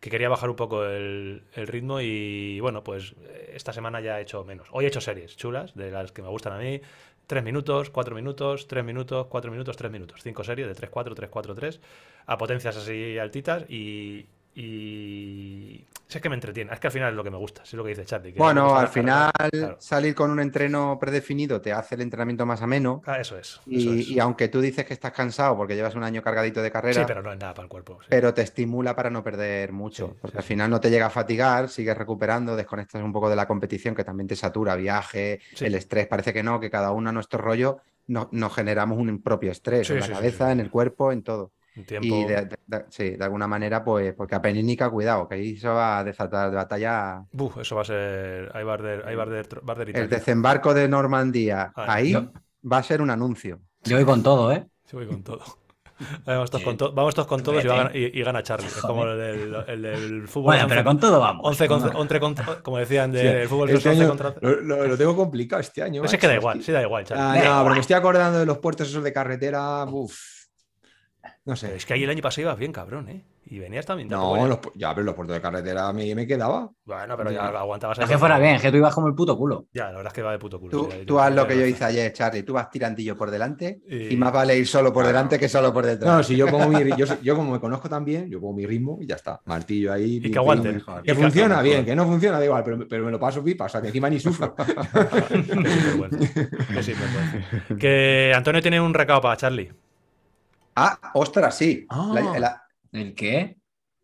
que quería bajar un poco el, el ritmo y bueno, pues eh, esta semana ya he hecho menos. Hoy he hecho series chulas, de las que me gustan a mí. 3 minutos, 4 minutos, 3 minutos, 4 minutos, 3 minutos. 5 series de 3-4, 3-4, 3. A potencias así altitas y. Y. Si es que me entretiene. Es que al final es lo que me gusta. Es lo que dice que Bueno, al final. Claro. salir con un entreno predefinido te hace el entrenamiento más ameno. Ah, eso es. eso Y, es. y aunque tú dices que estás cansado porque llevas un año cargadito de carrera, Sí, pero no es nada para el cuerpo. sí. pero te estimula para no perder mucho, Sí, porque sí, al final no te llega a fatigar, sigues recuperando, desconectas un poco de la competición que también te satura, viaje, el estrés, parece que no, que cada uno a nuestro rollo no- nos generamos un propio estrés en la cabeza, en el cuerpo, en todo. Un tiempo. Y de, de- de- sí, de alguna manera, pues, porque a Penínica, cuidado, que ahí se va a desatar de batalla. Buf, eso va a ser. Ahí va a arder, ahí va a arder, va a arder El desembarco de Normandía, Ay, ahí yo- va a ser un anuncio. Yo voy con todo, ¿eh? Sí, voy con todo. Vamos todos Sí. con, to- vamos todos con todos y, va a Vete. ganar- y- y gana Charlie. Es como el del, el del fútbol. Bueno, 11 pero con todo vamos. 11 contra, Vamos. 11 contra- como decían Sí, del fútbol este 11 año contra. lo, lo- tengo complicado este año. Pues es que da igual, sí da igual, Charlie. Ah, no, igual. pero me estoy acordando de los puertos esos de carretera. Uf. No sé. Es que ahí el año pasado ibas bien, cabrón, ¿eh? Y venías también. No, los ya, pero los puertos de carretera a mí me quedaba. Bueno, pero ya aguantabas Es ahí que fuera bien, es que tú ibas como el puto culo. Ya, la verdad es que va de puto culo. Tú, sí, tú haz lo que yo hice ayer, Charlie. Tú vas tirandillo por delante Y- y más vale ir solo por Claro. delante que solo por detrás. No, si yo pongo mi yo, yo como me conozco tan bien, yo pongo mi ritmo y ya está. Martillo ahí. Y que aguante. mejor. Que que- funciona mejor. bien, que no funciona, da igual, pero, pero me lo paso pipa, o sea, que encima ni sufro. Que sí, pues bueno. Que Antonio tiene un recado para Charlie. Ah, ostras, sí. Ah. La- la- ¿El qué?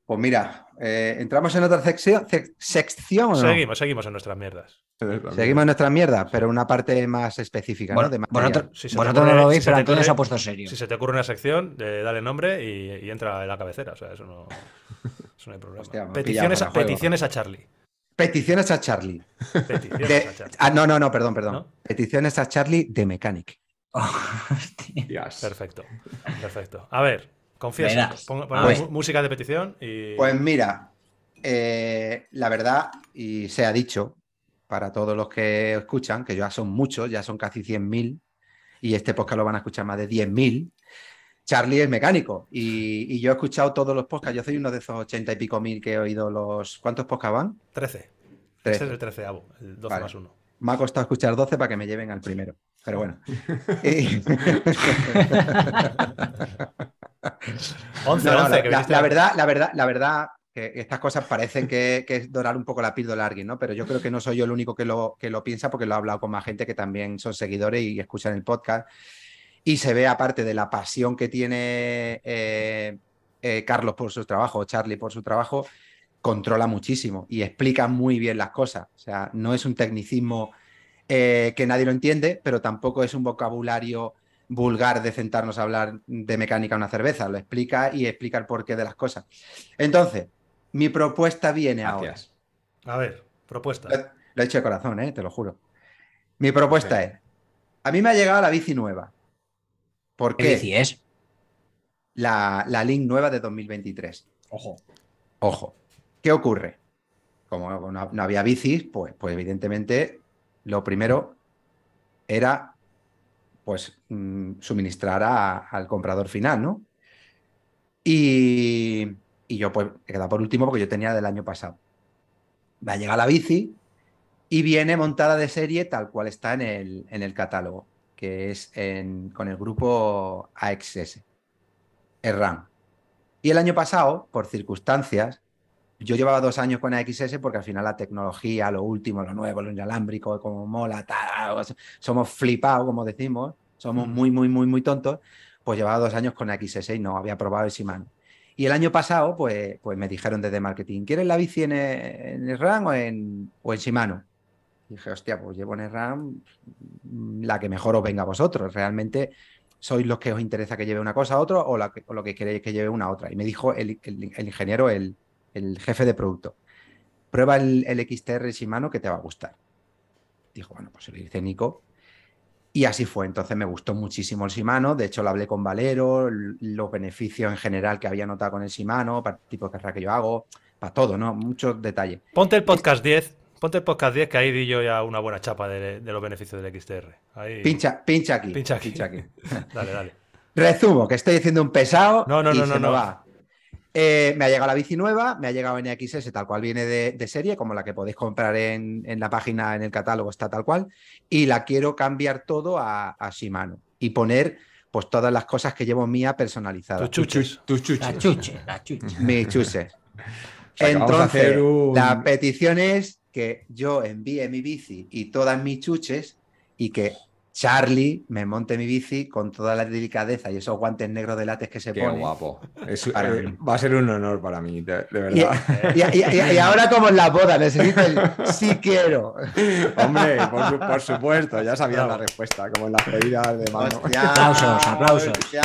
pues mira, eh, entramos en otra sección. sec- sección ¿o no? Seguimos, seguimos en nuestras mierdas. Seguimos en nuestra mierda, pero una parte más específica, Bueno, ¿no? De vosotros Si vosotros ocurre- no lo veis, pero Antonio se ha puesto serio. Si se te ocurre una sección, dale nombre y, y entra en la cabecera. O sea, eso no, eso no hay problema. Hostia, peticiones, a, peticiones Charlie. Peticiones a Charlie. Peticiones De- a Charlie. ah, no, no, no, perdón, perdón. ¿No? Peticiones a Charlie de Mechanic. Dios. Perfecto, perfecto. A ver, confiesa. Ponemos música de petición y. Pues mira, eh, la verdad, y se ha dicho para todos los que escuchan, que ya son muchos, ya son casi 100.000, y este podcast lo van a escuchar más de 10.000. Charlie es mecánico y, y yo he escuchado todos los podcasts. Yo soy uno de esos ochenta y pico mil que he oído los. ¿Cuántos podcasts van? 13. Trece. Este es el treceavo, el 12 Vale. más 1. Me ha costado escuchar 12 para que me lleven al primero. Pero bueno. Y- 11, No, no, 11, la, que la- verdad, la verdad, la verdad, que estas cosas parecen que, que es dorar un poco la píldora a alguien, ¿no? Pero yo creo que no soy yo el único que lo, que lo piensa porque lo he hablado con más gente que también son seguidores y escuchan el podcast. Y se ve, aparte de la pasión que tiene eh, eh, Carlos por su trabajo, o Charlie por su trabajo, controla muchísimo y explica muy bien las cosas. O sea, no es un tecnicismo eh, que nadie lo entiende, pero tampoco es un vocabulario vulgar de sentarnos a hablar de mecánica a una cerveza. Lo explica y explica el porqué de las cosas. Entonces, mi propuesta viene Gracias. A ver, propuesta. ahora. Lo, lo he hecho de corazón, ¿eh? te lo juro. Mi propuesta es, a mí me ha llegado la bici nueva. ¿Por ¿Qué qué? bici es? La, la Link nueva de 2023. Ojo. Ojo, ¿qué ocurre? Como no, no había bicis, pues, pues evidentemente lo primero era pues mm, suministrar a- al comprador final, ¿no? Y, y yo pues he quedado por último porque yo tenía del año pasado. Va a la bici y viene montada de serie tal cual está en el, en el catálogo, que es en- con el grupo AXS, RAM. Y el año pasado, por circunstancias, yo llevaba dos años con AXS porque al final la tecnología, lo último, lo nuevo, lo inalámbrico, como mola, tal, somos flipados, como decimos, somos muy, muy, muy, muy tontos, pues llevaba dos años con AXS y no había probado el Shimano. Y el año pasado, pues, pues me dijeron desde marketing, ¿quieres la bici en, en el RAM o en, o en Shimano? Y dije, hostia, pues llevo en el RAM la que mejor os venga a vosotros. Realmente sois los que os interesa que lleve una cosa a otra o, la que- o lo que queréis que lleve una a otra. Y me dijo el, el- el ingeniero, el, el jefe de producto, prueba el, el XTR Shimano que te va a gustar. Dijo, bueno, pues lo dice Nico. Y así fue. Entonces me gustó muchísimo el Shimano. De hecho, lo hablé con Valero, los beneficios en general que había notado con el Shimano, para el tipo de carrera que yo hago, para todo, ¿no? Muchos detalles. Ponte el podcast 10. Ponte el podcast 10, que ahí di yo ya una buena chapa de, de los beneficios del XTR. Ahí. Pincha, pincha aquí. Pincha aquí. aquí. Dale, dale. Resumo, que estoy haciendo un pesado. No, no, y no, no, no. va. Eh, me ha llegado la bici nueva, me ha llegado en XS tal cual viene de, de serie, como la que podéis comprar en, en la página, en el catálogo está tal cual, y la quiero cambiar todo a, a Shimano y poner pues todas las cosas que llevo mía personalizadas. Tus chuches. Tus chuches. La chuche, la chuche. Mis chuches. sea, Entonces, un- la petición es que yo envíe mi bici y todas mis chuches y que Charlie me monte mi bici con toda la delicadeza y esos guantes negros de látex que se Qué pone. guapo. Es- Para eh, va a ser un honor para mí, de, verdad. y- y- y- y ahora como en la boda, necesito el sí quiero. Hombre, por, su- por supuesto, ya Bravo. la respuesta, como en las pedidas de mano. Hostia, Aplausos, aplausos. hostia,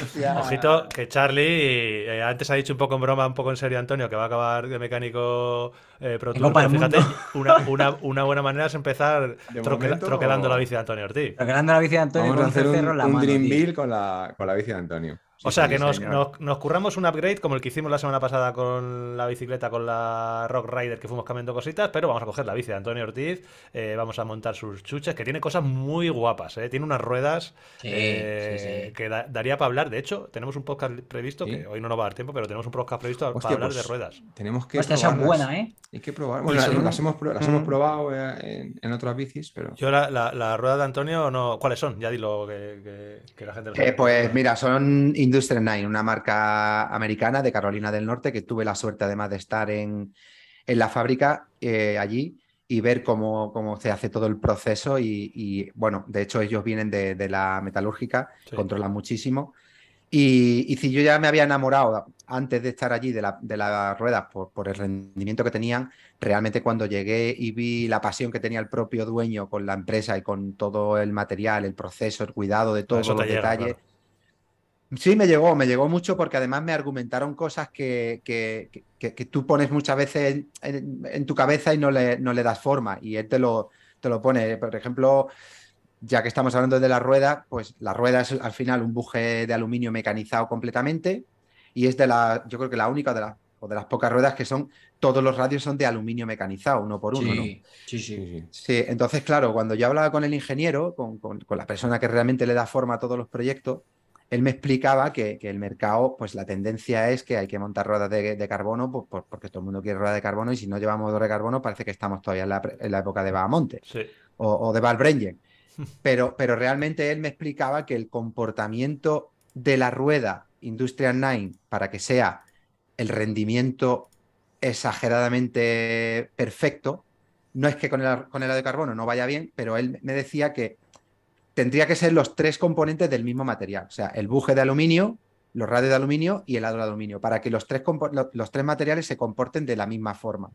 hostia. Ojito, que Charlie, eh, antes ha dicho un poco en broma, un poco en serio Antonio, que va a acabar de mecánico eh, Pro Tour, Copa pero del fíjate, Mundo. una, una- una buena manera es empezar troquela- troquelando la bici de Antonio Ortiz. Troquelando la bici de Antonio Vamos a hacer un, la un mano, Dream tío. Bill con la, con la bici de Antonio. O sea que nos, nos- nos curramos un upgrade como el que hicimos la semana pasada con la bicicleta, con la Rock Rider, que fuimos cambiando cositas, pero vamos a coger la bici de Antonio Ortiz, eh, vamos a montar sus chuches, que tiene cosas muy guapas, eh, tiene unas ruedas Sí, eh, sí, sí. que da- daría para hablar. De hecho, tenemos un podcast previsto, Sí. que hoy no nos va a dar tiempo, pero tenemos un podcast previsto Hostia, para hablar pues, de ruedas. Tenemos que esa es buena, ¿eh? Hay que probar. Bueno, Sí, las, las hemos, las Mm. hemos probado eh, en, en otras bicis, pero. Yo la, la, la rueda de Antonio, no, ¿cuáles son? Ya dilo que, que- que la gente lo Eh, sabe. pues mira, son Industrial Nine, una marca americana de Carolina del Norte que tuve la suerte además de estar en, en la fábrica eh, allí y ver cómo, cómo se hace todo el proceso y, y, bueno, de hecho ellos vienen de, de la metalúrgica, Sí. controlan muchísimo. Y, y si yo ya me había enamorado antes de estar allí de, la- de las ruedas por, por el rendimiento que tenían, realmente cuando llegué y vi la pasión que tenía el propio dueño con la empresa y con todo el material, el proceso, el cuidado de todos los detalles. claro. Sí, me llegó, me llegó mucho porque además me argumentaron cosas que, que- que- que tú pones muchas veces en, en- en tu cabeza y no le, no le das forma y él te lo, te lo pone. Por ejemplo, ya que estamos hablando de la rueda, pues la rueda es al final un buje de aluminio mecanizado completamente y es de la, yo creo que la única de las, o de las pocas ruedas que son, todos los radios son de aluminio mecanizado, uno por uno, ¿no? Sí, sí, sí. Sí, sí. Sí, entonces, claro, cuando yo hablaba con el ingeniero, con, con- con la persona que realmente le da forma a todos los proyectos, él me explicaba que, que el mercado, pues la tendencia es que hay que montar ruedas de, de carbono, pues, por- porque todo el mundo quiere ruedas de carbono y si no llevamos ruedas de carbono parece que estamos todavía en la, pre- en la época de Bahamonte Sí. o, o de Valbrengen. Pero, pero realmente él me explicaba que el comportamiento de la rueda Industrial 9 para que sea el rendimiento exageradamente perfecto, no es que con el, con el de carbono no vaya bien, pero él me decía que tendría que ser los tres componentes del mismo material, o sea, el buje de aluminio, los radios de aluminio y el aro de aluminio, para que los tres, los tres materiales se comporten de la misma forma.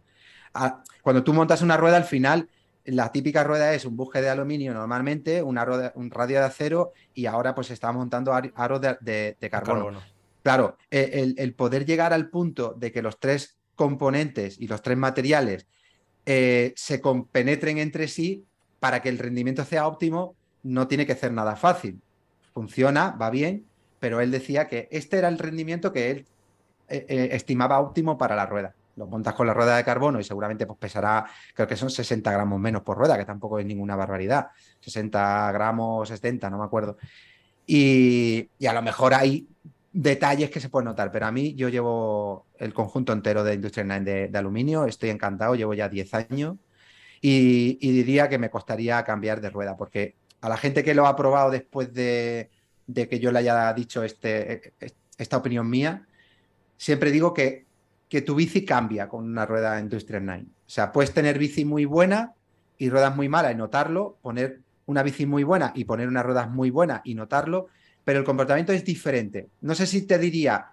Ah, cuando tú montas una rueda, al final, la típica rueda es un buje de aluminio normalmente, una un radio de acero y ahora pues está montando aros de, carbono. Claro, e, el, poder llegar al punto de que los tres componentes y los tres materiales eh, se compenetren entre sí para que el rendimiento sea óptimo, no tiene que ser nada fácil. Funciona, va bien, pero él decía que este era el rendimiento que él eh, eh, estimaba óptimo para la rueda. Lo montas con la rueda de carbono y seguramente pues, pesará, creo que son 60 gramos menos por rueda, que tampoco es ninguna barbaridad. 60 gramos, 70, no me acuerdo. Y, a lo mejor hay detalles que se pueden notar, pero a mí yo llevo el conjunto entero de Industrial 9 de, aluminio, estoy encantado, llevo ya 10 años y, y, diría que me costaría cambiar de rueda, porque a la gente que lo ha probado después de, de que yo le haya dicho este, esta opinión mía, siempre digo que, que tu bici cambia con una rueda Industrial 9. O sea, puedes tener bici muy buena y ruedas muy malas y notarlo, poner una bici muy buena y poner unas ruedas muy buenas y notarlo, pero el comportamiento es diferente. No sé si te diría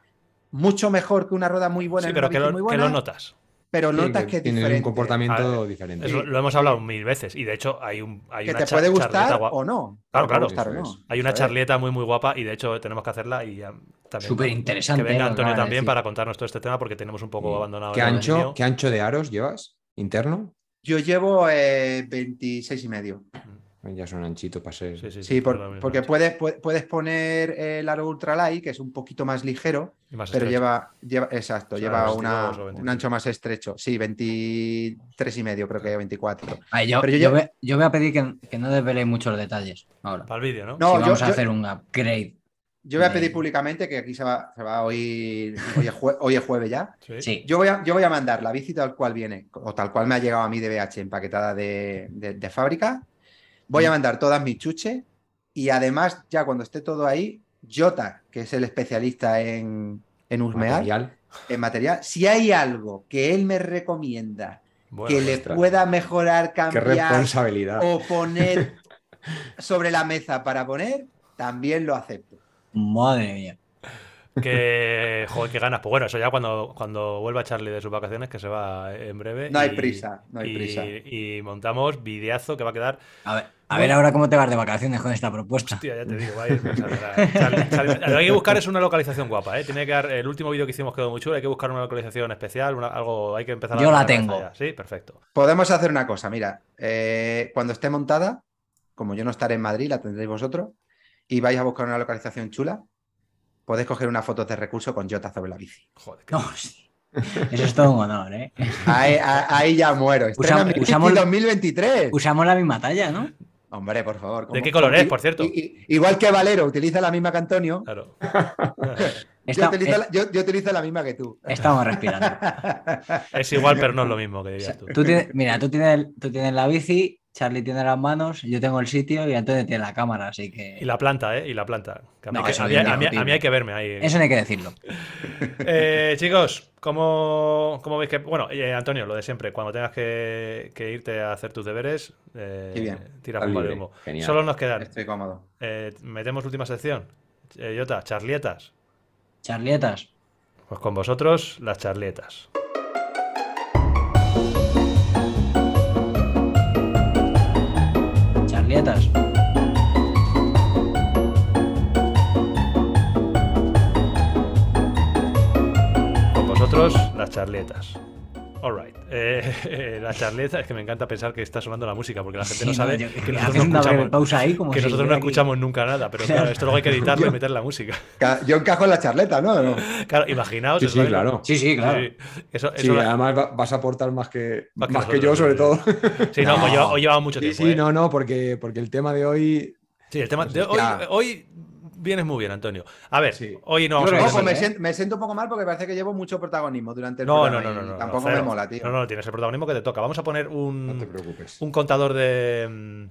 mucho mejor que una rueda muy buena. Sí, pero que lo, que lo notas pero notas que, tiene un comportamiento diferente. lo hemos hablado mil veces y de hecho hay un hay que te puede gustar o no. Claro, claro. Hay una charleta muy muy guapa y de hecho tenemos que hacerla y también súper interesante. Que venga Antonio también para contarnos todo este tema porque tenemos un poco abandonado. ¿Qué ancho, ¿Qué ancho de aros llevas interno? Yo llevo eh, 26 y medio. Ya son anchito para ser. Sí, porque puedes, puedes poner el aro ultralight, que es un poquito más ligero, pero lleva, lleva, exacto, lleva una, un ancho más estrecho. Sí, 23 y medio, creo que 24. yo, pero yo, voy, a pedir que, no desveléis muchos los detalles ahora. Para el vídeo, ¿no? no vamos a hacer un upgrade. Yo voy a pedir públicamente que aquí se va, se va a oír, hoy es, jueves ya. Sí. Yo, voy a, yo voy a mandar la bici tal cual viene, o tal cual me ha llegado a mí de BH empaquetada de, de fábrica Voy a mandar todas mis chuches y además, ya cuando esté todo ahí, Jota, que es el especialista en, en material. en material, si hay algo que él me recomienda que le pueda mejorar, cambiar o poner sobre la mesa para poner, también lo acepto. Madre mía. Que, joder, qué ganas. Pues bueno, eso ya cuando, cuando vuelva Charlie de sus vacaciones, que se va en breve. No hay prisa, no hay prisa. Y montamos videazo que va a quedar. A ver, a ver ahora cómo te vas de vacaciones con esta propuesta. Hostia, ya te digo, vaya. Lo que hay que buscar es una localización guapa, ¿eh? Tiene que dar, el último vídeo que hicimos quedó muy chulo, hay que buscar una localización especial, algo, hay que empezar Yo la tengo. Sí, perfecto. Podemos hacer una cosa, mira, eh, cuando esté montada, como yo no estaré en Madrid, la tendréis vosotros, y vais a buscar una localización chula, podéis coger una foto de recurso con Jota sobre la bici. Joder, no, Eso es todo un honor, ¿eh? Ahí, ya muero. Usamos, usamos, 2023. Usamos la misma talla, ¿no? Hombre, por favor. ¿De qué color es, por cierto? igual que Valero utiliza la misma que Antonio. Claro. yo, utilizo, la misma que tú. Estamos respirando. es igual, pero no es lo mismo que dirías tú. mira, tú tienes, tú tienes la bici Charlie tiene las manos, yo tengo el sitio y Antonio tiene la cámara, así que. Y la planta, ¿eh? Y la planta. a, mí, hay que verme ahí. Eso no hay que decirlo. Eh, chicos, ¿cómo, veis que.? Bueno, eh, Antonio, lo de siempre, cuando tengas que, irte a hacer tus deberes, eh, tira un de humo. Solo nos quedan. Estoy cómodo. Eh, metemos última sección. Jota, charlietas. Charlietas. Pues con vosotros, las charlietas. Con vosotros, las charletas. Alright. Eh, la charleta, es que me encanta pensar que está sonando la música, porque la gente no sabe que nosotros no escuchamos, que nosotros no escuchamos nunca nada, pero claro, esto luego hay que editarlo y meter la música. Yo encajo en la charleta, ¿no? Claro, imaginaos. Sí, sí, claro. Sí, sí, claro. Sí, además vas a aportar más que, más que, yo, sobre todo. Sí, no, pues hoy llevaba mucho tiempo. Sí, ¿eh? no, no, porque, porque el tema de hoy. Sí, el tema de hoy, hoy vienes muy bien, Antonio. A ver, hoy no vamos a Ojo, me, siento, me, siento, un poco mal porque parece que llevo mucho protagonismo durante el no, No, no, no, no. Tampoco me mola, tío. No, no, tienes el protagonismo que te toca. Vamos a poner un, no te preocupes. un contador de,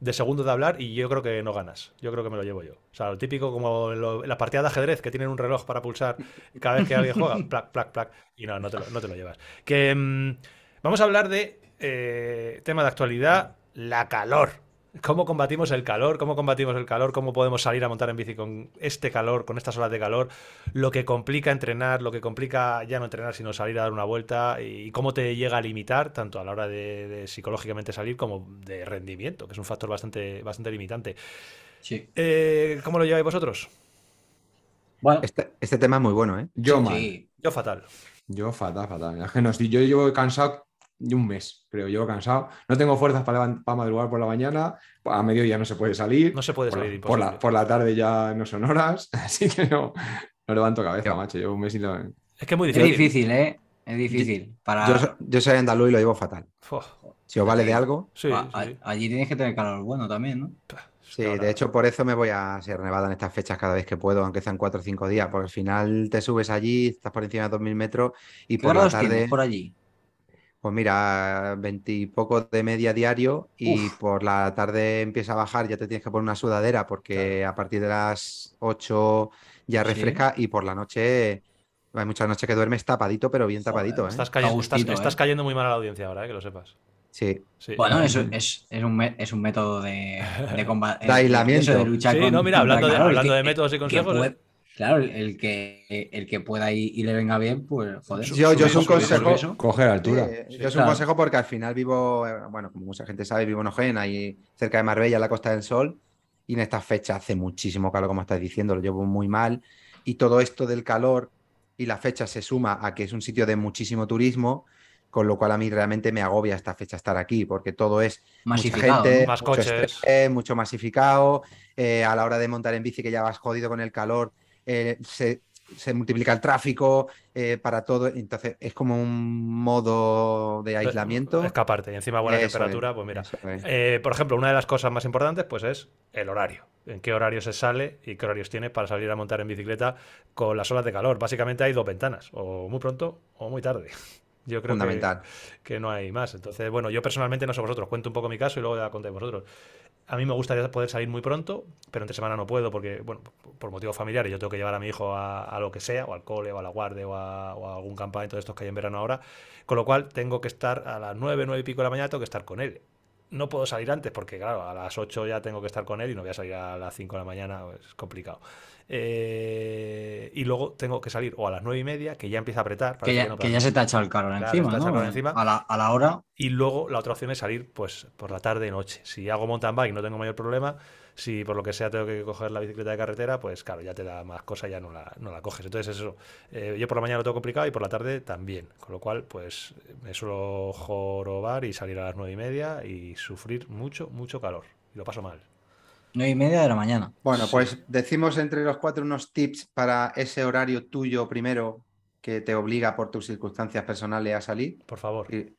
de segundo de hablar y yo creo que no ganas. Yo creo que me lo llevo yo. O sea, lo típico como lo- la partida de ajedrez que tienen un reloj para pulsar cada vez que alguien juega, plac, plac, plac. Y no, no te lo, no te lo llevas. Que mm, vamos a hablar de eh, tema de actualidad, la calor. ¿Cómo combatimos el calor? ¿Cómo combatimos el calor? ¿Cómo podemos salir a montar en bici con este calor, con estas olas de calor? Lo que complica entrenar, lo que complica ya no entrenar, sino salir a dar una vuelta y cómo te llega a limitar, tanto a la hora de, de psicológicamente salir como de rendimiento, que es un factor bastante, bastante limitante. Sí. Eh, ¿Cómo lo lleváis vosotros? Bueno, Este, este tema es muy bueno, ¿eh? Yo mal. sí. Yo fatal. Yo fatal, fatal. Es que no estoy, yo llevo cansado de un mes, creo, llevo cansado. No tengo fuerzas para, para madrugar por la mañana, a mediodía no se puede salir. No se puede por, salir, la, por, la, por la tarde ya no son horas, así que no, no levanto cabeza, Yo- macho. Llevo un mes y lo... Es que es muy Es difícil. difícil, ¿eh? Es difícil. Para... Yo, so- yo soy andaluz y lo llevo fatal. Si os vale de algo, Sí, a- a- sí. allí tienes que tener calor bueno también, ¿no? sí, de hecho por eso me voy a Sierra Nevada en estas fechas cada vez que puedo, aunque sean cuatro o cinco días, porque al final te subes allí, estás por encima de 2000 metros y ¿Qué por la tarde, tienes por allí? Pues mira, 20 y poco de media diario y por la tarde empieza a bajar, ya te tienes que poner una sudadera porque a partir de las 8 ya Sí. refresca y por la noche hay muchas noches que duermes tapadito, pero bien Joder, tapadito, ¿eh? Estás cayendo, estás, gustito, estás ¿eh? cayendo muy mal a la audiencia ahora, eh, que lo sepas. Sí. Sí. Bueno, eso es, es, un, es un método de, de combate. De aislamiento. de lucha Sí, con- no, mira, hablando de, hablando de métodos y que consejos. puede- claro, el, que, el que pueda y, y le venga bien, pues joder. Yo- yo es un consejo-. Coger altura. Sí, yo es un claro. consejo porque al final vivo, eh, bueno, como mucha gente sabe, vivo en Ojén, ahí cerca de Marbella, en la Costa del Sol, y en estas fechas hace muchísimo calor, como estás diciendo, lo llevo muy mal, y todo esto del calor y la fecha se suma a que es un sitio de muchísimo turismo, con lo cual a mí realmente me agobia esta fecha estar aquí, porque todo es mucha Masificado, gente, ¿no? Más mucho coches. estrés, mucho masificado, eh, a la hora de montar en bici que ya vas jodido con el calor, eh, se, se multiplica el tráfico eh, para todo, entonces es como un modo de aislamiento. Escaparte. Y encima buena Eso temperatura, es, pues mira. es. Eh, por ejemplo, una de las cosas más importantes pues es el horario. En qué horario se sale y qué horarios tiene para salir a montar en bicicleta con las olas de calor. Básicamente hay dos ventanas, o muy pronto o muy tarde. Yo creo que, Fundamental. que no hay más. Entonces, bueno, yo personalmente no sé vosotros, cuento un poco mi caso y luego ya contéis vosotros. A mí me gustaría poder salir muy pronto, pero entre semana no puedo porque, bueno, por motivos familiares yo tengo que llevar a mi hijo a, a lo que sea, o al cole, o a la guardia, o a, o a algún campamento de estos que hay en verano ahora, con lo cual tengo que estar a las 9, 9 y pico de la mañana, tengo que estar con él. No puedo salir antes porque, claro, a las 8 ya tengo que estar con él y no voy a salir a las 5 de la mañana, es complicado. Eh, y luego tengo que salir o a las 9 y media, que ya empieza a apretar. Que ya, no, que ya se te ha echado el calor Claro, encima, el ¿no? encima. A la, a la hora. Y luego la otra opción es salir pues por la tarde noche. Si hago mountain bike no tengo mayor problema. Si por lo que sea tengo que coger la bicicleta de carretera, pues claro, ya te da más cosa, ya no la, no la coges. Entonces eso, eh, yo por la mañana lo tengo complicado y por la tarde también. Con lo cual, pues me suelo jorobar y salir a las nueve y media y sufrir mucho, mucho calor. Y lo paso mal. Nueve y media de la mañana. Bueno, pues decimos entre los cuatro unos tips para ese horario tuyo primero que te obliga por tus circunstancias personales a salir. Por favor. Y-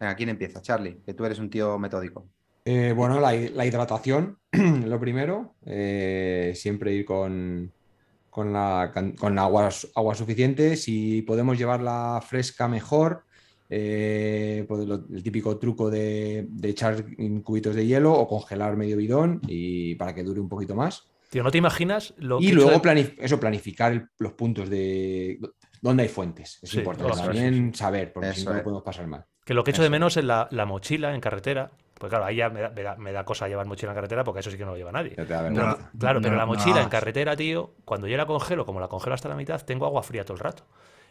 Venga, ¿quién empieza? Charlie, que tú eres un tío metódico. Eh, bueno, la, la hidratación, lo primero. eh, siempre ir con, con, la, can- con agua, agua suficiente. Si podemos llevarla fresca, mejor. Eh, pues lo- el típico truco de, de echar cubitos de hielo o congelar medio bidón y para que dure un poquito más. Tío, ¿no te imaginas lo Y que luego hecho de- planif- eso, planificar el- los puntos de dónde hay fuentes. Es Sí, importante también saber, porque si no, podemos pasar mal. Que lo que echo de menos es la, la mochila en carretera. Pues claro, ahí ya me da, me da- me da cosa llevar mochila en carretera porque eso sí que no lo lleva nadie. Pero-. Claro, pero la no mochila en carretera, tío, cuando yo la congelo, como la congelo hasta la mitad, tengo agua fría todo el rato.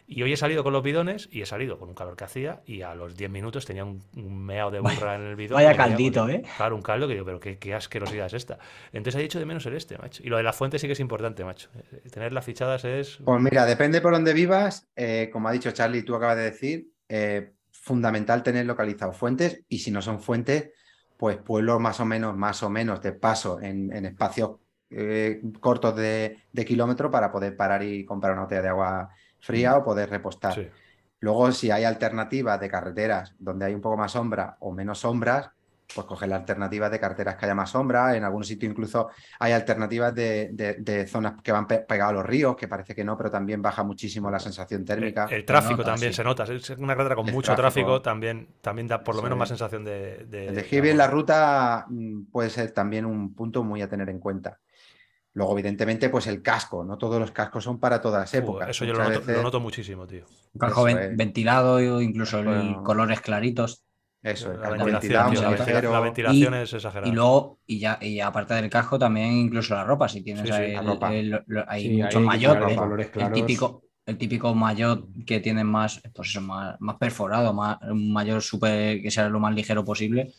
Y hoy he salido con los bidones y he salido con un calor que hacía y a los 10 minutos tenía un, un meao de burra en el bidón. Vaya caldito. ¿eh? Claro, un caldo que digo, pero qué, qué asquerosidad es esta. Entonces he dicho de menos el este, macho. Y lo de la fuente sí que es importante, macho. Eh, Tener las fichadas es... Pues mira, depende por dónde vivas. eh, como ha dicho Charlie, tú acabas de decir, eh, fundamental tener localizados fuentes y si no son fuentes, pues pueblos más o menos, más o menos de paso en, en espacios eh, cortos de, de kilómetro para poder parar y comprar una botella de agua fría o poder repostar. Sí. Luego, si hay alternativas de carreteras donde hay un poco más sombra o menos sombras, pues coger la alternativa de carteras que haya más sombra. En algún sitio incluso hay alternativas de, de- de zonas que van pe- pegadas a los ríos, que parece que no, pero también baja muchísimo la sensación térmica. El, el tráfico nota, también sí. se nota. Es una carretera con El mucho tráfico, tráfico. también, también da por lo menos más sensación de. de- Elegir bien la ruta mm, puede ser también un punto muy a tener en cuenta. Luego, evidentemente, pues el casco, no todos los cascos son para todas las uh, épocas. Eso yo lo noto, lo veces- noto muchísimo, tío. Un casco ven- ventilado, incluso el Bueno. colores claritos. Eso, es, La ventilación, la, ventilación Y- es exagerada. Y luego, y ya, y aparte del casco, también incluso la ropa. Si tienes Sí, el- ropa. el- hay Sí, muchos maillot, ponerle el- típico, el típico maillot que tiene más, pues eso, más, más perforado, más, un maillot súper que sea lo más ligero posible,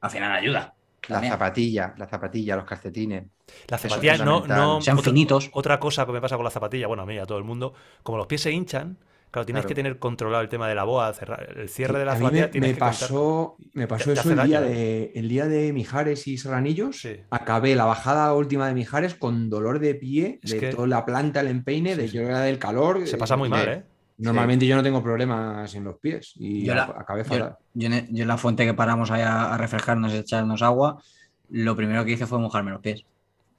al final ayuda. La también. zapatilla, la zapatilla, los calcetines. La Eso es zapatilla no, no. Sean otra, finitos. otra cosa que me pasa con la zapatilla, bueno, a mí y a todo el mundo, como los pies se hinchan, claro, tienes Claro. que tener controlado el tema de la boa, cerrar, el cierre de la a zapatilla. me, contar- pasó, me pasó te eso el día, de, el día de Mijares y Serranillos. Sí. Acabé la bajada última de Mijares con dolor de pie, Es de que- toda la planta, el empeine, Sí, de sí. yo era del calor. Se pasa muy eh, mal, ¿eh? Normalmente yo no tengo problemas en los pies y Yo la- a- acabé Yo, fatal. yo en, yo en la fuente que paramos ahí a, a refrescarnos y echarnos agua, lo primero que hice fue mojarme los pies.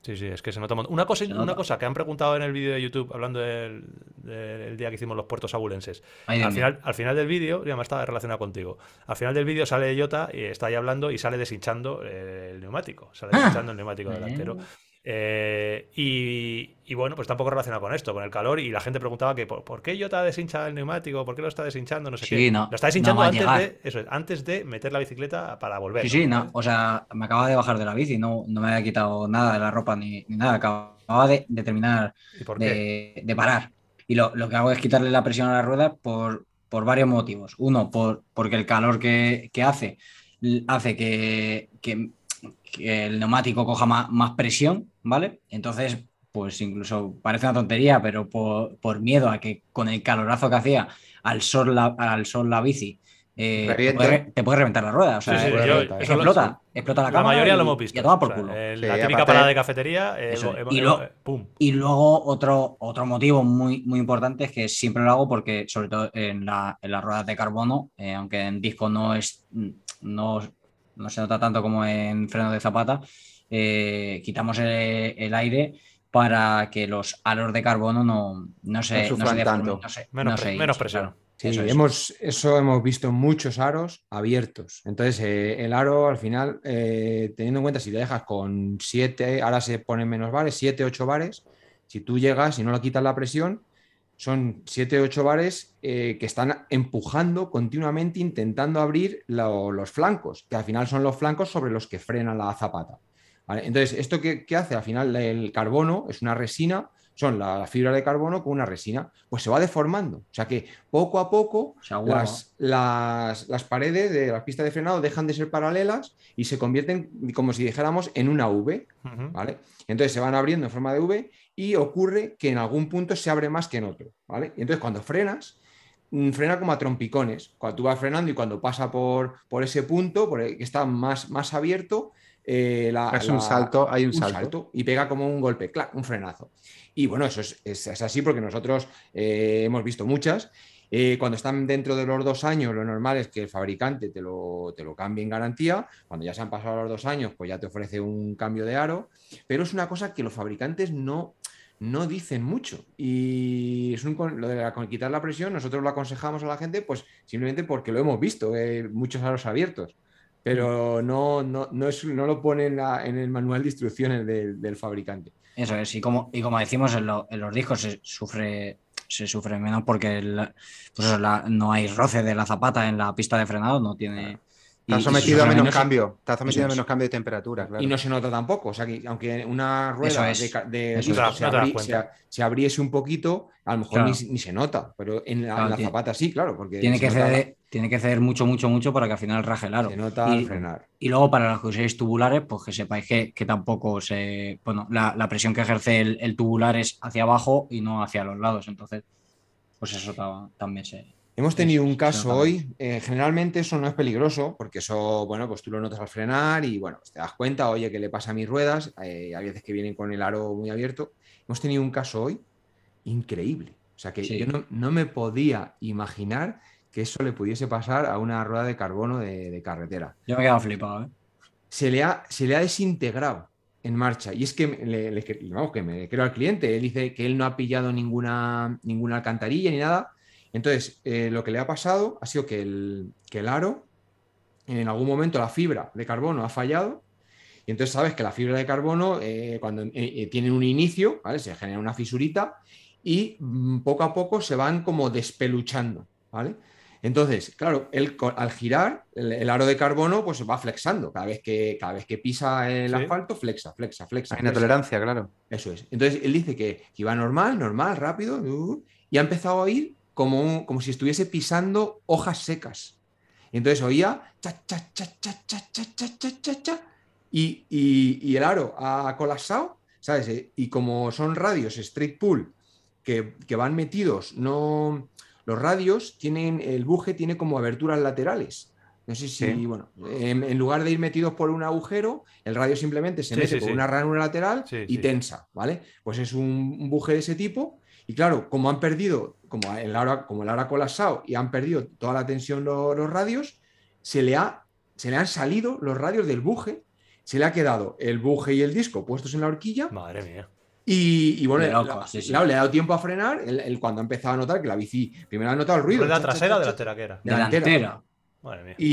Sí, sí, es que se nota un. Una cosa, una cosa que han preguntado en el vídeo de YouTube, hablando del, del día que hicimos los puertos abulenses. Ay, Al final, al final del vídeo, y además estaba relacionado contigo. Al final del vídeo sale Jota y está ahí hablando y sale deshinchando el neumático. Sale Ah. deshinchando el neumático delantero. Eh, y, y bueno, pues tampoco relacionado con esto, con el calor. Y la gente preguntaba que por, ¿por qué Jota deshincha el neumático? ¿Por qué lo está deshinchando? No sé Sí, qué. no, lo está deshinchando no antes, de, eso es, antes de meter la bicicleta para volver. Sí, sí, no. O sea, me acaba de bajar de la bici, no, no me había quitado nada de la ropa ni, ni nada. Acababa de, de terminar de, de parar. Y lo, lo que hago es quitarle la presión a la rueda por, por varios motivos. Uno, por, porque el calor que, que hace hace que, que- que el neumático coja más, más presión, ¿vale? Entonces, pues incluso parece una tontería, pero por, por miedo a que con el calorazo que hacía al sol la, al sol la bici, eh, te, puede, re- te puede reventar la rueda. O sea, Sí, sí, eh, yo- lo- explota, explota la La cámara mayoría y- lo hemos visto. y a tomar por O sea, culo. Sí, la típica aparte- parada de cafetería, eh, es. hemos- Y lo- eh, ¡pum! Y luego otro, otro motivo muy, muy importante es que siempre lo hago porque, sobre todo en, la- en las ruedas de carbono, eh, aunque en disco no es no, no se nota tanto como en freno de zapata, eh, quitamos el, el aire para que los aros de carbono no, no se, No se tanto. no se- Menos no pre- se menos hinchen, presión. claro. Sí, Eso es. hemos, eso hemos visto muchos aros abiertos. Entonces, eh, el aro al final, eh, teniendo en cuenta si te dejas con 7, ahora se ponen menos bares, 7, 8 bares, si tú llegas y no le quitas la presión, son 7, 8 bares eh, que están empujando continuamente, intentando abrir lo- los flancos, que al final son los flancos sobre los que frenan la zapata. ¿vale? Entonces, ¿esto qué, qué hace? Al final, el carbono es una resina, son la, la fibra de carbono con una resina, pues se va deformando. O sea que poco a poco las, las, las paredes de la pista de frenado dejan de ser paralelas y se convierten, como si dijéramos, en una V. ¿vale? Entonces se van abriendo en forma de V y ocurre que en algún punto se abre más que en otro. ¿vale? Y entonces cuando frenas, mm, frena como a trompicones. Cuando tú vas frenando y cuando pasa por, por ese punto, por el que está más, más abierto, eh, la- Es un la- salto, hay un salto. y pega como un golpe, clac, un frenazo. Y bueno, eso es, es- es así porque nosotros eh, hemos visto muchas. Eh, cuando están dentro de los dos años, lo normal es que el fabricante te lo, te lo cambie en garantía. Cuando ya se han pasado los dos años, pues ya te ofrece un cambio de aro. Pero es una cosa que los fabricantes no, no dicen mucho. Y es un lo de la- quitar la presión, nosotros lo aconsejamos a la gente, pues simplemente porque lo hemos visto, eh, muchos aros abiertos. Pero no, no, no, es, no lo pone en, la- en el manual de instrucciones del, del fabricante. Eso es, y como, y como decimos en, lo- en los discos se sufre, se sufre menos porque el- pues eso, la- no hay roce de la zapata en la pista de frenado, no tiene... Está sometido a menos cambio. Está sometido a menos cambio de temperatura, claro. Y no se nota tampoco. O sea, que aunque una rueda es. de, de Eso disco es. se, abri- abriese un poquito, a lo mejor Claro. ni, ni se nota, pero en la, en Claro, la tiene- zapata sí, claro, porque Tiene que, ceder, tiene que ceder mucho, mucho, mucho para que al final raje el aro. se nota al frenar. Y luego para los que uséis tubulares, pues que sepáis que, que tampoco se. Bueno, la, la presión que ejerce el, el tubular es hacia abajo y no hacia los lados. Entonces, pues eso ta- también se. Hemos tenido un caso hoy, eh, generalmente eso no es peligroso, porque eso, bueno, pues tú lo notas al frenar y bueno, pues te das cuenta, oye, ¿qué le pasa a mis ruedas? Eh, hay veces que vienen con el aro muy abierto. Hemos tenido un caso hoy increíble. O sea que Sí. yo no, no me podía imaginar que eso le pudiese pasar a una rueda de carbono de, de carretera. Yo me he quedado flipado, ¿eh? se le ha, se le ha desintegrado en marcha. Y es que, le, le- vamos, que me creo al cliente, él dice que él no ha pillado ninguna, ninguna alcantarilla ni nada. Entonces, eh, lo que le ha pasado ha sido que el, que el aro, en algún momento la fibra de carbono ha fallado. Y entonces sabes que la fibra de carbono, eh, cuando eh, tienen un inicio, ¿vale? se genera una fisurita y mm, poco a poco se van como despeluchando. ¿vale? Entonces, claro, él al girar, el, el aro de carbono pues va flexando. Cada vez que, cada vez que pisa el Sí. asfalto, flexa, flexa, flexa. Hay una tolerancia, claro. Eso es. Entonces él dice que, que iba normal, normal, rápido, uh, y ha empezado a oír como, un- como si estuviese pisando hojas secas. Y entonces oía cha, cha, cha, cha, cha, cha, cha, cha, cha, cha, y, y- y el aro ha colapsado, ¿sabes? Eh, Y como son radios straight pull que, que van metidos, no. Los radios tienen, el buje tiene como aberturas laterales. No sé si, Sí. bueno, en, en lugar de ir metidos por un agujero, el radio simplemente se Sí, mete sí, por una ranura lateral y tensa, ¿vale? Pues es un, un buje de ese tipo. Y claro, como han perdido, como el aro, como el aro ha colapsado y han perdido toda la tensión lo- los radios, se le, ha, se le han salido los radios del buje, se le ha quedado el buje y el disco puestos en la horquilla Madre mía. y, y bueno, De loco, la- sí, sí. claro, le ha dado tiempo a frenar. Cuando ha empezado a notar que la bici, primero ha notado el ruido. ¿Rueda cha, cha, trasera cha, o cha, delantera que era? delantera. Delantera. Madre mía. Y,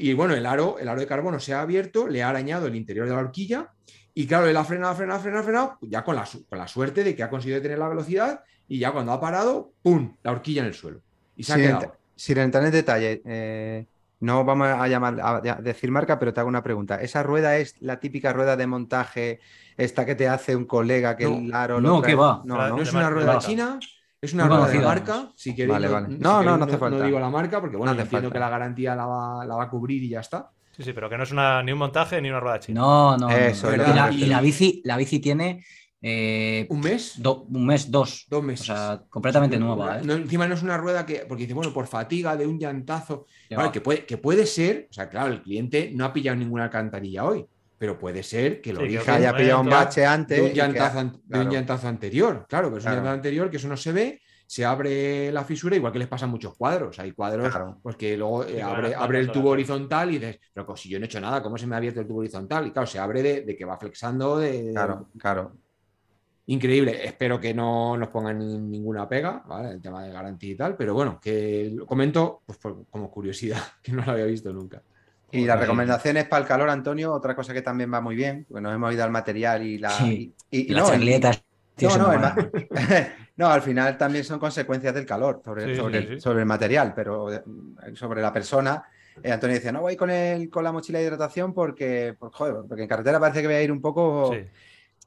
y- y, bueno, el aro, el aro de carbono se ha abierto, le ha arañado el interior de la horquilla y claro, él ha frenado, frenado, frenado, frenado, ya con la, con la suerte de que ha conseguido tener la velocidad y ya cuando ha parado, ¡pum!, la horquilla en el suelo. Y se ha Sin, quedado. ent- sin entrar en detalle, eh, no vamos a llamar a, decir marca, pero te hago una pregunta. ¿Esa rueda es la típica rueda de montaje, esta que te hace un colega que No, el aro lo no, trae? ¿qué va? No, no. No es una rueda china, es una rueda de marca. Si queréis, Vale, no, vale. si No, no, queréis, no hace falta. No digo la marca porque bueno, No hace entiendo falta. que la garantía la va, la va a cubrir y ya está. Sí, sí, pero que no es una, ni un montaje ni una rueda china. No, no. Eso, no. es Y, que la, y la bici, la bici tiene eh, Un mes, do- un mes, dos. dos O meses. sea, completamente nueva. ¿eh? No, encima no es una rueda que, porque dice, bueno, por fatiga de un llantazo, Que Vale, que, puede, que puede ser, o sea, claro, el cliente no ha pillado ninguna alcantarilla hoy, pero puede ser que lo Sí, que origen Que haya pillado un bache antes. de un, que- llantazo, de un llantazo anterior, claro, pero es Claro. un llantazo anterior que eso no se ve, se abre la fisura, igual que les pasa a muchos cuadros. Hay cuadros Claro. pues que luego eh, abre, abre el tubo horizontal y dices, pero pues si yo no he hecho nada, ¿cómo se me ha abierto el tubo horizontal? Y claro, se abre de, de que va flexando, de, de- Claro, claro. Increíble, espero que no nos pongan ni- ninguna pega, ¿vale? El tema de garantía y tal, pero bueno, que lo comento pues, por- como curiosidad, que no lo había visto nunca. Y las recomendaciones para el calor, Antonio, otra cosa que también va muy bien, porque nos hemos ido al material y la. Sí. y- y- Y las no, charletas. No, no, el no, al final también son consecuencias del calor sobre, Sí, sobre, sí, sí. sobre el material, pero eh, sobre la persona. Eh, Antonio decía, no voy con el, con la mochila de hidratación porque, pues, joder, porque en carretera parece que voy a ir un poco. Sí.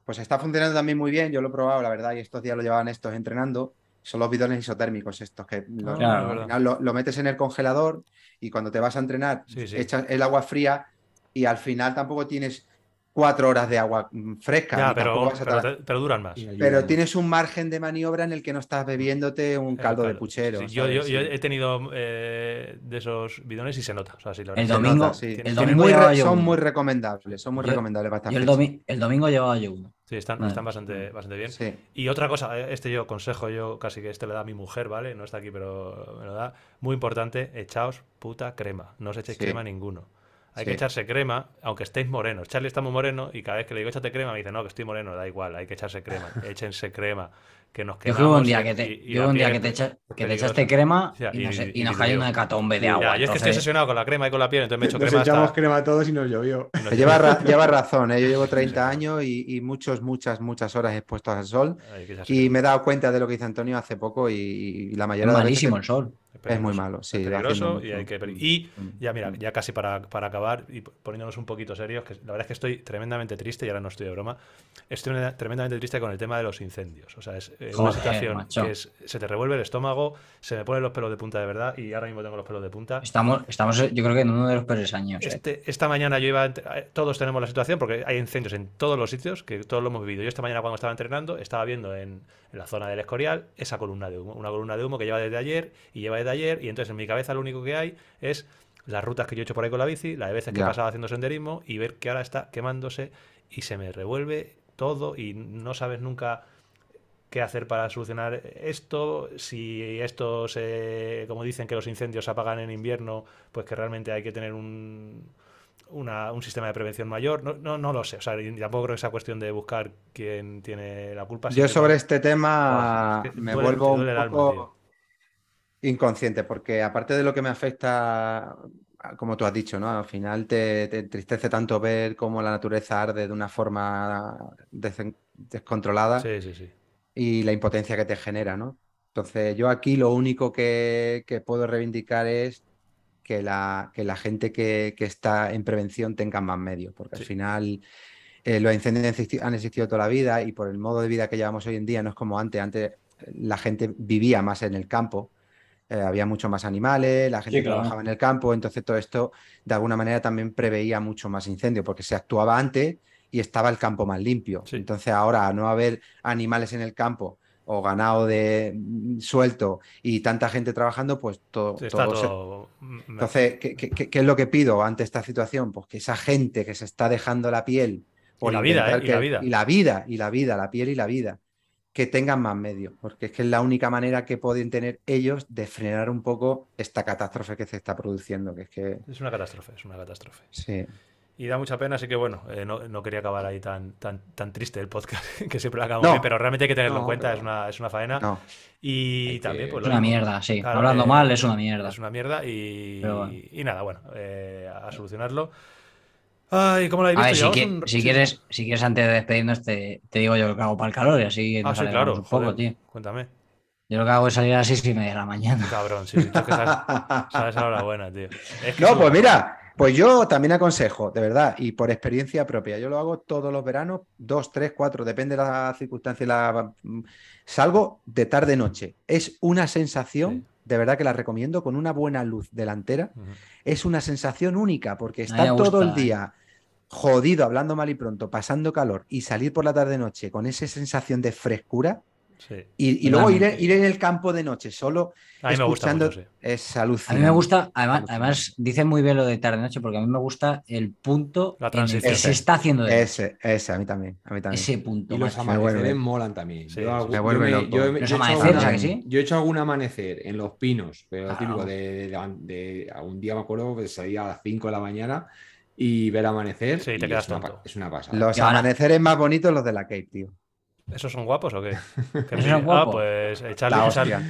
Pues está funcionando también muy bien, yo lo he probado, la verdad, y estos días lo llevaban estos entrenando. Son los bidones isotérmicos estos, que lo, Ah, Claro. es al verdad. final lo, lo metes en el congelador y cuando te vas a entrenar echas el agua fría y al final tampoco tienes cuatro horas de agua mm, fresca. Ya, pero, vas a pero, tardar- te- pero duran más. Pero tienes un margen de maniobra en el que no estás bebiéndote un El caldo de puchero. Sí, yo, yo- yo he tenido eh, de esos bidones y se nota. O sea, sí, la El domingo- nota, sí. el domingo muy, re- son uno. muy recomendables, son muy Yo- recomendables para esta Yo el, domi- el domingo llevaba yo uno. Sí, están, Vale. están bastante, bastante bien. Sí. Y otra cosa, eh, este yo consejo, yo casi que este le da a mi mujer, ¿vale? No está aquí, pero me lo da. Muy importante, echaos puta crema. No os echéis Sí. crema ninguno. Hay Sí. que echarse crema, aunque estéis morenos. Charlie está muy moreno y cada vez que le digo échate crema me dice, no, que estoy moreno, da igual, hay que echarse crema. Échense crema, que nos Yo quedamos. creo que un día que te, y- y yo la un día piel que te, echa- que te echaste crema O sea, y, nos, y- y y nos cayó yo, una hecatombe de Ya, agua. yo es que estoy obsesionado con la crema y con la piel, entonces me echo Nos crema echamos hasta... crema todos y nos llovió. nos- Lleva, ra- lleva razón, ¿eh? yo llevo 30 años y, y muchos, muchas, muchas horas expuestos al sol y crema. me he dado cuenta de lo que dice Antonio hace poco y, y la mayoría de las veces malísimo el sol. Es muy malo. Sí, Es peligroso y hay que... peli- Y Mm. ya mira, ya casi para, para acabar y poniéndonos un poquito serios, que la verdad es que estoy tremendamente triste y ahora no estoy de broma, estoy tremendamente triste con el tema de los incendios. O sea, es eh, una situación macho. que es- se te revuelve el estómago, se me ponen los pelos de punta de verdad y ahora mismo tengo los pelos de punta. Estamos, estamos, yo creo que en uno de los peores años. ¿eh? Este, esta mañana yo iba, eh, todos tenemos la situación porque hay incendios en todos los sitios, que todos lo hemos vivido. Yo esta mañana cuando estaba entrenando estaba viendo en, en la zona del Escorial esa columna de humo, una columna de humo que lleva desde ayer y lleva desde ayer y entonces en mi cabeza lo único que hay es las rutas que yo he hecho por ahí con la bici, las veces que he pasado haciendo senderismo y ver que ahora está quemándose y se me revuelve todo y no sabes nunca qué hacer para solucionar esto, si esto se, como dicen que los incendios se apagan en invierno, pues que realmente hay que tener un, una- un sistema de prevención mayor. No, no, no lo sé. O sea, tampoco creo que sea cuestión de buscar quién tiene la culpa. Yo sobre este tema Buah, es que me duele- vuelvo un alma, poco inconsciente, porque aparte de lo que me afecta, como tú has dicho, ¿no? Al final te, te entristece tanto ver cómo la naturaleza arde de una forma descontrolada Sí, sí, sí. y la impotencia que te genera, ¿no? Entonces, yo aquí lo único que, que puedo reivindicar es que la, que la gente que, que está en prevención tenga más medios, porque Sí. al final eh, los incendios han existi- han existido toda la vida y por el modo de vida que llevamos hoy en día no es como antes. Antes eh, la gente vivía más en el campo, eh, había mucho más animales, la gente Sí, claro. trabajaba en el campo, entonces todo esto de alguna manera también preveía mucho más incendio, porque se actuaba antes y estaba el campo más limpio. Sí. Entonces ahora, a no haber animales en el campo o ganado de mm, suelto y tanta gente trabajando, pues todo, Sí, todo se- entonces, ¿qué, qué- qué- qué es lo que pido ante esta situación? Pues que esa gente que se está dejando la piel por la vida, ¿eh? Y la que- vida. y la vida, y la vida, la piel y la vida, que tengan más medios, porque es que es la única manera que pueden tener ellos de frenar un poco esta catástrofe que se está produciendo, que es que Es una catástrofe, es una catástrofe. sí. Y da mucha pena, así que bueno, eh, no, no quería acabar ahí tan, tan, tan triste el podcast, que siempre lo acabamos No. bien, pero realmente hay que tenerlo en cuenta, pero- es una, es una faena. No. Y que- también, pues Es una mierda, sí. Claro, Hablando eh, mal es una mierda. Es una mierda y, bueno. y nada, bueno, eh, a solucionarlo. Ay, ¿cómo lo habéis A ver, visto? si, Llevamos qui- un- si sí. quieres, si quieres antes de despedirnos, te, te digo yo lo que hago para el calor y así Ah, sí, claro. un poco, joder, tío. Cuéntame. Yo lo que hago es salir a las seis y media de la mañana. Cabrón, sí, tú que sabes, sabes a la hora buena, tío. Es que No, es pues mira, pues yo también aconsejo, de verdad, y por experiencia propia, yo lo hago todos los veranos, dos, tres, cuatro, depende de la circunstancia. y La... mm, Salgo de tarde-noche. Es una sensación, Sí. de verdad que la recomiendo, con una buena luz delantera. Es una sensación única, porque me todo el día jodido, hablando mal y pronto, pasando calor y salir por la tarde-noche con esa sensación de frescura Sí. y, y luego ir, en el campo de noche solo A mí me gusta escuchando mucho, sí. es A mí me gusta, además, además dicen muy bien lo de tarde-noche, porque a mí me gusta el punto La en el que se está haciendo de. Ese, ese, a mí también. A mí también. Ese punto. Y los amaneceres molan también. Sí, yo, me- he- Los yo he hecho amaneceres, alguna- ¿a que sí? yo he hecho algún amanecer en los pinos, pero Claro. típico de, de, un día me acuerdo que salía a las 5 de la mañana y ver amanecer. Sí, te quedas es una, es una pasada. Los amaneceres más bonitos los de la Cape, tío. ¿Esos son guapos o qué? Que ¿Esos son Ah, guapos? pues eh, Charlie,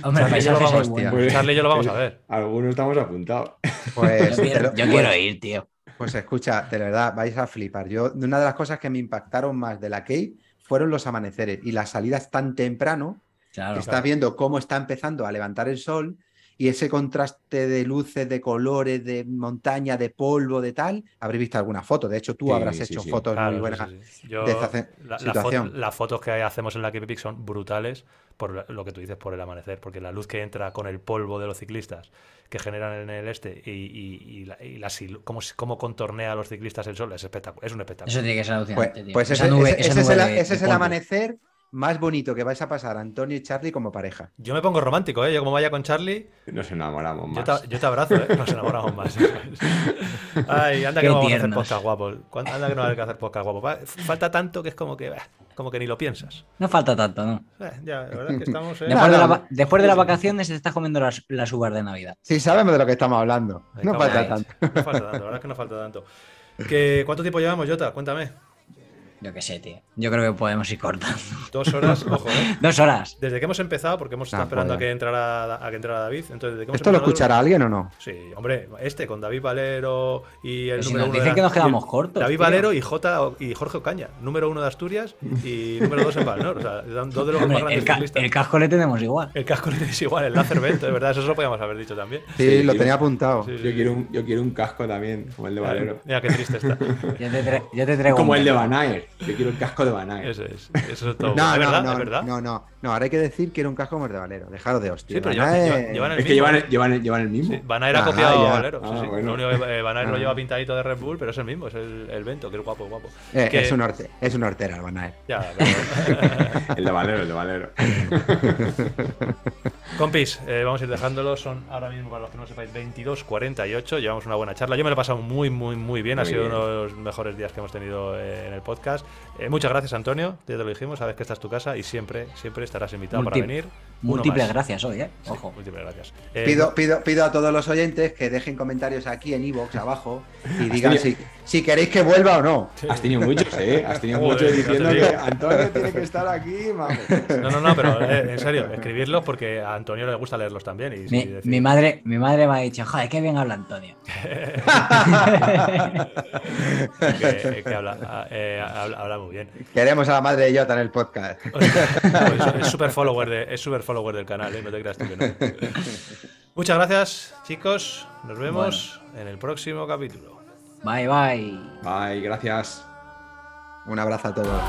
Hombre, Charlie, yo lo vamos. Pues- Charlie y yo lo vamos a ver. Algunos estamos apuntados. Pues, Yo quiero, pues- quiero ir, tío. Pues escucha, de verdad, vais a flipar. Yo, una de las cosas que me impactaron más de la Cape fueron los amaneceres y las salidas tan temprano Claro. que estás viendo cómo está empezando a levantar el sol y ese contraste de luces, de colores, de montaña, de polvo, de tal. Habréis visto alguna foto. De hecho, tú Sí, habrás sí, hecho sí. fotos Claro, muy buenas. sí, sí. Yo- de esta ce- la- la situación. foto- las fotos que hacemos en la Keep son brutales por lo que tú dices, por el amanecer, porque la luz que entra con el polvo de los ciclistas que generan en el este y, y- y la, y la cómo, cómo contornea a los ciclistas el sol es espectacular, es un espectáculo. Eso tiene que ser Pues, alucinante, tío. pues Esa ese, nube- ese- esa ese es, el, de- ese es el polvo. amanecer más bonito que vais a pasar Antonio y Charlie como pareja. Yo me pongo romántico, ¿eh? Yo como vaya con Charlie, Nos enamoramos yo más. te, yo te abrazo, ¿eh? Nos enamoramos más. Ay, anda que Qué no vamos a hacer tiernos. podcast. ¿Cuándo- Anda que no hay que hacer podcast guapos. Va- Falta tanto que es como que, como que ni lo piensas. No falta tanto, ¿no? Eh, ya, la verdad es que estamos... eh, Después, de, la después las vacaciones te estás comiendo las, las uvas de Navidad. Sí, sabemos de lo que estamos hablando. No falta la- tanto. No falta tanto, la verdad es que no falta tanto. ¿Que, ¿Cuánto tiempo llevamos, Jota? Cuéntame. Yo qué sé, tío. Yo creo que podemos ir cortando. Dos horas, ojo, ¿eh? Dos horas. Desde que hemos empezado, porque hemos estado Ah, esperando a que, entrara, a que entrara David. Entonces, desde que hemos ¿Esto lo escuchará alguien o no? Sí, hombre, este con David Valero y el Pero si número nos uno de dicen la- que nos quedamos el- cortos, David tío. Valero y J y Jorge Ocaña, número uno de Asturias y número dos en Valnor. O sea, dos de los Hombre, más grandes el, ca- ciclistas. el casco le tenemos igual. El casco le es igual, el láser vento, es verdad, eso lo podíamos haber dicho también. Sí, Sí, lo tenía apuntado. Sí, sí, Yo sí. quiero, un, yo quiero un casco también, como el de Valero. Mira qué triste está. Yo te, tra- yo te traigo Como un- el de Van Aert. Yo quiero el casco de Van. Eso es, eso es todo. No, es no, verdad, no, es verdad. no, no, no, ahora hay que decir que era un casco como el de Valero. Dejaros de hostia. Sí, pero Van llevan, Aert- llevan- el Es que llevan, llevan, llevan el mismo. Sí, Van Aert ha Ah, copiado a Valero. Ah, sí. bueno. Lo único que eh, Van Aert lo Ah. lleva pintadito de Red Bull, pero es el mismo, es el, el Vento, que es guapo, guapo. Eh, Que- es, un horte, es un hortera el Van. Ya, pero- El de Valero, el de Valero. Compis, eh, vamos a ir dejándolo. Son ahora mismo, para los que no sepáis, 22.48. Llevamos una buena charla. Yo me lo he pasado muy, muy, muy bien. ha sido bien. uno de los mejores días que hemos tenido eh, en el podcast. Eh, muchas gracias, Antonio. Ya te lo dijimos, sabes que esta es tu casa y siempre, siempre estarás invitado para venir. Múltiples gracias hoy, ¿eh? Sí, Ojo. múltiples gracias. Eh, Pido, pido, pido a todos los oyentes que dejen comentarios aquí en iVoox abajo y digan si. Si queréis que vuelva o no. Has tenido muchos, ¿eh? Has tenido Joder, muchos diciendo que Antonio tiene que estar aquí, vamos. No, no, no, pero eh, en serio, escribirlos porque a Antonio le gusta leerlos también. Y, Mi, y decir- mi madre, mi madre me ha dicho, joder, qué bien habla Antonio. que, que habla, ah, eh, habla, habla muy bien. Queremos a la madre de Jota en el podcast. Pues es super follower, de, es super follower del canal, ¿eh? no te creas tú que no. Muchas gracias, chicos. Nos vemos en el próximo capítulo. Bye, bye. Bye, gracias. Un abrazo a todos.